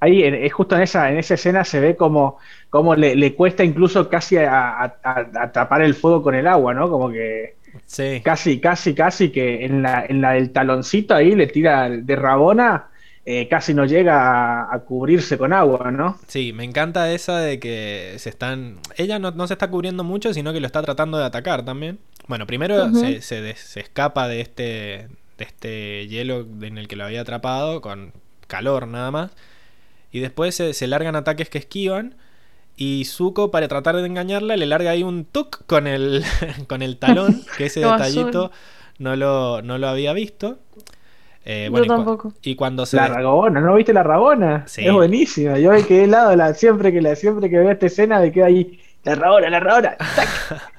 Speaker 3: ahí, es justo en esa, en esa escena se ve como, como le, le cuesta incluso casi a, a- a- a tapar el fuego con el agua, ¿no? Como que
Speaker 1: Sí.
Speaker 3: casi, casi, casi que en la, en la del taloncito ahí le tira de rabona, eh, casi no llega a, a cubrirse con agua, ¿no?
Speaker 1: Sí, me encanta esa de que se están. Ella no, no se está cubriendo mucho, sino que lo está tratando de atacar también. Bueno, primero se, se des- se escapa de este, de este hielo en el que lo había atrapado, con calor nada más. Y después se, se largan ataques que esquivan. Y Zuko, para tratar de engañarla, le larga ahí un tuk con el, con el talón, que ese detallito no lo, no lo había visto. Eh,
Speaker 2: Yo
Speaker 1: y
Speaker 2: tampoco.
Speaker 1: y cuando se
Speaker 3: La rabona, ¿no viste la rabona?
Speaker 1: Sí.
Speaker 3: Es buenísima. Yo me quedé helado la, siempre que la, siempre que veo esta escena me quedo ahí, la rabona, la rabona.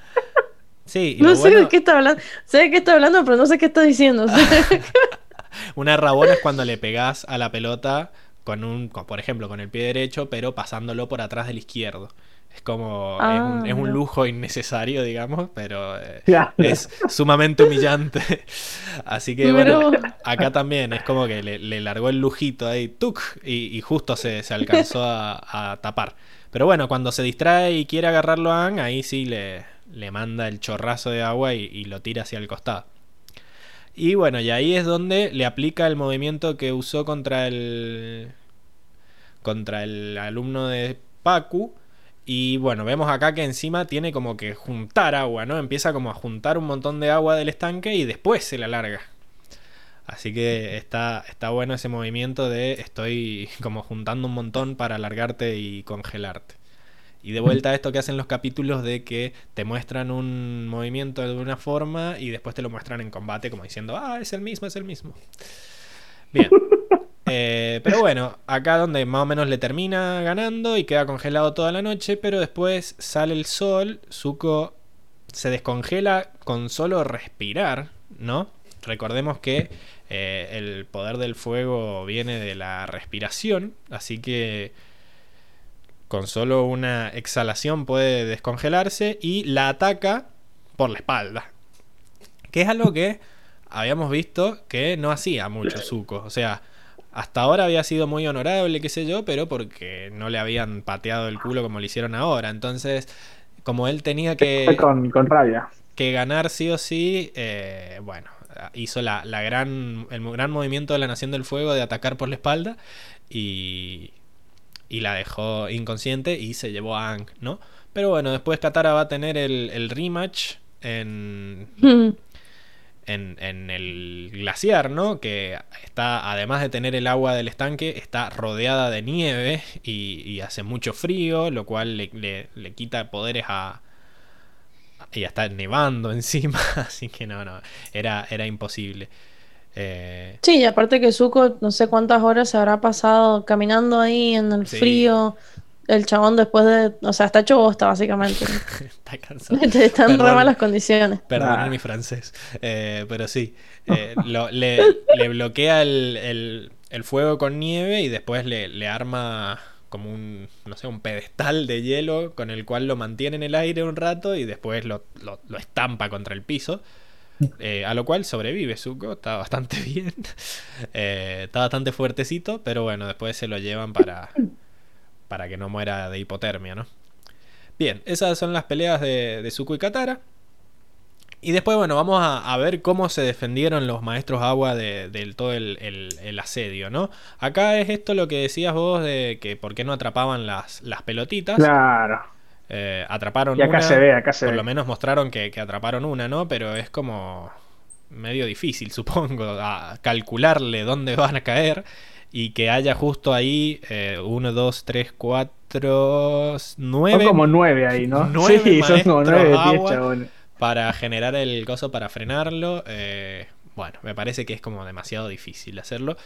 Speaker 1: Sí, y
Speaker 2: No sé
Speaker 1: bueno-
Speaker 2: de qué está hablando, sé de qué está hablando, pero no sé qué está diciendo.
Speaker 1: Una rabona es cuando le pegás a la pelota con un, con- por ejemplo, con el pie derecho, pero pasándolo por atrás del izquierdo. Es como, es,
Speaker 2: Ah,
Speaker 1: un, es un
Speaker 2: mira.
Speaker 1: lujo innecesario, digamos, pero eh, es sumamente humillante. Así que
Speaker 2: Pero-
Speaker 1: bueno, acá también es como que le, le largó el lujito ahí, tuk, y, y justo se, se alcanzó a, a tapar. Pero bueno, cuando se distrae y quiere agarrarlo a Aang, ahí sí le, le manda el chorrazo de agua y, y lo tira hacia el costado. Y bueno, y ahí es donde le aplica el movimiento que usó contra el. contra el alumno de Paku. Y bueno, vemos acá que encima tiene como que juntar agua, ¿no? Empieza como a juntar un montón de agua del estanque y después se la larga. Así que está, está bueno ese movimiento de estoy como juntando un montón para alargarte y congelarte. Y de vuelta a esto que hacen los capítulos de que te muestran un movimiento de una forma y después te lo muestran en combate como diciendo, ah, es el mismo, es el mismo. Bien. Eh, pero bueno, acá donde más o menos le termina ganando y queda congelado toda la noche, pero después sale el sol, Zuko se descongela con solo respirar, ¿no? recordemos que eh, el poder del fuego viene de la respiración, así que con solo una exhalación puede descongelarse y la ataca por la espalda. Que es algo que habíamos visto que no hacía mucho Zuko. O sea, hasta ahora había sido muy honorable, qué sé yo, pero porque no le habían pateado el culo como le hicieron ahora. Entonces, como él tenía que.
Speaker 3: Con, con rabia.
Speaker 1: Que ganar sí o sí, eh, bueno, hizo la, la, gran, el gran movimiento de la Nación del Fuego de atacar por la espalda y, y la dejó inconsciente y se llevó a Ang, ¿no? Pero bueno, después Katara va a tener el, el rematch en, en, en, el glaciar, ¿no? Que está, además de tener el agua del estanque, está rodeada de nieve y, y hace mucho frío, lo cual le, le, le quita poderes a, y ya está nevando encima, así que no, no, era, era imposible. Eh...
Speaker 2: Sí, y aparte que Zuko no sé cuántas horas se habrá pasado caminando ahí en el sí. frío. El chabón después de... O sea, está hecho bosta, básicamente.
Speaker 1: está cansado.
Speaker 2: Están en re malas condiciones.
Speaker 1: Perdón ah. mi francés. Eh, pero sí. Eh, lo, le, le, bloquea el, el, el, fuego con nieve y después le, le arma como un, no sé, un pedestal de hielo con el cual lo mantiene en el aire un rato y después lo, lo, lo estampa contra el piso. Eh, a lo cual sobrevive Zuko, está bastante bien. Eh, está bastante fuertecito, pero bueno, después se lo llevan para, para que no muera de hipotermia, ¿no? Bien, esas son las peleas de, de Zuko y Katara. Y después, bueno, vamos a, a, ver cómo se defendieron los maestros agua de, de todo el, el, el, asedio, ¿no? Acá es esto lo que decías vos de que por qué no atrapaban las, las pelotitas.
Speaker 3: Claro.
Speaker 1: Eh, atraparon
Speaker 3: y acá
Speaker 1: una,
Speaker 3: se ve, acá se
Speaker 1: por
Speaker 3: ve.
Speaker 1: lo menos mostraron que, que, atraparon una, ¿no? Pero es como medio difícil, supongo, a calcularle dónde van a caer y que haya justo ahí eh, uno, dos, tres, cuatro, nueve.
Speaker 3: Son como nueve ahí, ¿no?
Speaker 1: Nueve
Speaker 3: sí, son como nueve
Speaker 1: agua chabones. para generar el coso para frenarlo. Eh, bueno, me parece que es como demasiado difícil hacerlo.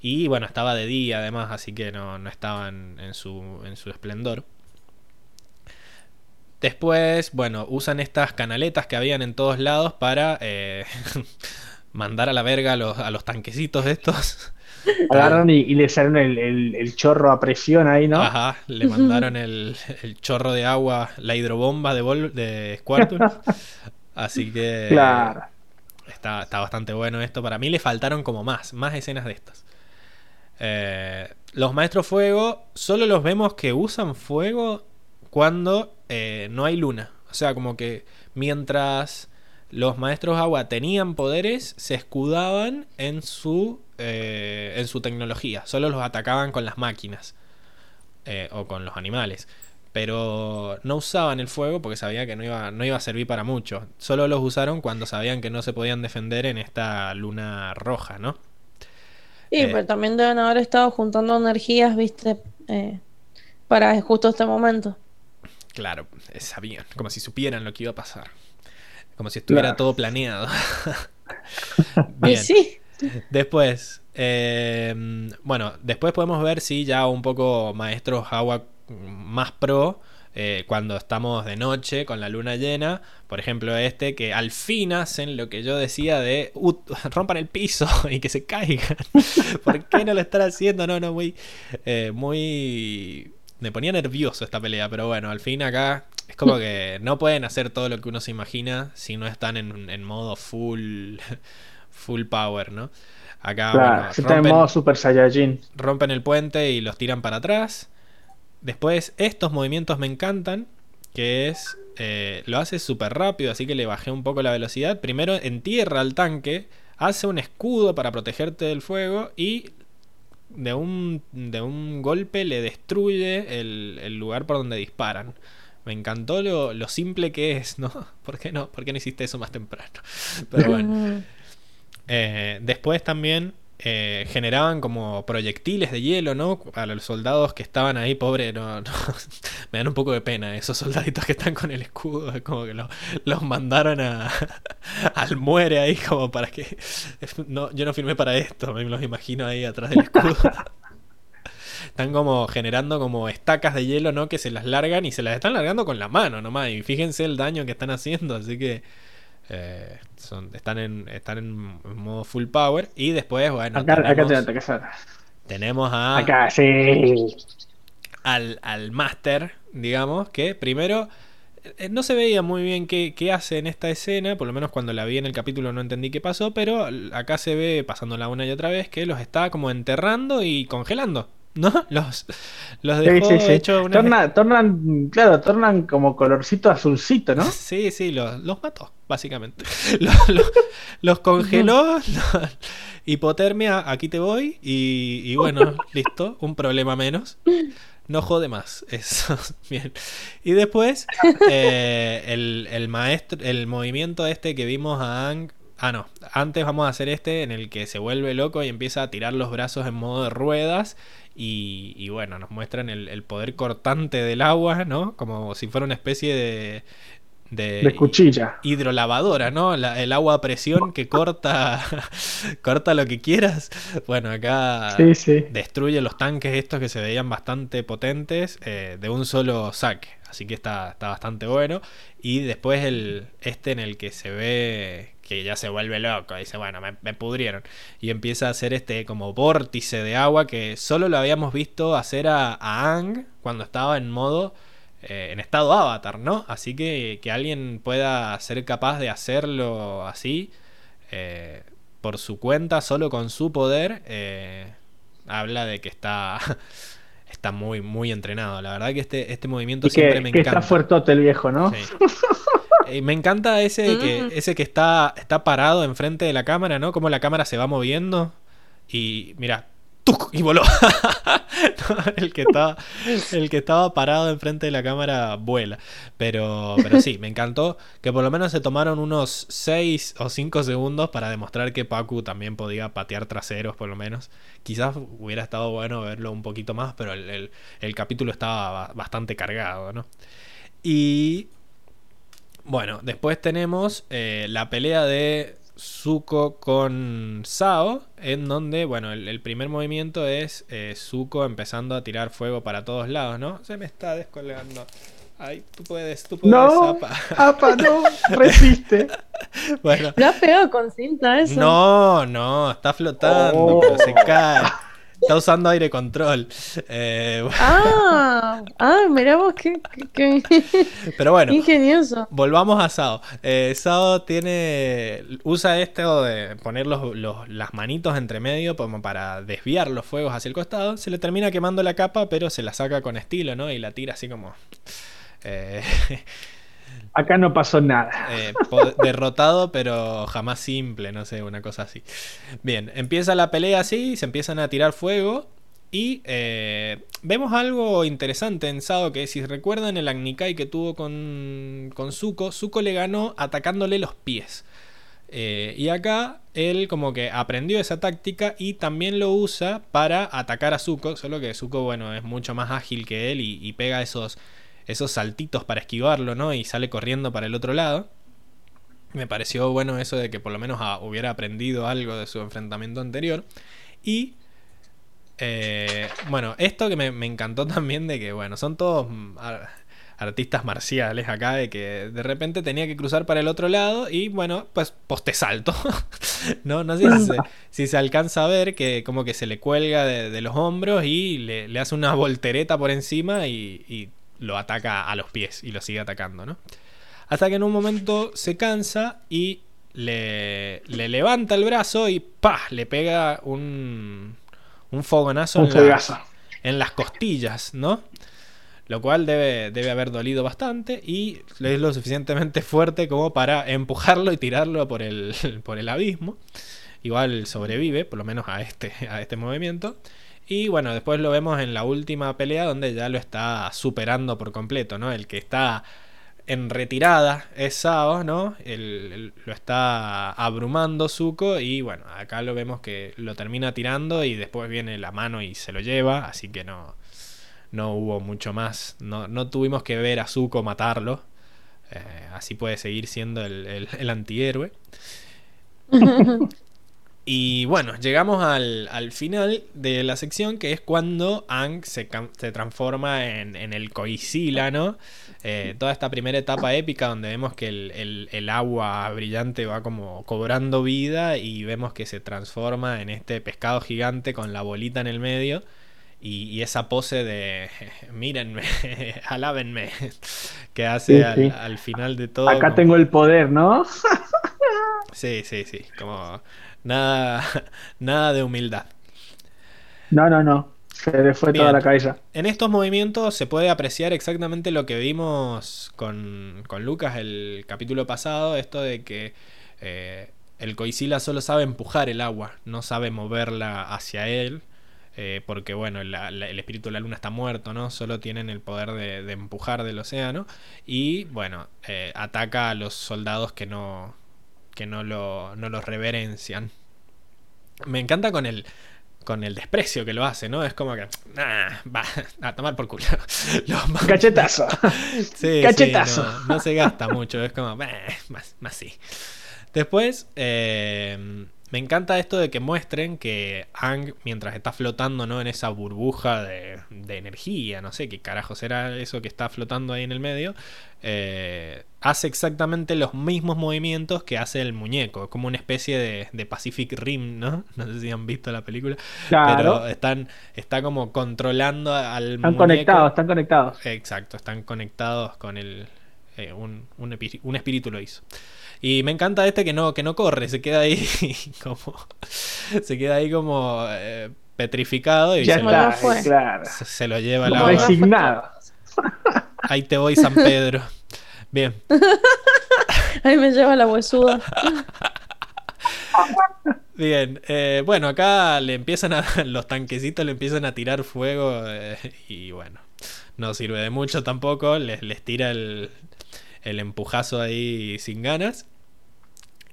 Speaker 1: Y bueno, estaba de día además, así que no, no estaban en su, en su esplendor. Después, bueno, usan estas canaletas que habían en todos lados para eh, mandar a la verga a los, a los tanquecitos estos.
Speaker 3: Agarran y, y, le salen el, el, el, chorro a presión ahí, ¿no?
Speaker 1: Ajá, le mandaron el, el chorro de agua, la hidrobomba de, Vol de Squirtle. Así que
Speaker 3: claro.
Speaker 1: está, está bastante bueno esto. Para mí le faltaron como más, más escenas de estas. Eh, los maestros fuego, solo los vemos que usan fuego cuando eh, no hay luna. O sea, como que mientras los maestros agua tenían poderes, se escudaban en su, eh, en su tecnología. Solo los atacaban con las máquinas eh, o con los animales. Pero no usaban el fuego porque sabían que no iba, no iba a servir para mucho. Solo los usaron cuando sabían que no se podían defender en esta luna roja, ¿no?
Speaker 2: Sí, pero también deben haber estado juntando energías, viste, para justo este momento.
Speaker 1: Claro, sabían, como si supieran lo que iba a pasar. Como si estuviera claro. todo planeado.
Speaker 2: Bien. Sí.
Speaker 1: Después, eh, bueno, después podemos ver si ya un poco maestros agua más pro. Eh, cuando estamos de noche con la luna llena, por ejemplo este, que al fin hacen lo que yo decía de uh, rompan el piso y que se caigan. ¿Por qué no lo están haciendo? No, no, muy, eh, muy me ponía nervioso esta pelea, pero bueno, al fin acá es como que no pueden hacer todo lo que uno se imagina si no están en, en modo full full power, ¿no? Acá
Speaker 3: claro, bueno, rompen, en modo Super Saiyajin.
Speaker 1: Rompen el puente y los tiran para atrás. Después, estos movimientos me encantan, que es eh, lo hace súper rápido, así que le bajé un poco la velocidad. Primero entierra al tanque, hace un escudo para protegerte del fuego y de un, de un golpe le destruye el, el, lugar por donde disparan. Me encantó lo, lo, simple que es, ¿no? ¿Por qué no? ¿Por qué no hiciste eso más temprano? Pero bueno. Eh, después también eh, generaban como proyectiles de hielo, ¿no? A los soldados que estaban ahí, pobre, no, no, me dan un poco de pena esos soldaditos que están con el escudo, es como que lo, los mandaron al muere ahí como para que no, yo no firmé para esto, me los imagino ahí atrás del escudo. están como generando como estacas de hielo, ¿no? Que se las largan y se las están largando con la mano nomás. Y fíjense el daño que están haciendo, así que Eh, son, están, en, están en modo full power. Y después, bueno.
Speaker 3: Acá,
Speaker 1: tenemos,
Speaker 3: acá te acá,
Speaker 1: tenemos a.
Speaker 3: Acá, sí.
Speaker 1: Al, al Master, digamos, que primero. eh, No se veía muy bien qué, qué hace en esta escena, por lo menos cuando la vi en el capítulo no entendí qué pasó, pero acá se ve, pasándola una y otra vez, que los está como enterrando y congelando, ¿no? Los, los dejó
Speaker 3: sí, sí.
Speaker 1: hecho una...
Speaker 3: Torna- tornan, claro, tornan como colorcito azulcito, ¿no?
Speaker 1: Sí, sí, los, los mató, básicamente. Los, los- los congeló, hipotermia, aquí te voy, y, y bueno, listo, un problema menos. No jode más, eso, bien. Y después, eh, el, el maestro, el movimiento este que vimos a Ang... Ah, no, antes vamos a hacer este en el que se vuelve loco y empieza a tirar los brazos en modo de ruedas. Y, y bueno, nos muestran el, el poder cortante del agua, ¿no? Como si fuera una especie de, de,
Speaker 3: De cuchilla.
Speaker 1: hidrolavadora, ¿no? La- el agua a presión que corta, corta lo que quieras. Bueno, acá
Speaker 3: Sí, sí.
Speaker 1: destruye los tanques estos que se veían bastante potentes eh, de un solo saque. Así que está, está bastante bueno. Y después el este en el que se ve que ya se vuelve loco. Dice, bueno, me, me pudrieron. Y empieza a hacer este como vórtice de agua que solo lo habíamos visto hacer a, a Ang cuando estaba en modo... eh, en estado avatar, ¿no? Así que que alguien pueda ser capaz de hacerlo así eh, por su cuenta, solo con su poder, eh, habla de que está está muy muy entrenado. La verdad que este este movimiento
Speaker 3: Y
Speaker 1: siempre
Speaker 3: que,
Speaker 1: me
Speaker 3: que
Speaker 1: encanta.
Speaker 3: está fuertote el viejo, ¿no?
Speaker 1: Sí. Eh, me encanta ese que,
Speaker 2: Mm.
Speaker 1: ese que está, está parado enfrente de la cámara, ¿no? Como la cámara se va moviendo. Y mira, ¡tuc! y voló. El, que estaba, el que estaba parado enfrente de la cámara vuela. Pero, pero sí, me encantó que por lo menos se tomaron unos 6 o 5 segundos para demostrar que Pacu también podía patear traseros, por lo menos. Quizás hubiera estado bueno verlo un poquito más, pero el, el- el capítulo estaba ba- bastante cargado, ¿no? Y bueno, después tenemos eh, la pelea de Zuko con Sao, en donde, bueno, el, el primer movimiento es eh, Zuko empezando a tirar fuego para todos lados, ¿no? Se me está descolgando. Ay, tú puedes, tú puedes,
Speaker 3: No,
Speaker 1: Apa.
Speaker 3: apa, no, resiste.
Speaker 1: Bueno,
Speaker 2: ¿Lo has pegado con cinta eso?
Speaker 1: no, no, está flotando,
Speaker 3: Oh.
Speaker 1: pero se cae. Está usando aire control. Eh,
Speaker 2: Ah, ah, mirá vos, qué, qué- qué
Speaker 1: pero bueno,
Speaker 2: ingenioso.
Speaker 1: Volvamos a Sao. Eh, Sao tiene. usa esto de poner los- los- las manitos entre medio como para desviar los fuegos hacia el costado. Se le termina quemando la capa, pero se la saca con estilo, ¿no? Y la tira así como. eh,
Speaker 3: Acá no pasó nada.
Speaker 1: eh, derrotado, pero jamás simple, no sé, una cosa así. Bien, empieza la pelea así, se empiezan a tirar fuego. Y eh, vemos algo interesante en Sao, que si recuerdan el Agnikai que tuvo con, con Zuko, Zuko le ganó atacándole los pies. Eh, y acá él como que aprendió esa táctica y también lo usa para atacar a Zuko, solo que Zuko, bueno, es mucho más ágil que él y pega esos, esos saltitos para esquivarlo, ¿no? Y sale corriendo para el otro lado. Me pareció bueno eso de que por lo menos ah, hubiera aprendido algo de su enfrentamiento anterior. Y eh, bueno, esto que me, encantó también de que, bueno, son todos mm, ar- artistas marciales acá, de que de repente tenía que cruzar para el otro lado y bueno, pues poste salto. no, no sé si se, alcanza a ver que como que se le cuelga de, los hombros y le, hace una voltereta por encima y lo ataca a los pies y lo sigue atacando, ¿no? Hasta que en un momento se cansa y le, le levanta el brazo y ¡pah! le pega un, un fogonazo
Speaker 3: Un
Speaker 1: en, en las costillas, ¿no? Lo cual debe, debe haber dolido bastante y es lo suficientemente fuerte como para empujarlo y tirarlo por el, por el abismo. Igual sobrevive, por lo menos a este, a este movimiento. Y bueno, después lo vemos en la última pelea donde ya lo está superando por completo, ¿no? El que está en retirada es Sao, ¿no? Lo está abrumando Zuko y bueno, acá lo vemos que lo termina tirando y después viene la mano y se lo lleva, así que no, no hubo mucho más, no, no tuvimos que ver a Zuko matarlo, Eh, así puede seguir siendo el, el- el antihéroe. Y bueno, llegamos al, al, final de la sección, que es cuando Ang se, se transforma en, en el Coisila, ¿no? Eh, toda esta primera etapa épica donde vemos que el, el, el, agua brillante va como cobrando vida y vemos que se transforma en este pescado gigante con la bolita en el medio. Y, y esa pose de mírenme, alábenme, que hace
Speaker 3: Sí,
Speaker 1: al,
Speaker 3: sí.
Speaker 1: al final de todo.
Speaker 3: Acá
Speaker 1: como-
Speaker 3: tengo el poder, ¿no?
Speaker 1: Sí, sí, sí. Como nada, nada de humildad.
Speaker 3: No, no, no. Se le fue
Speaker 1: Bien.
Speaker 3: toda la cabeza.
Speaker 1: En estos movimientos se puede apreciar exactamente lo que vimos con, con Lucas el capítulo pasado, esto de que eh, el Coisila solo sabe empujar el agua, no sabe moverla hacia él, eh, porque bueno, la- la- el espíritu de la luna está muerto, ¿no? Solo tienen el poder de, de empujar del océano y bueno, eh, ataca a los soldados que no, que no lo, no lo reverencian. Me encanta con el, con el desprecio que lo hace, ¿no? Es como que, "Nah, va a tomar por culo. Lo manda-
Speaker 3: Cachetazo.
Speaker 1: Sí, sí,
Speaker 3: Cachetazo.
Speaker 1: no, no se gasta mucho, es como, "Meh, más, más sí. Después, eh, me encanta esto de que muestren que Ang, mientras está flotando ¿no? en esa burbuja de, de energía, no sé qué carajo será eso que está flotando ahí en el medio, eh, hace exactamente los mismos movimientos que hace el muñeco, como una especie de, de Pacific Rim, ¿no? No sé si han visto la película,
Speaker 3: Claro.
Speaker 1: pero están, está como controlando al
Speaker 3: Están
Speaker 1: muñeco.
Speaker 3: conectados, están conectados.
Speaker 1: Exacto, están conectados con el. eh, un, un, un espíritu lo hizo. Y me encanta este que no, que no corre, se queda ahí como. Se queda ahí como eh, petrificado y
Speaker 3: Ya
Speaker 1: se,
Speaker 2: Como
Speaker 1: lo,
Speaker 3: está,
Speaker 2: fue.
Speaker 3: claro.
Speaker 1: se- se lo lleva
Speaker 2: Como.
Speaker 3: Resignado.
Speaker 1: Ahí te voy, San Pedro. Bien.
Speaker 2: Ahí me lleva la huesuda.
Speaker 1: Bien, eh, bueno, acá le empiezan a. Los tanquecitos le empiezan a tirar fuego. eh, y bueno, no sirve de mucho tampoco. Les, les tira el, el empujazo ahí sin ganas.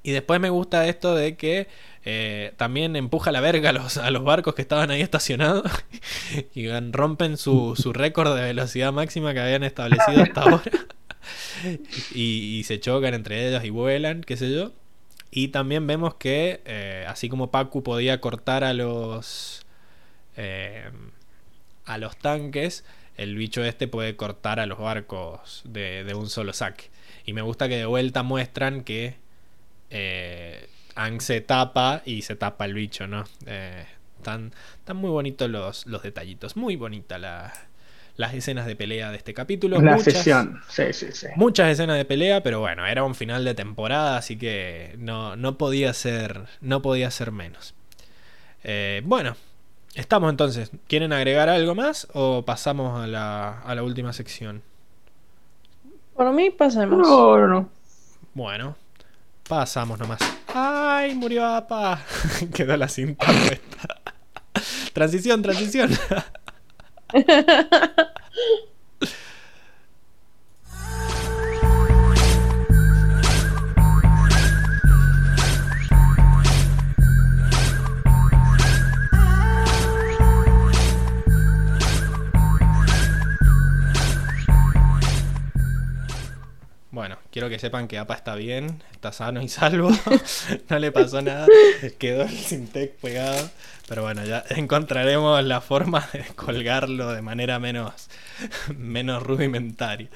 Speaker 1: Y después me gusta esto de que eh, también empuja la verga a los, a los barcos que estaban ahí estacionados. y rompen su, su récord de velocidad máxima que habían establecido hasta ahora. y, y se chocan entre ellos y vuelan, qué sé yo. Y también vemos que, eh, así como Pacu podía cortar a los. eh, a los tanques, el bicho este puede cortar a los barcos de, de un solo saque. Y me gusta que de vuelta muestran que. Eh, Ang se tapa y se tapa el bicho, ¿no? Eh, están, están muy bonitos los, los detallitos. Muy bonita la, las escenas de pelea de este capítulo.
Speaker 3: La
Speaker 1: Muchas-
Speaker 3: sesión. Sí, sí, sí.
Speaker 1: Muchas escenas de pelea, pero bueno, era un final de temporada, así que no, no podía ser. No podía ser menos. Eh, bueno, estamos entonces. ¿Quieren agregar algo más o pasamos a la, a la última sección?
Speaker 2: Por mí, pasemos.
Speaker 3: No, no, no.
Speaker 1: Bueno, pasamos nomás. ¡Ay, murió Apa! Quedó la cinta puesta. transición, transición. quiero que sepan que APA está bien, está sano y salvo, no le pasó nada, quedó el Sintec pegado, pero bueno, ya encontraremos la forma de colgarlo de manera menos, menos rudimentaria.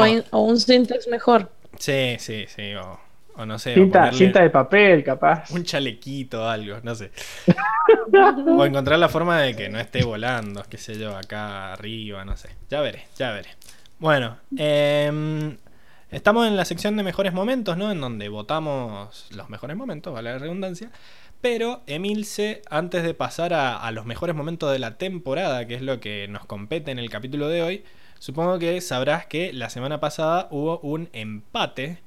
Speaker 2: O,
Speaker 1: Bueno,
Speaker 2: in- o un syntax mejor.
Speaker 1: sí, sí, sí, o, o no sé,
Speaker 3: Cinta, cinta de papel, capaz.
Speaker 1: un chalequito o algo, no sé. O encontrar la forma de que no esté volando, qué sé yo, acá arriba, no sé. Ya veré, ya veré. Bueno, em, estamos en la sección de mejores momentos, ¿no? En donde votamos los mejores momentos, vale la redundancia. Pero Emilce, antes de pasar a, a los mejores momentos de la temporada, que es lo que nos compete en el capítulo de hoy, supongo que sabrás que la semana pasada hubo un empate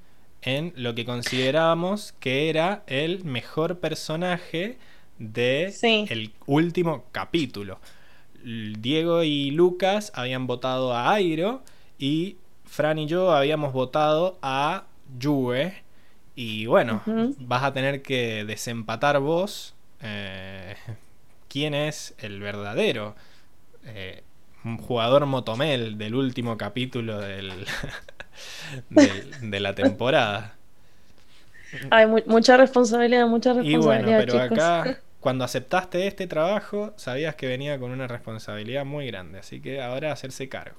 Speaker 1: en lo que considerábamos que era el mejor personaje de
Speaker 2: Sí.
Speaker 1: el último capítulo. Diego y Lucas habían votado a Airo y Fran y yo habíamos votado a Yue. Y bueno, vas a tener que desempatar vos eh, quién es el verdadero eh, jugador motomel del último capítulo del, del- de la temporada.
Speaker 2: Hay mucha responsabilidad, mucha responsabilidad.
Speaker 1: Y bueno, pero acá, cuando aceptaste este trabajo, sabías que venía con una responsabilidad muy grande. Así que ahora hacerse cargo.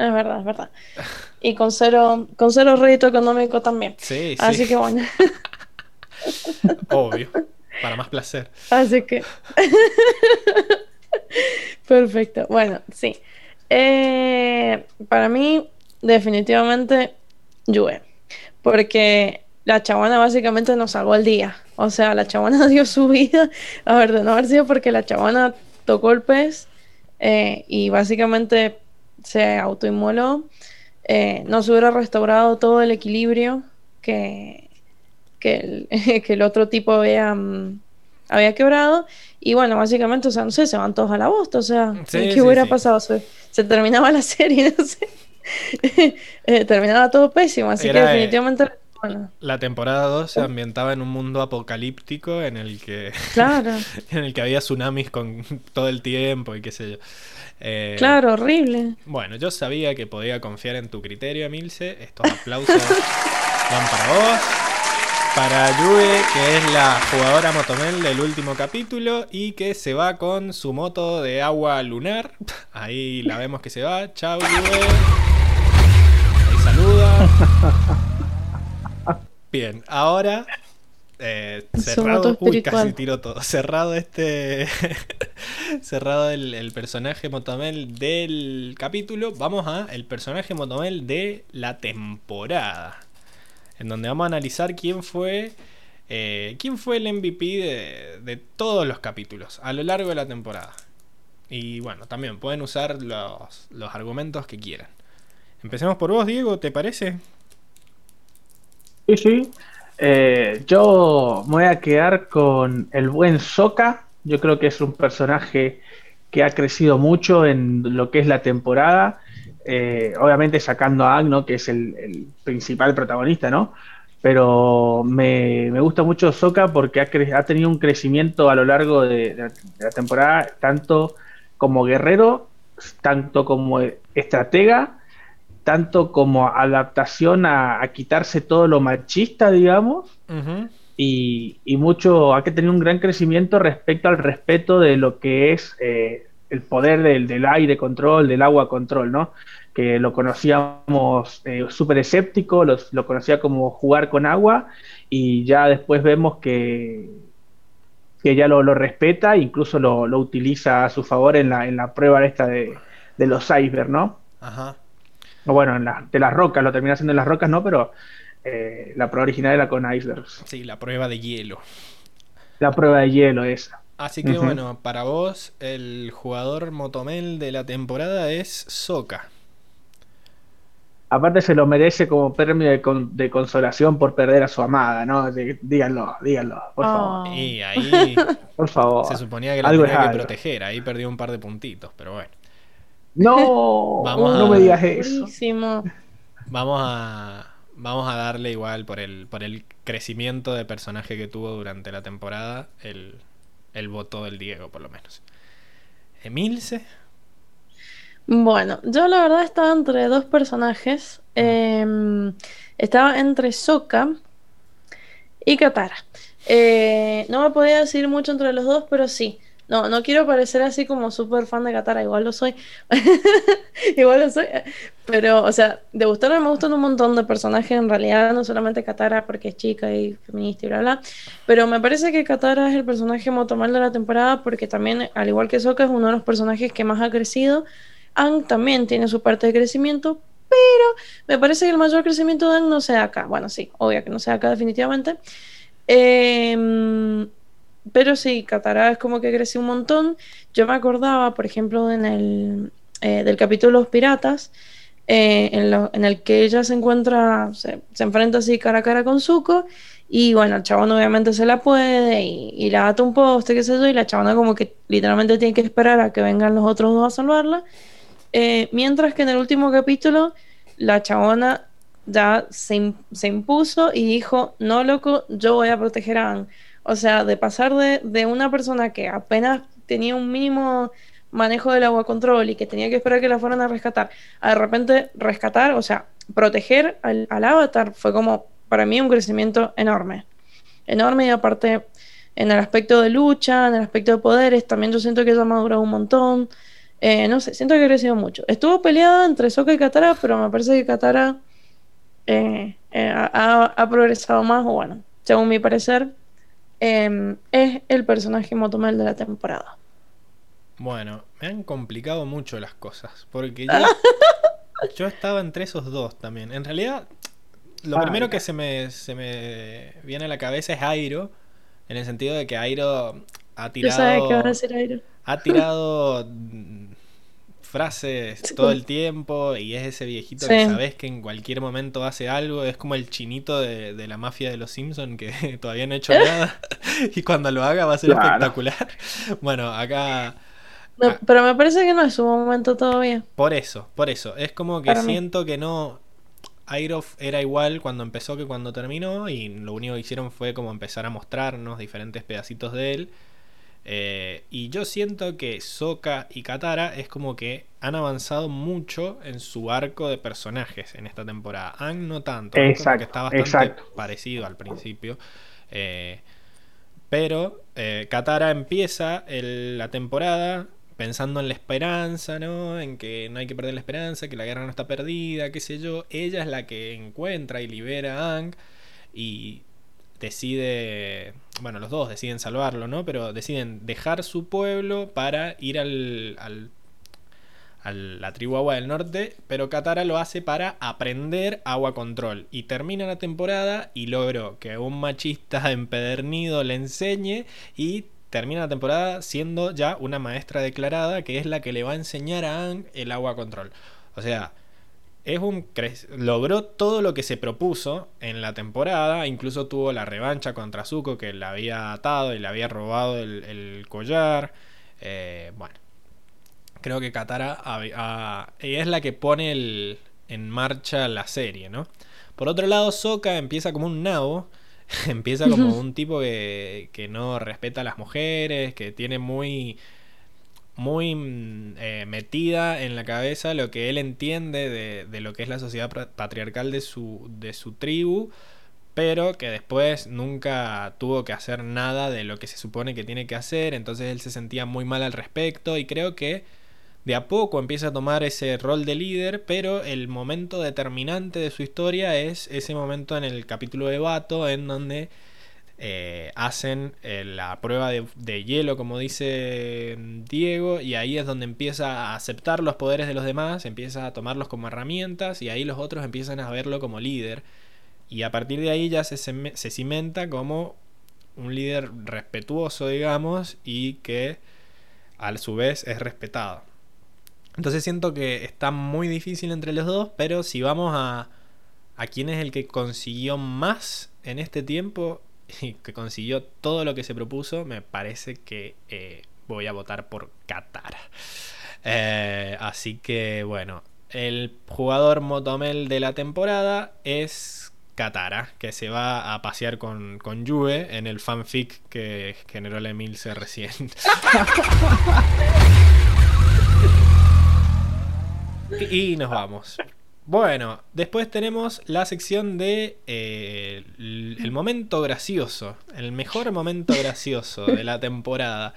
Speaker 2: Es verdad, es verdad. Y con cero, con cero rédito económico también. Sí, Así que bueno.
Speaker 1: Obvio. Para más placer.
Speaker 2: Así que. Perfecto. Bueno, sí. Eh, para mí, definitivamente, Yue. Porque la chabona básicamente nos salvó el día. O sea, la chabona dio su vida. A ver, de no haber sido porque la chabona tocó el pez eh, y básicamente se autoinmoló, eh, no se hubiera restaurado todo el equilibrio que, que, el, que el otro tipo había, mm, había quebrado. Y bueno, básicamente, o sea, no sé, se van todos a la bosta, o sea, ¿qué hubiera pasado? Se, terminaba la serie, no sé. Eh, terminaba todo pésimo, así que eh,
Speaker 1: La temporada 2 se ambientaba en un mundo apocalíptico en el que
Speaker 2: claro.
Speaker 1: en el que había tsunamis con todo el tiempo y qué sé yo.
Speaker 2: Eh, claro, horrible.
Speaker 1: Bueno, yo sabía que podía confiar en tu criterio, Emilce. Estos aplausos van para vos. Para Yue, que es la jugadora motomel del último capítulo y que se va con su moto de agua lunar. Ahí la vemos que se va. Chao, Yue. Ahí saluda. Bien, ahora eh, cerrado, uy, casi tiró todo. Cerrado este. cerrado el, personaje Motomel del capítulo. Vamos a el personaje Motomel de la temporada. En donde vamos a analizar quién fue. Eh, quién fue el MVP de, de, todos los capítulos a lo largo de la temporada. Y bueno, también pueden usar los, los argumentos que quieran. Empecemos por vos, Diego, ¿te parece?
Speaker 3: Sí, sí. Eh, yo me voy a quedar con el buen Soka. Yo creo que es un personaje que ha crecido mucho en lo que es la temporada. Eh, obviamente sacando a Agno, que es el, principal protagonista, ¿no? Pero me, gusta mucho Soka porque ha, tenido un crecimiento a lo largo de, la temporada, tanto como guerrero, tanto como estratega tanto como adaptación a, quitarse todo lo machista, digamos, y, mucho, ha que tener un gran crecimiento respecto al respeto de lo que es eh, el poder del, aire control, del agua control, ¿no? Que lo conocíamos eh, súper escéptico, lo conocía como jugar con agua, y ya después vemos que, que ya lo, respeta, incluso lo, utiliza a su favor en la, en la prueba esta de, de los icebergs, ¿no? Ajá bueno, de las rocas, lo termina haciendo en las rocas, no, pero eh, la prueba original era con icebergs.
Speaker 1: Sí, la prueba de hielo.
Speaker 3: La prueba de hielo, esa.
Speaker 1: Así que bueno, para vos, el jugador motomel de la temporada es Soka.
Speaker 3: Aparte se lo merece como premio de, consolación por perder a su amada, ¿no? díganlo, díganlo, por favor.
Speaker 1: Y ahí
Speaker 3: por favor.
Speaker 1: se suponía que la tenía que proteger, ahí perdió un par de puntitos, pero bueno.
Speaker 3: No, no me digas eso.
Speaker 1: Vamos a, vamos a darle igual por el, por el crecimiento de personaje que tuvo durante la temporada el, el voto del Diego, por lo menos. Emilce.
Speaker 2: Bueno, yo la verdad estaba entre dos personajes. Em, estaba entre Soka y Katara. Eh, no me podía decir mucho entre los dos, pero sí. No, no quiero parecer así como súper fan de Katara, igual lo soy. igual lo soy. Pero, o sea, de gustarme me gustan un montón de personajes en realidad, no solamente Katara porque es chica y feminista y bla bla. Pero me parece que Katara es el personaje motomal de la temporada porque también, al igual que Sokka, es uno de los personajes que más ha crecido. Ang también tiene su parte de crecimiento, pero me parece que el mayor crecimiento de Ang no se da acá. Bueno, sí, obvio que no se da acá definitivamente. Eh, pero sí, Katara es como que creció un montón. Yo me acordaba, por ejemplo, en el, eh, del capítulo Los Piratas, eh, en, el que ella se encuentra, se, enfrenta así cara a cara con Zuko, y bueno, el chabón obviamente se la puede, y, la ata un poste, qué sé yo, y la chabona como que literalmente tiene que esperar a que vengan los otros dos a salvarla. Eh, mientras que en el último capítulo, la chabona ya se, se impuso y dijo, no loco, yo voy a proteger a Anne o sea, de pasar de, una persona que apenas tenía un mínimo manejo del agua control y que tenía que esperar que la fueran a rescatar, a de repente rescatar, o sea, proteger al, avatar fue como para mí un crecimiento enorme. Enorme y aparte en el aspecto de lucha, en el aspecto de poderes, también yo siento que ella ha madurado un montón. Eh, no sé, siento que ha crecido mucho. Estuvo peleada entre Sokka y Katara, pero me parece que Katara eh, eh, ha, progresado más, o bueno, según mi parecer, em, es el personaje motomel de la temporada.
Speaker 1: Bueno, me han complicado mucho las cosas, porque yo, estaba entre esos dos también. En realidad, lo primero que se me, se me viene a la cabeza es Airo, en el sentido de que Airo ha tirado...
Speaker 2: que va a decir Airo.
Speaker 1: Ha tirado frases todo el tiempo y es ese viejito que sabes que en cualquier momento hace algo, es como el chinito de, la mafia de los Simpsons que todavía no ha hecho nada y cuando lo haga va a ser espectacular. Bueno, acá...
Speaker 2: Pero me parece que no es su momento todavía.
Speaker 1: Por eso, por eso. Es como que siento que no... Airof era igual cuando empezó que cuando terminó y lo único que hicieron fue como empezar a mostrarnos diferentes pedacitos de él eh, y yo siento que Soka y Katara es como que han avanzado mucho en su arco de personajes en esta temporada. Han no tanto,
Speaker 3: exacto,
Speaker 1: que está bastante parecido al principio. Eh, pero eh, Katara empieza la temporada pensando en la esperanza, ¿no? En que no hay que perder la esperanza, que la guerra no está perdida, qué sé yo. Ella es la que encuentra y libera a Ang y decide, bueno, los dos deciden salvarlo, ¿no? Pero deciden dejar su pueblo para ir al, al a la tribu Agua del Norte, pero Katara lo hace para aprender agua control. Y termina la temporada y logró que un machista empedernido le enseñe y termina la temporada siendo ya una maestra declarada que es la que le va a enseñar a Ang el agua control. O sea, es un logró todo lo que se propuso en la temporada, incluso tuvo la revancha contra Zuko que le había atado y le había robado el, collar. Eh, bueno, creo que Katara es la que pone en marcha la serie, ¿no? Por otro lado, Sokka empieza como un nabo, empieza como un tipo que, que no respeta a las mujeres, que tiene muy muy mm, eh, metida en la cabeza lo que él entiende de, lo que es la sociedad patriarcal de su, de su tribu, pero que después nunca tuvo que hacer nada de lo que se supone que tiene que hacer, entonces él se sentía muy mal al respecto y creo que de a poco empieza a tomar ese rol de líder, pero el momento determinante de su historia es ese momento en el capítulo de Bato en donde eh, hacen eh, la prueba de, hielo, como dice mm, Diego, y ahí es donde empieza a aceptar los poderes de los demás, empieza a tomarlos como herramientas, y ahí los otros empiezan a verlo como líder. Y a partir de ahí ya se, se cimenta como un líder respetuoso, digamos, y que a su vez es respetado. Entonces siento que está muy difícil entre los dos, pero si vamos a, a quién es el que consiguió más en este tiempo, que consiguió todo lo que se propuso, me parece que eh, voy a votar por Qatar. Eh, así que bueno, el jugador Motomel de la temporada es Katara, que se va a pasear con, con Juve en el fanfic que generó el Emilce recién. y nos vamos. Bueno, después tenemos la sección de eh, el, momento gracioso, el mejor momento gracioso de la temporada.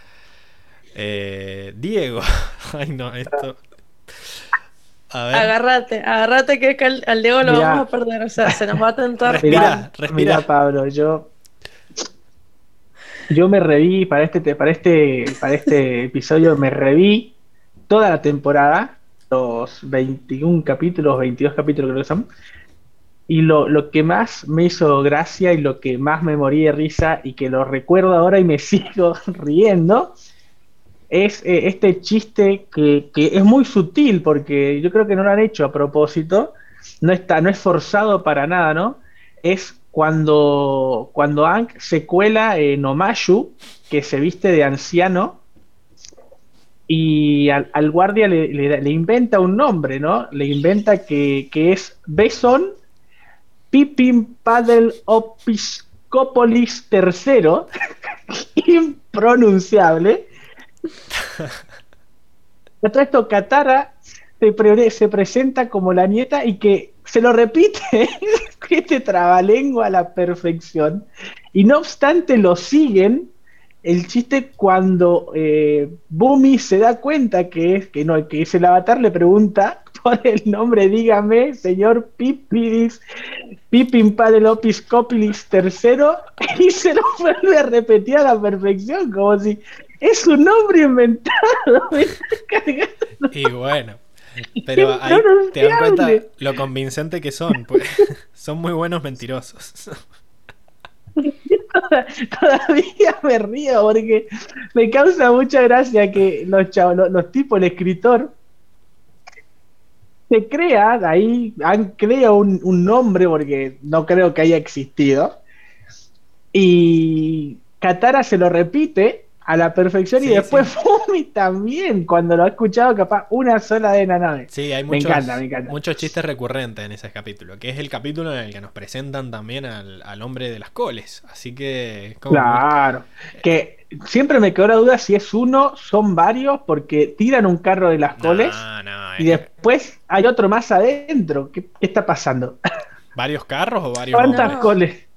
Speaker 1: Eh, Diego, ay no, esto.
Speaker 2: A ver. Agárrate, agárrate que, al, Diego lo vamos a perder, o sea, se nos va a tentar.
Speaker 3: Respira, respira. Pablo, yo yo me reví para este para este para este episodio me reví toda la temporada los 21 capítulos, 22 capítulos creo que son. Y lo, lo, que más me hizo gracia y lo que más me morí de risa y que lo recuerdo ahora y me sigo riendo es eh, este chiste que, que, es muy sutil porque yo creo que no lo han hecho a propósito, no, está, no es forzado para nada, ¿no? Es cuando, cuando se cuela en Omashu, que se viste de anciano, y al, guardia le, inventa un nombre, ¿no? Le inventa que, es Beson Pipin Padel Opiscopolis III, impronunciable. esto, Katara se, se presenta como la nieta y que se lo repite este trabalengua a la perfección. Y no obstante lo siguen el chiste cuando eh, Bumi se da cuenta que es, que no, que es el avatar, le pregunta por el nombre, dígame, señor Pipidis, Pipin Padelopis Copilis III, y se lo vuelve a repetir a la perfección, como si es un nombre inventado.
Speaker 1: y bueno, pero ahí te das cuenta lo convincente que son, pues son muy buenos mentirosos.
Speaker 3: todavía me río porque me causa mucha gracia que los, chavos, los, tipos, el escritor, se crea, ahí han creado un, nombre porque no creo que haya existido. Y Katara se lo repite a la perfección y después Fumi también, cuando lo ha escuchado capaz una sola de la nave.
Speaker 1: Sí, hay muchos, me encanta, me encanta. muchos chistes recurrentes en ese capítulo, que es el capítulo en el que nos presentan también al, hombre de las coles. Así que...
Speaker 3: claro, que siempre me quedó la duda si es uno, son varios, porque tiran un carro de las coles y después hay otro más adentro. ¿Qué, está pasando?
Speaker 1: ¿Varios carros o varios...
Speaker 3: ¿Cuántas coles?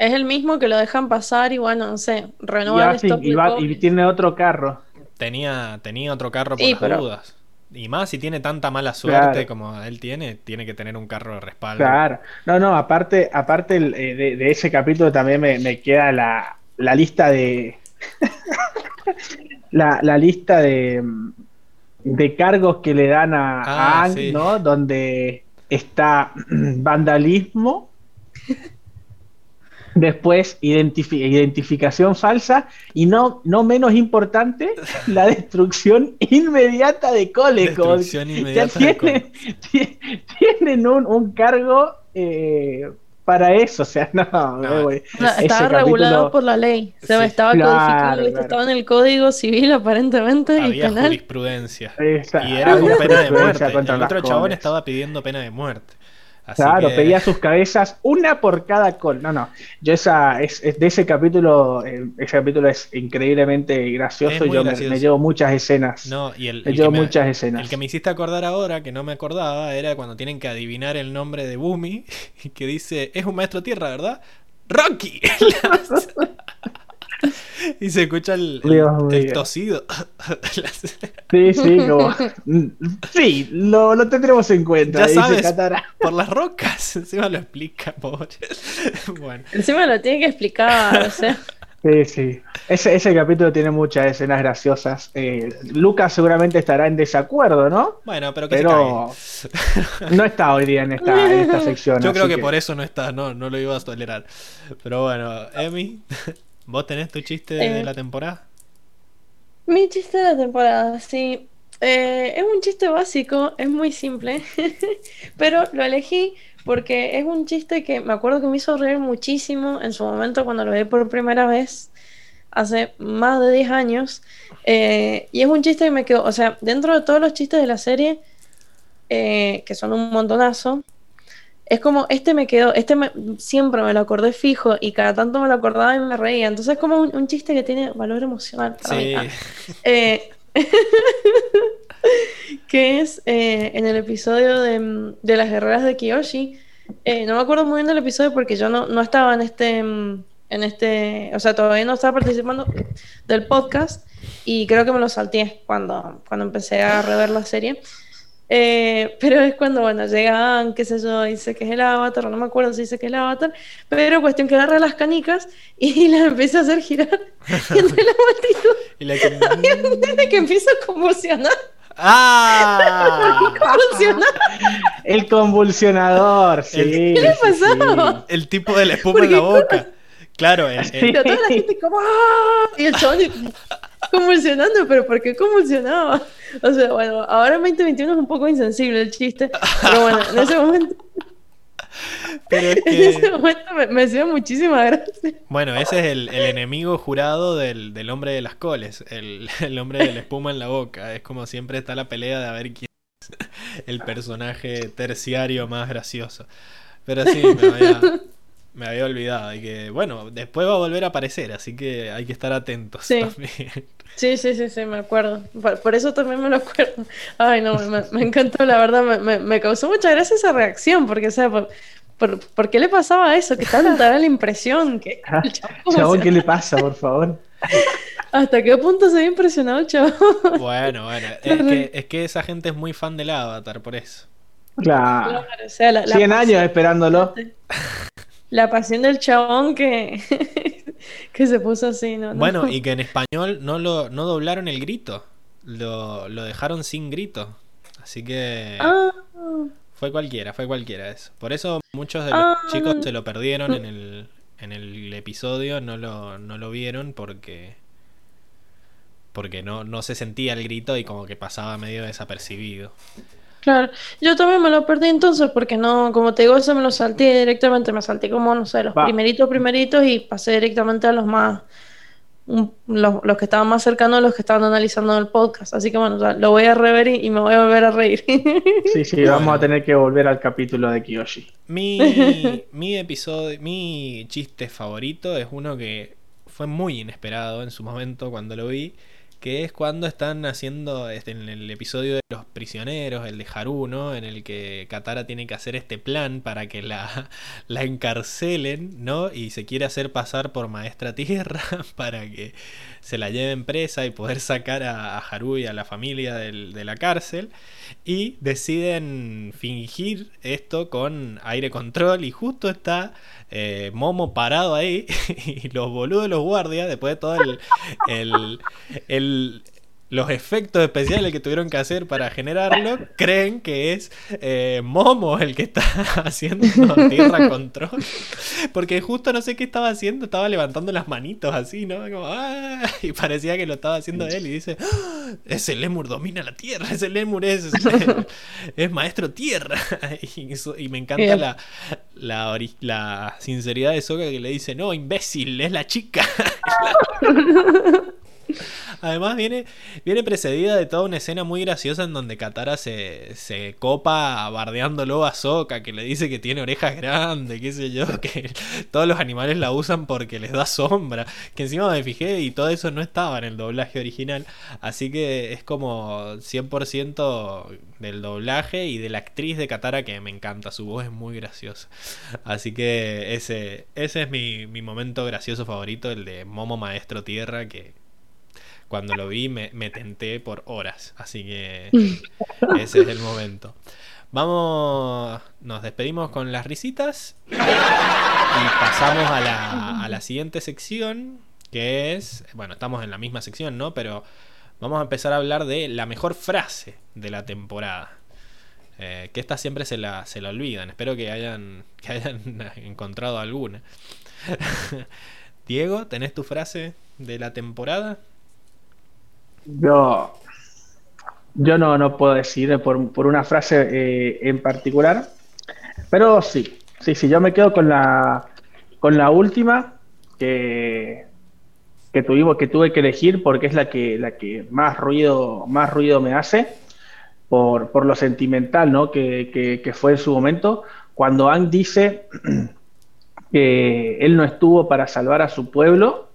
Speaker 2: Es el mismo que lo dejan pasar y bueno, no sé, renovar
Speaker 3: y, y, tiene otro carro.
Speaker 1: Tenía, tenía otro carro por las dudas. Y más si tiene tanta mala suerte como él tiene, tiene que tener un carro de respaldo.
Speaker 3: Claro. No, no, aparte, aparte eh, de, ese capítulo también me, queda la, lista de. la, lista de, de cargos que le dan a, ah, ¿no? Donde está vandalismo, Después, identificación falsa y no, no menos importante, la destrucción inmediata de Colecos. tienen, tienen un, cargo eh, para eso, o sea, no.
Speaker 2: estaba regulado por la ley, estaba codificado, estaba en el código civil aparentemente.
Speaker 1: Había jurisprudencia. y era con pena de muerte. El otro chabón estaba pidiendo pena de muerte
Speaker 3: claro, pedía sus cabezas, una por cada col. No, no. Yo esa, es, de ese capítulo, eh, ese capítulo es increíblemente gracioso. Yo Me, llevo muchas escenas.
Speaker 1: No, y el,
Speaker 3: me llevo muchas escenas.
Speaker 1: El que me hiciste acordar ahora, que no me acordaba, era cuando tienen que adivinar el nombre de Bumi, que dice, es un maestro tierra, ¿verdad? Rocky. y se escucha el, tosido.
Speaker 3: sí, sí, como. Sí, lo, lo tendremos en cuenta.
Speaker 1: Ya sabes, por las rocas. Encima lo explica, pobre.
Speaker 2: bueno. Encima lo tiene que explicar, o sea.
Speaker 3: Sí, sí. Ese, ese capítulo tiene muchas escenas graciosas. Eh, Lucas seguramente estará en desacuerdo, ¿no?
Speaker 1: Bueno, pero que pero
Speaker 3: no está hoy día en esta, en esta sección.
Speaker 1: Yo creo que, que, por eso no está, no, no lo iba a tolerar. Pero bueno, Emi, ¿Vos tenés tu chiste de eh, la temporada?
Speaker 2: Mi chiste de la temporada, sí. Eh, es un chiste básico, es muy simple, pero lo elegí porque es un chiste que me acuerdo que me hizo reír muchísimo en su momento cuando lo vi por primera vez, hace más de 10 años. Eh, y es un chiste que me quedó, o sea, dentro de todos los chistes de la serie, que son un montonazo, es como, este me quedó, este me, siempre me lo acordé fijo y cada tanto me lo acordaba y me reía. Entonces es como un, chiste que tiene valor emocional sí. Eh, que es eh, en el episodio de, las guerreras de Kiyoshi. Eh, no me acuerdo muy bien del episodio porque yo no, no estaba en este, en este, o sea, todavía no estaba participando del podcast y creo que me lo salté cuando, cuando empecé a rever la serie. Eh, pero es cuando, bueno, llegan, qué sé yo, dice que es el avatar, no me acuerdo si dice que es el avatar, pero cuestión que agarra las canicas y las empieza a hacer girar entre la multitud. Y la que... que empieza a convulsionar.
Speaker 1: ¡Ah!
Speaker 3: El convulsionador, sí.
Speaker 2: ¿Qué le pasó?
Speaker 1: El tipo de la espuma en la boca. Claro, el,
Speaker 2: Pero toda la gente como ¡Ah! Y el chabón convulsionando, pero ¿por qué convulsionaba? O sea, bueno, ahora en 2021 es un poco insensible el chiste, pero bueno, en ese momento... Pero es que... En ese momento me, hacía muchísima gracia.
Speaker 1: Bueno, ese es el, enemigo jurado del, del, hombre de las coles, el, el, hombre de la espuma en la boca. Es como siempre está la pelea de a ver quién es el personaje terciario más gracioso. Pero sí, me había, Me había olvidado. Y que, bueno, después va a volver a aparecer, así que hay que estar atentos
Speaker 2: Sí.
Speaker 1: también.
Speaker 2: Sí, sí, sí, sí, me acuerdo. Por, por eso también me lo acuerdo. Ay, no, me, me encantó, la verdad, me, me- me causó mucha gracia esa reacción, porque, o sea, por, por, ¿por qué le pasaba eso? Que tanta era la impresión que
Speaker 3: Ah,
Speaker 2: el chabón,
Speaker 3: Chabón, ¿qué le pasa, por favor?
Speaker 2: ¿Hasta qué punto se había impresionado el chabón?
Speaker 1: Bueno, bueno. Es que, es que esa gente es muy fan del Avatar, por eso.
Speaker 3: Claro.
Speaker 2: Claro, o sea, la, la
Speaker 3: 100 años esperándolo.
Speaker 2: La pasión del chabón que, que se puso así, ¿no? No.
Speaker 1: Bueno, y que en español no lo no doblaron el grito. Lo, lo dejaron sin grito. Así que
Speaker 2: Ah,
Speaker 1: fue cualquiera, fue cualquiera eso. Por eso muchos de los
Speaker 2: Ah,
Speaker 1: chicos se lo perdieron en el, en el episodio, no lo, no lo vieron porque porque no, no se sentía el grito y como que pasaba medio desapercibido.
Speaker 2: Claro. Yo también me lo perdí entonces porque no, como te digo, eso me lo salté directamente, me salté como, no sé, los
Speaker 3: Va.
Speaker 2: primeritos, primeritos y pasé directamente a los más, un- los, los que estaban más cercanos a los que estaban analizando el podcast. Así que bueno, o sea, lo voy a rever y, y me voy a volver a reír.
Speaker 3: Sí, sí, vamos a tener que volver al capítulo de Kiyoshi.
Speaker 1: Mi, mi episodio, mi chiste favorito es uno que fue muy inesperado en su momento cuando lo vi, que es cuando están haciendo este, en el episodio de los prisioneros, el de Haru, ¿no? En el que Katara tiene que hacer este plan para que la, la encarcelen, ¿no? Y se quiere hacer pasar por maestra tierra para que se la lleven presa y poder sacar a, Haru y a la familia de la cárcel. Y deciden fingir esto con aire control y justo está eh, Momo parado ahí y los boludos de los guardias, después de todo el- el- los efectos especiales que tuvieron que hacer para generarlo, creen que es eh, Momo el que está haciendo tierra control. Porque justo no sé qué estaba haciendo, estaba levantando las manitos así, ¿no? Como, "Ah", y parecía que lo estaba haciendo él y dice, "Ah, ese lemur domina la tierra, ese lemur es, es maestro tierra. Y, eso- y me encanta la, la sinceridad de Soka que le dice, no, imbécil, es la chica. Además viene, viene precedida de toda una escena muy graciosa en donde Katara se, se copa bardeándolo a Sokka, que le dice que tiene orejas grandes, qué sé yo, que todos los animales la usan porque les da sombra, que encima me fijé y todo eso no estaba en el doblaje original, así que es como 100% del doblaje y de la actriz de Katara que me encanta, su voz es muy graciosa. Así que ese, ese es mi, mi momento gracioso favorito, el de Momo Maestro Tierra, que cuando lo vi me, me tenté por horas. Así que ese es el momento. Vamos, nos despedimos con las risitas y pasamos a la, a la siguiente sección, que es, bueno, estamos en la misma sección, ¿no? Pero vamos a empezar a hablar de la mejor frase de la temporada. Eh, que esta siempre se la, se la olvidan. Espero que hayan, que hayan encontrado alguna. Diego, ¿tenés tu frase de la temporada?
Speaker 3: Yo, yo no, no puedo decir por, por una frase eh, en particular, pero sí, sí, sí, yo me quedo con la, con la última que, que tuvimos, que tuve que elegir porque es la que, la que más ruido, más ruido me hace por, por lo sentimental, ¿no? Que, que, que fue en su momento cuando Ang dice que él no estuvo para salvar a su pueblo,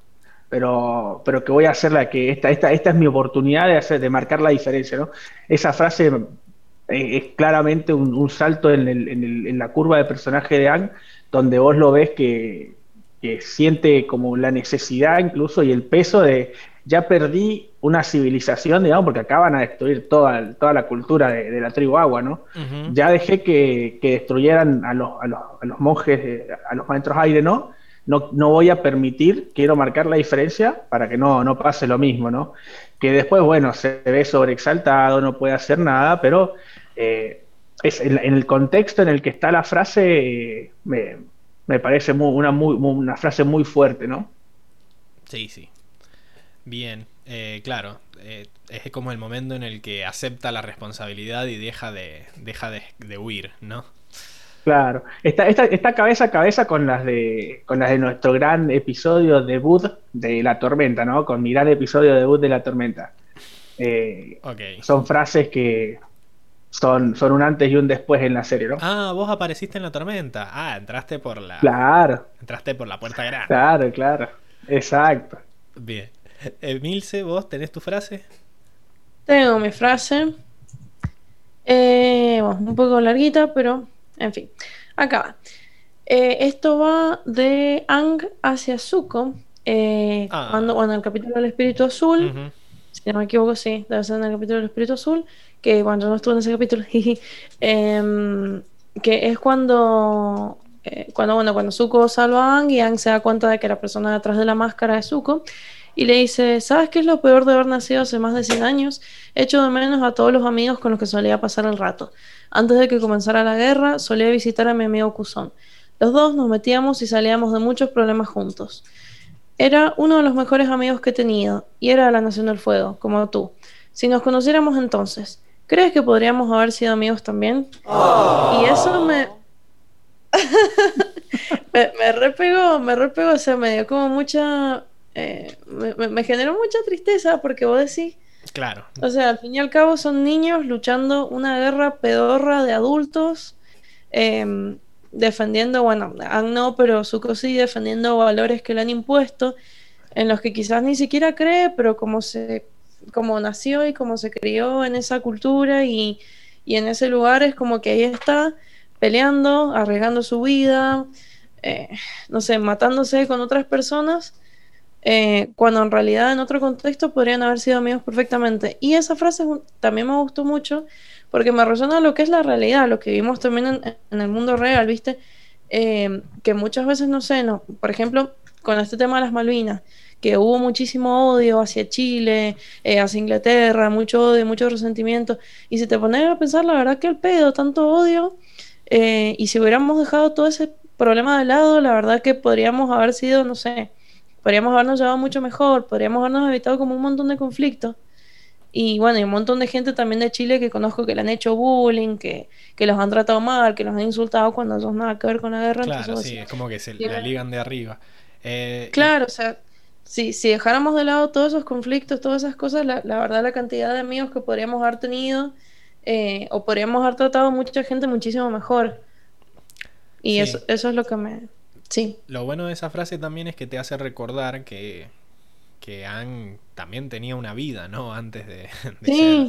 Speaker 3: pero, pero que voy a hacer la que esta, esta, esta es mi oportunidad de hacer, de marcar la diferencia, ¿no? Esa frase eh, es claramente un, un salto en, el, en, el, en, la curva de personaje de Ang, donde vos lo ves que, que, siente como la necesidad incluso y el peso de ya perdí una civilización, digamos, porque acaban a destruir toda, toda la cultura de, de la tribu agua, ¿no? Uh -huh. Ya dejé que, que destruyeran a los, a los, a los monjes, a los maestros aire, ¿no? No, no, voy a permitir, quiero marcar la diferencia para que no, no pase lo mismo, ¿no? Que después, bueno, se ve sobreexaltado, no puede hacer nada, pero eh, es en, el contexto en el que está la frase, eh, me, me, parece muy, una, muy, una frase muy fuerte, ¿no?
Speaker 1: Sí, sí. Bien, eh, claro, es como el momento en el que acepta la responsabilidad y deja de, deja de, de huir, ¿no?
Speaker 3: Claro, está, está, está, cabeza a cabeza con las de con las de nuestro gran episodio debut de la tormenta, ¿no? Con mi gran episodio debut de la tormenta. Eh, okay. Son frases que son, son un antes y un después en la serie, ¿no?
Speaker 1: Ah, vos apareciste en la tormenta. Ah, entraste por la.
Speaker 3: Claro.
Speaker 1: Entraste por la puerta grande.
Speaker 3: Claro, claro. Exacto.
Speaker 1: Bien. Emilce, ¿vos tenés tu frase?
Speaker 2: Tengo mi frase. Eh, bueno, un poco larguita, pero en fin. Acá va. Eh, esto va de Ang hacia Zuko. Eh,
Speaker 1: Ah.
Speaker 2: cuando, bueno, el capítulo del espíritu azul.
Speaker 1: Ujú.
Speaker 2: Si no me equivoco, sí, debe ser en el capítulo del espíritu azul. Que cuando no estuve en ese capítulo, em, que es cuando, eh, cuando, bueno, cuando Zuko salva a Ang y Ang se da cuenta de que la persona detrás de la máscara es Zuko. Y le dice, ¿sabes qué es lo peor de haber nacido hace más de 100 años? Echo de menos a todos los amigos con los que solía pasar el rato. Antes de que comenzara la guerra, solía visitar a mi amigo Kuzón. Los dos nos metíamos y salíamos de muchos problemas juntos. Era uno de los mejores amigos que he tenido, y era de la Nación del Fuego, como tú. Si nos conociéramos entonces, ¿crees que podríamos haber sido amigos también? Y eso me... me, me repegó, me repegó, o sea, me dio como mucha... eh, me, generó mucha tristeza porque vos decís,
Speaker 1: Claro.
Speaker 2: o sea, al fin y al cabo son niños luchando una guerra pedorra de adultos, em, defendiendo, bueno, no, pero Zuko sí, defendiendo valores que le han impuesto, en los que quizás ni siquiera cree, pero como se, como nació y como se crió en esa cultura y, y en ese lugar es como que ahí está peleando, arriesgando su vida, eh, no sé, matándose con otras personas eh, cuando en realidad en otro contexto podrían haber sido amigos perfectamente. Y esa frase también me gustó mucho porque me resuena lo que es la realidad, lo que vivimos también en, en el mundo real, ¿viste? Eh, que muchas veces, no sé, no, por ejemplo, con este tema de las Malvinas, que hubo muchísimo odio hacia Chile, eh, hacia Inglaterra, mucho odio, mucho resentimiento. Y si te pones a pensar, la verdad que el pedo, tanto odio, eh, y si hubiéramos dejado todo ese problema de lado, la verdad que podríamos haber sido, no sé, podríamos habernos llevado mucho mejor, podríamos habernos evitado como un montón de conflictos. Y bueno, y un montón de gente también de Chile que conozco que le han hecho bullying, que, que los han tratado mal, que los han insultado cuando no nada que ver con la guerra.
Speaker 1: Claro, sí, es como que se la ligan de arriba. Eh,
Speaker 2: Claro, o sea, si, si dejáramos de lado todos esos conflictos, todas esas cosas, la, la verdad la cantidad de amigos que podríamos haber tenido, eh, o podríamos haber tratado a mucha gente muchísimo mejor. Y
Speaker 1: Sí.
Speaker 2: eso, eso es lo que me... Sí,
Speaker 1: Lo bueno de esa frase también es que te hace recordar que, que Ang también tenía una vida, ¿no? Antes de, de
Speaker 2: sí,
Speaker 1: ser.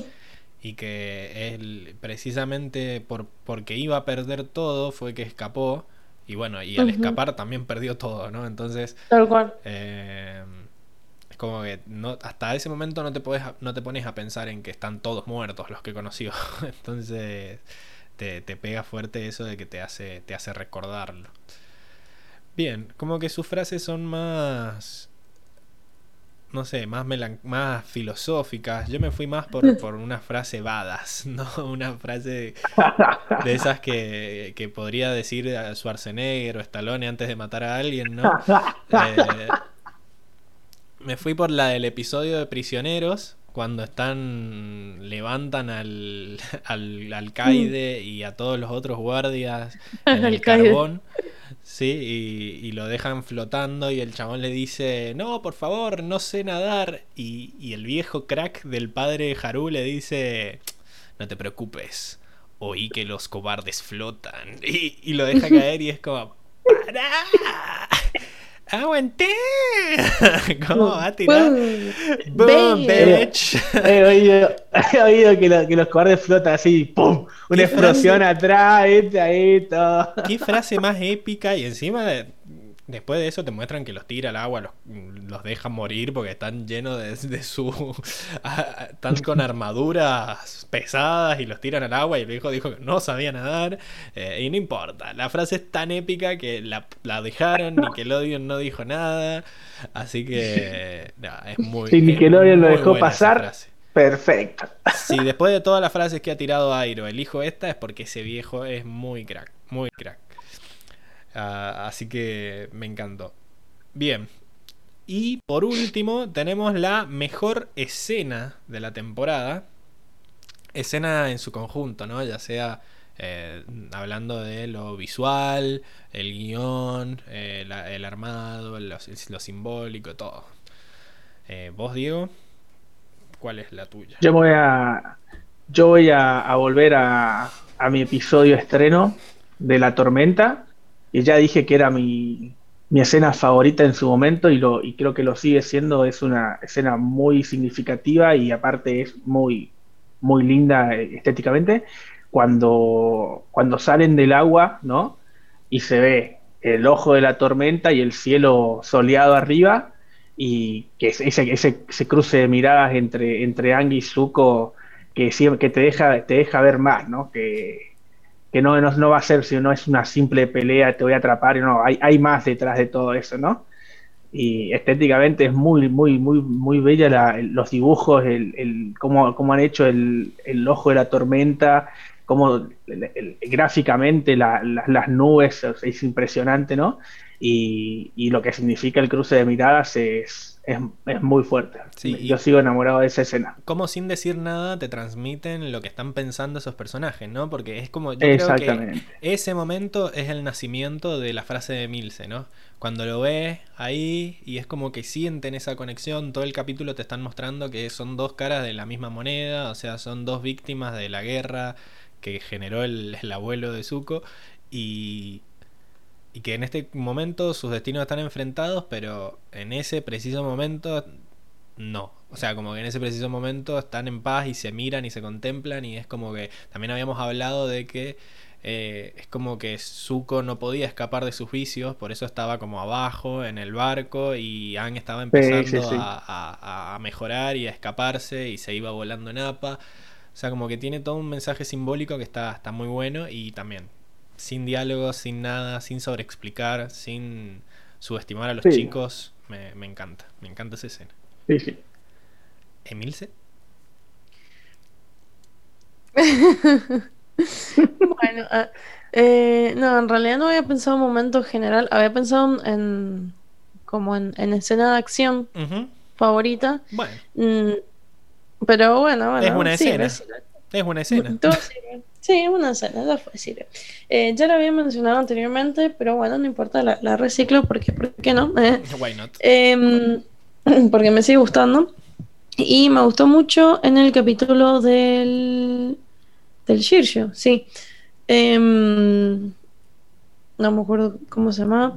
Speaker 1: Y que él, precisamente por, porque iba a perder todo, fue que escapó. Y bueno, y al escapar también perdió todo, ¿no? Entonces,
Speaker 2: tal cual.
Speaker 1: eh, es como que no, hasta ese momento no te, podés, no te pones a pensar en que están todos muertos los que conoció. Entonces, te, te pega fuerte eso de que te hace, te hace recordarlo. Bien, como que sus frases son más. No sé, más, melan- más filosóficas. Yo me fui más por, por una frase badas, ¿no? Una frase de esas que, que podría decir a Schwarzenegger o Stallone antes de matar a alguien, ¿no? Eh, me fui por la del episodio de Prisioneros, cuando están. levantan al, al alcaide y a todos los otros guardias en el carbón. Sí, y, y lo dejan flotando y el chabón le dice, no, por favor, no sé nadar. Y, y el viejo crack del padre Haru le dice, no te preocupes, oí que los cobardes flotan. Y, y lo deja caer y es como, ¡para! ¡Aguanté! ¿Cómo va a tirar?
Speaker 2: Boom.
Speaker 1: ¡Boom,
Speaker 2: Bam.
Speaker 1: bitch!
Speaker 3: He oído, he oído que, lo- que los cobardes flotan así, ¡pum! Una
Speaker 1: ¿Qué
Speaker 3: explosión
Speaker 1: frase?
Speaker 3: atrás, ahí todo.
Speaker 1: Qué frase más épica y encima de- después de eso te muestran que los tira al agua, los, los dejan morir porque están llenos de, de su... están con armaduras pesadas y los tiran al agua y el viejo dijo que no sabía nadar eh, y no importa. La frase es tan épica que la, la dejaron, Nickelodeon no dijo nada, así que... nada, es muy...
Speaker 3: Si Nickelodeon lo
Speaker 1: muy
Speaker 3: dejó
Speaker 1: buena esa
Speaker 3: pasar. Perfecto.
Speaker 1: Si después de todas las frases que ha tirado Airo elijo esta es porque ese viejo es muy crack, muy crack. Ah, así que me encantó. Bien. Y por último tenemos la mejor escena de la temporada. Escena en su conjunto, ¿no? Ya sea eh, hablando de lo visual, el guion, eh, el armado, lo, simbólico, todo. Eh, ¿Vos, Diego? ¿Cuál es la tuya?
Speaker 3: Yo voy a, yo voy a, volver a mi episodio estreno de La Tormenta, y ya dije que era mi, mi escena favorita en su momento y, lo, y creo que lo sigue siendo. Es una escena muy significativa y aparte es muy, muy linda eh, estéticamente. Cuando, cuando salen del agua, ¿no? Y se ve el ojo de la tormenta y el cielo soleado arriba y que ese, ese, cruce de miradas entre, entre y Zuko que, que te, deja, te deja ver más, ¿no? Que, que no, no, va a ser, si no es una simple pelea, te voy a atrapar, no, hay, hay más detrás de todo eso, ¿no? Y estéticamente es muy, muy, muy, muy bella la, los dibujos, el, cómo, cómo, han hecho el, el, ojo de la tormenta, cómo gráficamente la, las nubes, es impresionante, ¿no? Y, y, lo que significa el cruce de miradas es, es, es muy fuerte. Sí, Yo sigo enamorado de esa escena.
Speaker 1: Como sin decir nada te transmiten lo que están pensando esos personajes, ¿no? Porque es como. Yo creo que ese momento es el nacimiento de la frase de Milce, ¿no? Cuando lo ves ahí y es como que sienten esa conexión, todo el capítulo te están mostrando que son dos caras de la misma moneda, o sea, son dos víctimas de la guerra que generó el, el abuelo de Zuko y, y que en este momento sus destinos están enfrentados, pero en ese preciso momento no. O sea, como que en ese preciso momento están en paz y se miran y se contemplan y es como que también habíamos hablado de que eh, es como que Zuko no podía escapar de sus vicios, por eso estaba como abajo en el barco y Ang estaba empezando A, a, mejorar y a escaparse y se iba volando en APA. O sea, como que tiene todo un mensaje simbólico que está, está muy bueno y también sin diálogos, sin nada, sin sobreexplicar, sin subestimar a los chicos, me, me, encanta. Me encanta esa escena.
Speaker 3: Sí, sí.
Speaker 1: ¿Emilce?
Speaker 2: bueno, ah, eh, no, en realidad no había pensado en momento general, había pensado en como en, en escena de acción favorita.
Speaker 1: Bueno.
Speaker 2: Mm, pero bueno, bueno.
Speaker 1: Es una escena. Es una escena.
Speaker 2: Sí, una escena, ya fue decir. Eh, ya la había mencionado anteriormente, pero bueno, no importa, la, reciclo porque, ¿por qué no? Eh,
Speaker 1: Why not?
Speaker 2: Em, porque me sigue gustando. Y me gustó mucho en el capítulo del, del Shirshu, sí. Em, no me acuerdo cómo se llama.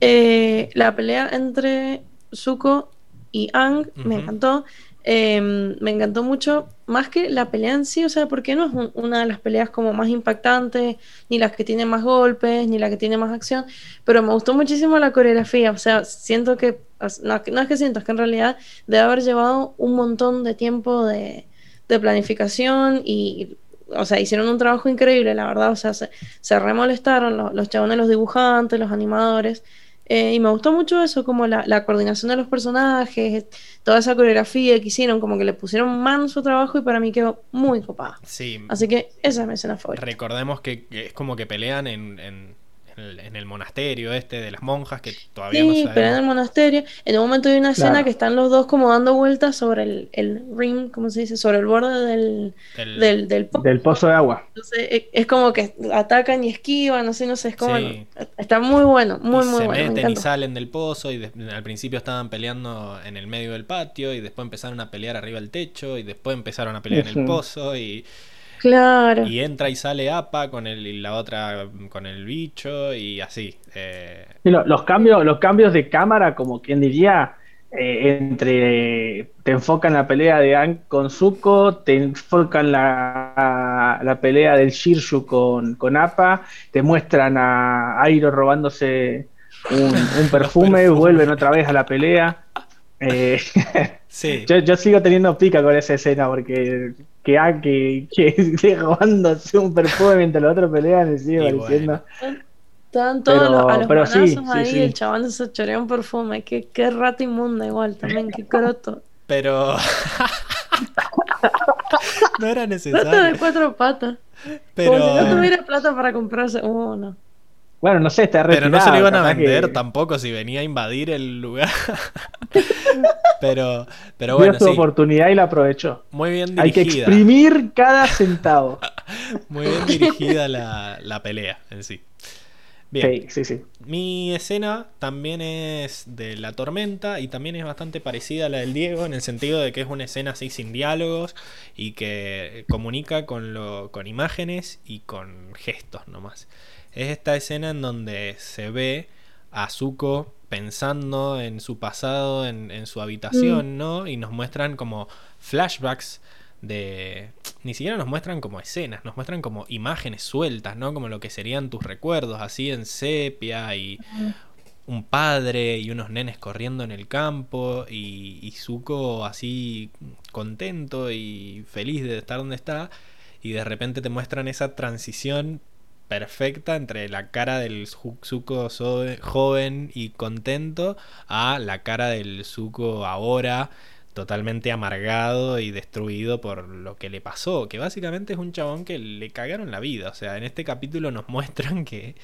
Speaker 2: Eh, la pelea entre Zuko y Ang me encantó. Em, me encantó mucho, más que la pelea en sí, o sea, porque no es una de las peleas como más impactantes, ni las que tiene más golpes, ni la que tiene más acción, pero me gustó muchísimo la coreografía, o sea, siento que, no, es que siento, es que en realidad debe haber llevado un montón de tiempo de, de planificación y o sea, hicieron un trabajo increíble, la verdad, o sea, se, se remolestaron los, los chabones, los dibujantes, los animadores, eh, y me gustó mucho eso, como la, la, coordinación de los personajes, toda esa coreografía que hicieron, como que le pusieron mano su trabajo y para mí quedó muy copada.
Speaker 1: Sí.
Speaker 2: Así que esa es mi escena favorita.
Speaker 1: Recordemos que, es como que pelean en, en en el monasterio este de las monjas que todavía no sabemos.
Speaker 2: pero en el monasterio. En un momento hay una escena que están los dos como dando vueltas sobre el, el rim, ¿cómo se dice? Sobre el borde del, del,
Speaker 3: del, pozo de agua.
Speaker 2: Entonces e, es como que atacan y esquivan, no sé, no sé, es como... Está muy bueno, muy, muy
Speaker 1: se
Speaker 2: bueno.
Speaker 1: Se meten y salen del pozo y al principio estaban peleando en el medio del patio y después empezaron a pelear arriba del techo y después empezaron a pelear en el pozo y...
Speaker 2: Claro.
Speaker 1: Y entra y sale APA con el, y la otra con el bicho y así. Eh.
Speaker 3: los, cambios, los cambios de cámara, como quien diría, eh, entre te enfocan la pelea de Ang con Zuko, te enfocan la, la pelea del Shirshu con, con APA, te muestran a Airo robándose un, perfume, vuelven otra vez a la pelea. Eh,
Speaker 1: sí.
Speaker 3: yo, yo sigo teniendo pica con esa escena porque que, ah, que, que robándose un perfume mientras los otros pelean y sigue pareciendo.
Speaker 2: Estaban todos pero, los, a los pero sí, ahí, el chabón se chorea un perfume. Qué, qué rata inmunda igual también, qué croto.
Speaker 1: Pero... no era necesario.
Speaker 2: De cuatro patas. Pero... Como si no tuviera plata para comprarse uno.
Speaker 3: Bueno, no sé, está
Speaker 1: retirado. Pero no se lo iban a vender tampoco si venía a invadir el lugar. pero, pero bueno.
Speaker 3: Dio su oportunidad y la aprovechó.
Speaker 1: Muy bien dirigida.
Speaker 3: Hay que exprimir cada centavo.
Speaker 1: Muy bien dirigida la, la pelea en sí. Bien.
Speaker 3: Sí, sí, sí.
Speaker 1: Mi escena también es de la tormenta y también es bastante parecida a la del Diego en el sentido de que es una escena así sin diálogos y que comunica con, lo, con imágenes y con gestos nomás. Es esta escena en donde se ve a Zuko pensando en su pasado, en, en su habitación, ¿no? Y nos muestran como flashbacks de... Ni siquiera nos muestran como escenas, nos muestran como imágenes sueltas, ¿no? Como lo que serían tus recuerdos, así en sepia y un padre y unos nenes corriendo en el campo y, y Zuko así contento y feliz de estar donde está y de repente te muestran esa transición perfecta entre la cara del Zuko joven y contento a la cara del Zuko ahora totalmente amargado y destruido por lo que le pasó, que básicamente es un chabón que le cagaron la vida, o sea, en este capítulo nos muestran que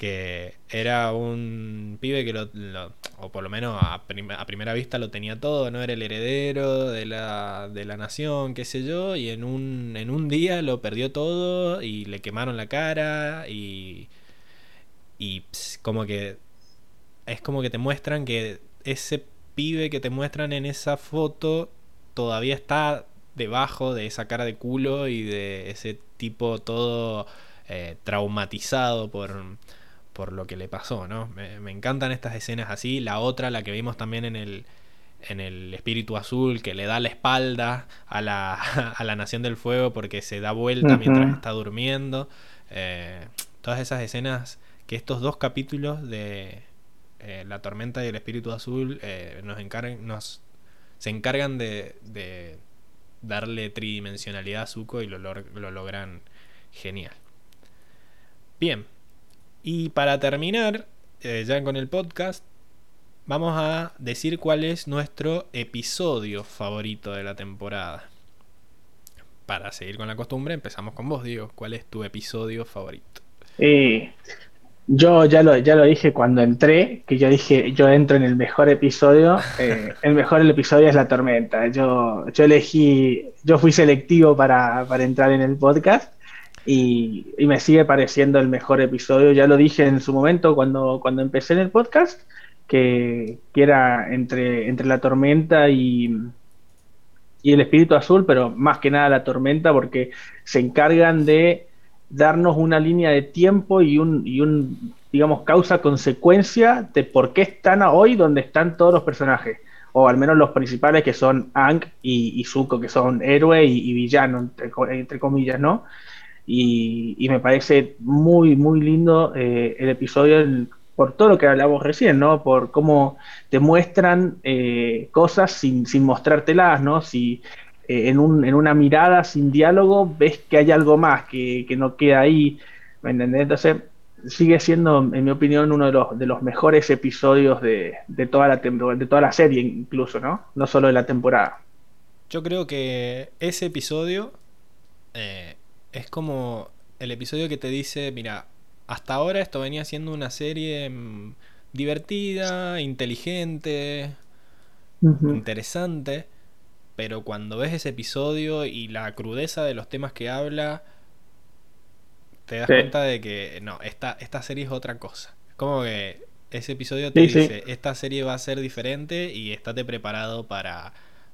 Speaker 1: que era un pibe que lo, o por lo menos a, primera vista lo tenía todo, no era el heredero de la, de la nación, qué sé yo, y en un, en un día lo perdió todo y le quemaron la cara y, y como que es como que te muestran que ese pibe que te muestran en esa foto todavía está debajo de esa cara de culo y de ese tipo todo eh, traumatizado por, por lo que le pasó, ¿no? Me, encantan estas escenas así. La otra, la que vimos también en el, en el espíritu azul, que le da la espalda a la, a la Nación del Fuego porque se da vuelta mientras está durmiendo. Eh, todas esas escenas que estos dos capítulos de, eh, la tormenta y el espíritu azul eh, nos, encargan, nos se encargan de, de darle tridimensionalidad a Zuko y lo, lo, logran genial. Bien, y para terminar, eh, ya con el podcast, vamos a decir cuál es nuestro episodio favorito de la temporada. Para seguir con la costumbre, empezamos con vos, Diego. ¿Cuál es tu episodio favorito?
Speaker 3: Eh, yo ya lo, ya lo dije cuando entré, que yo dije, yo entro en el mejor episodio. Eh, el mejor episodio es La Tormenta. Yo, yo elegí, yo fui selectivo para, para entrar en el podcast y, me sigue pareciendo el mejor episodio. Ya lo dije en su momento cuando, cuando empecé en el podcast, que, que era entre, entre La Tormenta y, y el Espíritu Azul, pero más que nada La Tormenta, porque se encargan de darnos una línea de tiempo y un, y un digamos, causa-consecuencia de por qué están hoy donde están todos los personajes. O al menos los principales que son Ang y, y Zuko, que son héroe y, villano, entre, comillas, ¿no? Y, me parece muy, muy lindo eh, el episodio por todo lo que hablamos recién, ¿no? Por cómo te muestran eh, cosas sin, sin mostrártelas, ¿no? Si eh, en, un, en, una mirada sin diálogo ves que hay algo más que, que no queda ahí, ¿me entendés? Entonces sigue siendo, en mi opinión, uno de los, de los mejores episodios de, de, toda la de toda la serie incluso, ¿no? No solo de la temporada.
Speaker 1: Yo creo que ese episodio eh, es como el episodio que te dice, mira, hasta ahora esto venía siendo una serie mm, divertida, inteligente, uh -huh. interesante pero cuando ves ese episodio y la crudeza de los temas que habla, te das sí. cuenta de que no, esta, esta serie es otra cosa. Como que ese episodio te sí, dice, sí. esta serie va a ser diferente y estate preparado para,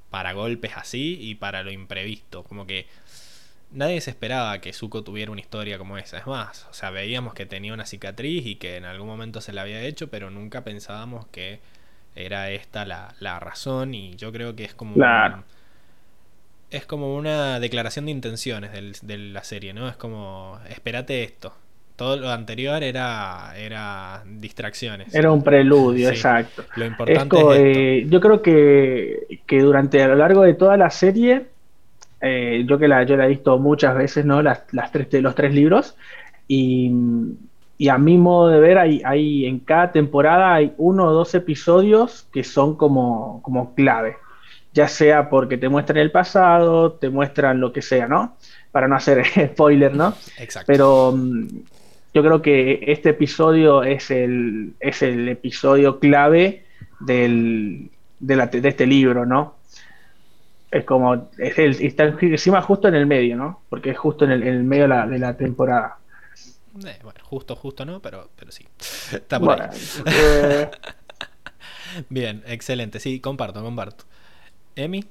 Speaker 1: para golpes así y para lo imprevisto. Como que nadie se esperaba que Zuko tuviera una historia como esa. Es más, o sea, veíamos que tenía una cicatriz y que en algún momento se la había hecho, pero nunca pensábamos que era esta la, la razón y yo creo que es como...
Speaker 3: Claro.
Speaker 1: Un, es como una declaración de intenciones del, de la serie, ¿no? Es como, espérate esto. Todo lo anterior era, era distracciones.
Speaker 3: Era un preludio, sí. exacto.
Speaker 1: Lo importante es esto.
Speaker 3: Eh, yo creo que, que, durante a lo largo de toda la serie, eh, yo que la, yo la he visto muchas veces, ¿no? Las, las tres, los tres libros, y, y, a mi modo de ver, hay, hay en cada temporada hay uno o dos episodios que son como, como clave ya sea porque te muestran el pasado, te muestran lo que sea, ¿no? Para no hacer spoiler, ¿no?
Speaker 1: Exacto.
Speaker 3: Pero um, yo creo que este episodio es el, es el episodio clave del, de, la, de, este libro, ¿no? Es como, es el, está encima justo en el medio, ¿no? Porque es justo en el, en el medio de la, de la temporada.
Speaker 1: Eh, bueno, justo, justo no, pero, pero sí. Está por
Speaker 3: Bueno,
Speaker 1: ahí.
Speaker 3: eh,
Speaker 1: Bien, excelente. Sí, comparto, comparto. Emi,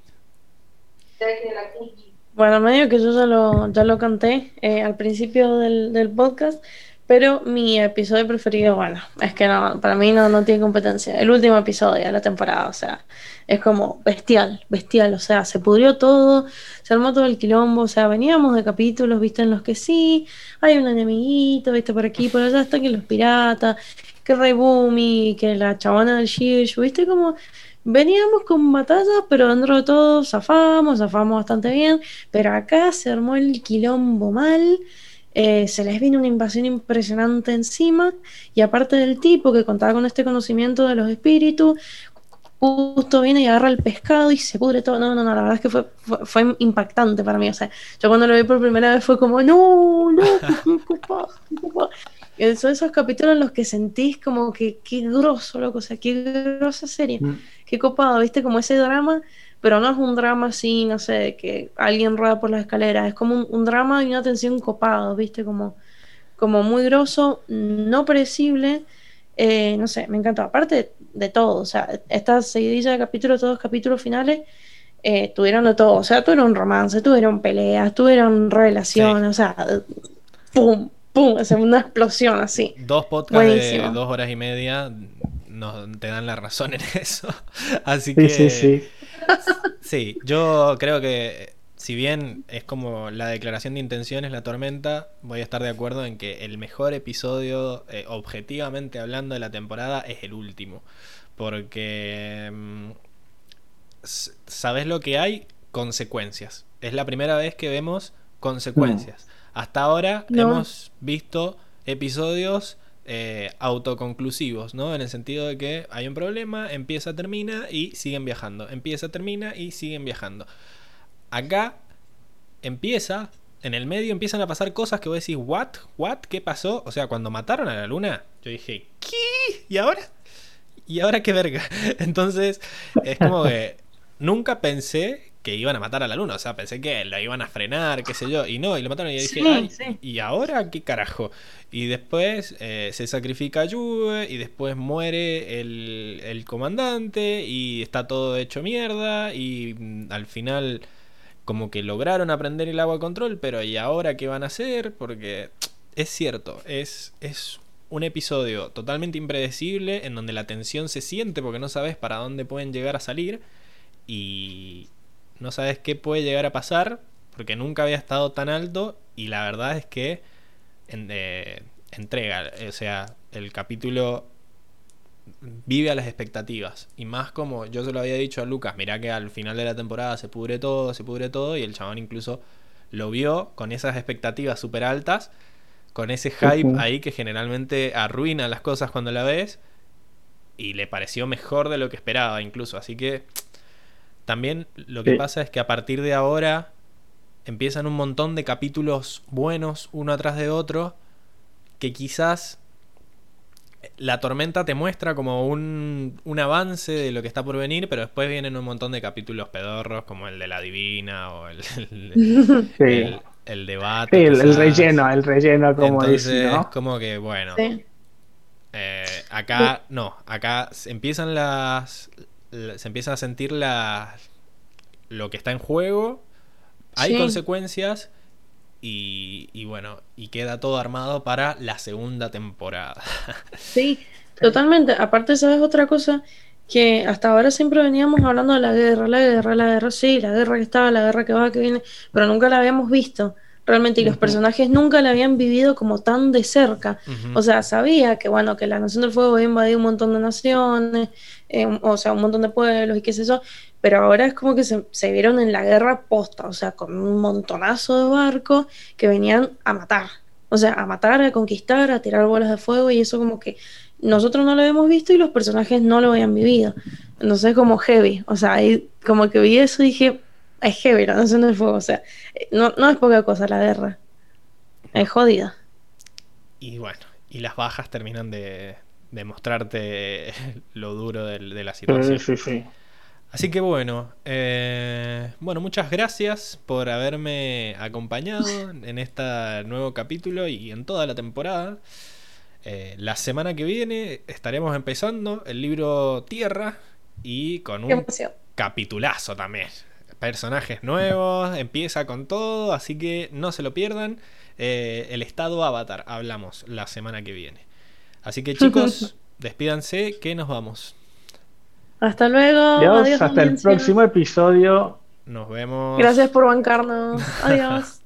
Speaker 2: Bueno, medio que yo ya lo, ya lo canté eh, al principio del, del podcast, pero mi episodio preferido, bueno, es que no, para mí no, no tiene competencia. El último episodio de la temporada, o sea, es como bestial, bestial, o sea, se pudrió todo, se armó todo el quilombo, o sea, veníamos de capítulos, viste, en los que sí, hay un enemiguito, viste, por aquí, por allá están que los piratas, que Rey Boomy, que la chabona del Shirshu, viste, como Veníamos con batallas, pero dentro de todo zafamos, zafamos bastante bien. Pero acá se armó el quilombo mal. Eh, se les vino una invasión impresionante encima. Y aparte del tipo que contaba con este conocimiento de los espíritus, justo viene y agarra el pescado y se pudre todo. No, no, no, la verdad es que fue, fue, fue impactante para mí. O sea, yo cuando lo vi por primera vez fue como, no, no, qué copado". Y Son esos capítulos en los que sentís como que qué grosso, loco, o sea, qué grosa serie
Speaker 3: mm,
Speaker 2: qué copado, ¿viste? Como ese drama, pero no es un drama así, no sé, que alguien rueda por las escaleras, es como un, un drama y una tensión copado, ¿viste? Como, como muy grosso, no predecible, eh, no sé, me encantó. Aparte de todo, o sea, esta seguidilla de capítulos, todos capítulos finales, eh, tuvieron de todo, o sea, tuvieron romance, tuvieron peleas, tuvieron relaciones, o sea, pum, pum, es una explosión así.
Speaker 1: dos podcasts de dos horas y media nos, te dan la razón en eso. Así
Speaker 3: sí,
Speaker 1: que
Speaker 3: sí, sí.
Speaker 1: Sí, yo creo que si bien es como la declaración de intenciones, la tormenta, voy a estar de acuerdo en que el mejor episodio, eh, objetivamente hablando de la temporada, es el último. Porque, mm, ¿sabes lo que hay? Consecuencias. Es la primera vez que vemos consecuencias. Hasta ahora
Speaker 2: No.
Speaker 1: hemos visto episodios eh, autoconclusivos, ¿no? En el sentido de que hay un problema, empieza, termina y siguen viajando. Empieza, termina y siguen viajando. Acá empieza, en el medio empiezan a pasar cosas que vos decís, ¿what? ¿what? ¿Qué pasó? O sea, cuando mataron a la luna, yo dije, ¿qué? ¿Y ahora? ¿Y ahora qué verga? Entonces, es como que nunca pensé que iban a matar a la luna. O sea, pensé que la iban a frenar, qué sé yo. Y no, y lo mataron. Y dije,
Speaker 2: Sí,
Speaker 1: "Ay,
Speaker 2: sí.
Speaker 1: ¿y ahora qué carajo? Y después eh, se sacrifica Yue. Y después muere el, el comandante. Y está todo hecho mierda. Y mm, al final, como que lograron aprender el agua control. Pero ¿y ahora qué van a hacer? Porque es cierto, es, es un episodio totalmente impredecible en donde la tensión se siente porque no sabes para dónde pueden llegar a salir y no sabes qué puede llegar a pasar porque nunca había estado tan alto y la verdad es que en- eh, entrega, o sea, el capítulo vive a las expectativas y más como yo se lo había dicho a Lucas, mirá que al final de la temporada se pudre todo, se pudre todo y el chabón incluso lo vio con esas expectativas súper altas, con ese hype ahí que generalmente arruina las cosas cuando la ves y le pareció mejor de lo que esperaba incluso, así que también lo que
Speaker 3: Sí.
Speaker 1: pasa es que a partir de ahora empiezan un montón de capítulos buenos uno atrás de otro que quizás la tormenta te muestra como un, un avance de lo que está por venir, pero después vienen un montón de capítulos pedorros como el de la divina o el, el,
Speaker 3: Sí.
Speaker 1: el- el debate.
Speaker 3: Sí, el, relleno, el relleno, como
Speaker 1: Entonces,
Speaker 3: dice, ¿no?
Speaker 1: como que bueno,
Speaker 2: Sí.
Speaker 1: eh, acá no, acá empiezan las, la- se empieza a sentir la, lo que está en juego, hay
Speaker 2: Sí.
Speaker 1: consecuencias y, y bueno, y queda todo armado para la segunda temporada.
Speaker 2: Sí, totalmente. Aparte, ¿sabes otra cosa? Que hasta ahora siempre veníamos hablando de la guerra, la guerra, la guerra, sí, la guerra que estaba, la guerra que va, que viene, pero nunca la habíamos visto realmente y los personajes nunca la habían vivido como tan de cerca. O sea, sabía que bueno, que la Nación del Fuego había invadido un montón de naciones, eh, un- o sea, un montón de pueblos y qué sé yo, pero ahora es como que se, se vieron en la guerra posta, o sea, con un montonazo de barcos que venían a matar, o sea, a matar, a conquistar, a tirar bolas de fuego y eso como que nosotros no lo habíamos visto y los personajes no lo habían vivido. Entonces como heavy, o sea, ahí como que vi eso y dije, es heavy la Nación del Fuego, o sea, no, no es poca cosa la guerra, es jodida.
Speaker 1: Y bueno, y las bajas terminan de, de mostrarte lo duro del- de la situación.
Speaker 3: Sí, sí, sí.
Speaker 1: Así que bueno, eh, bueno, muchas gracias por haberme acompañado en este nuevo capítulo y en toda la temporada. Eh, la semana que viene estaremos empezando el libro Tierra y con un capitulazo también. Personajes nuevos, empieza con todo, así que no se lo pierdan. Eh, el estado Avatar hablamos la semana que viene. Así que chicos, despídanse que nos vamos.
Speaker 2: Hasta luego. Adiós,
Speaker 3: hasta el próximo episodio.
Speaker 1: Nos vemos.
Speaker 2: Gracias por bancarnos. Adiós.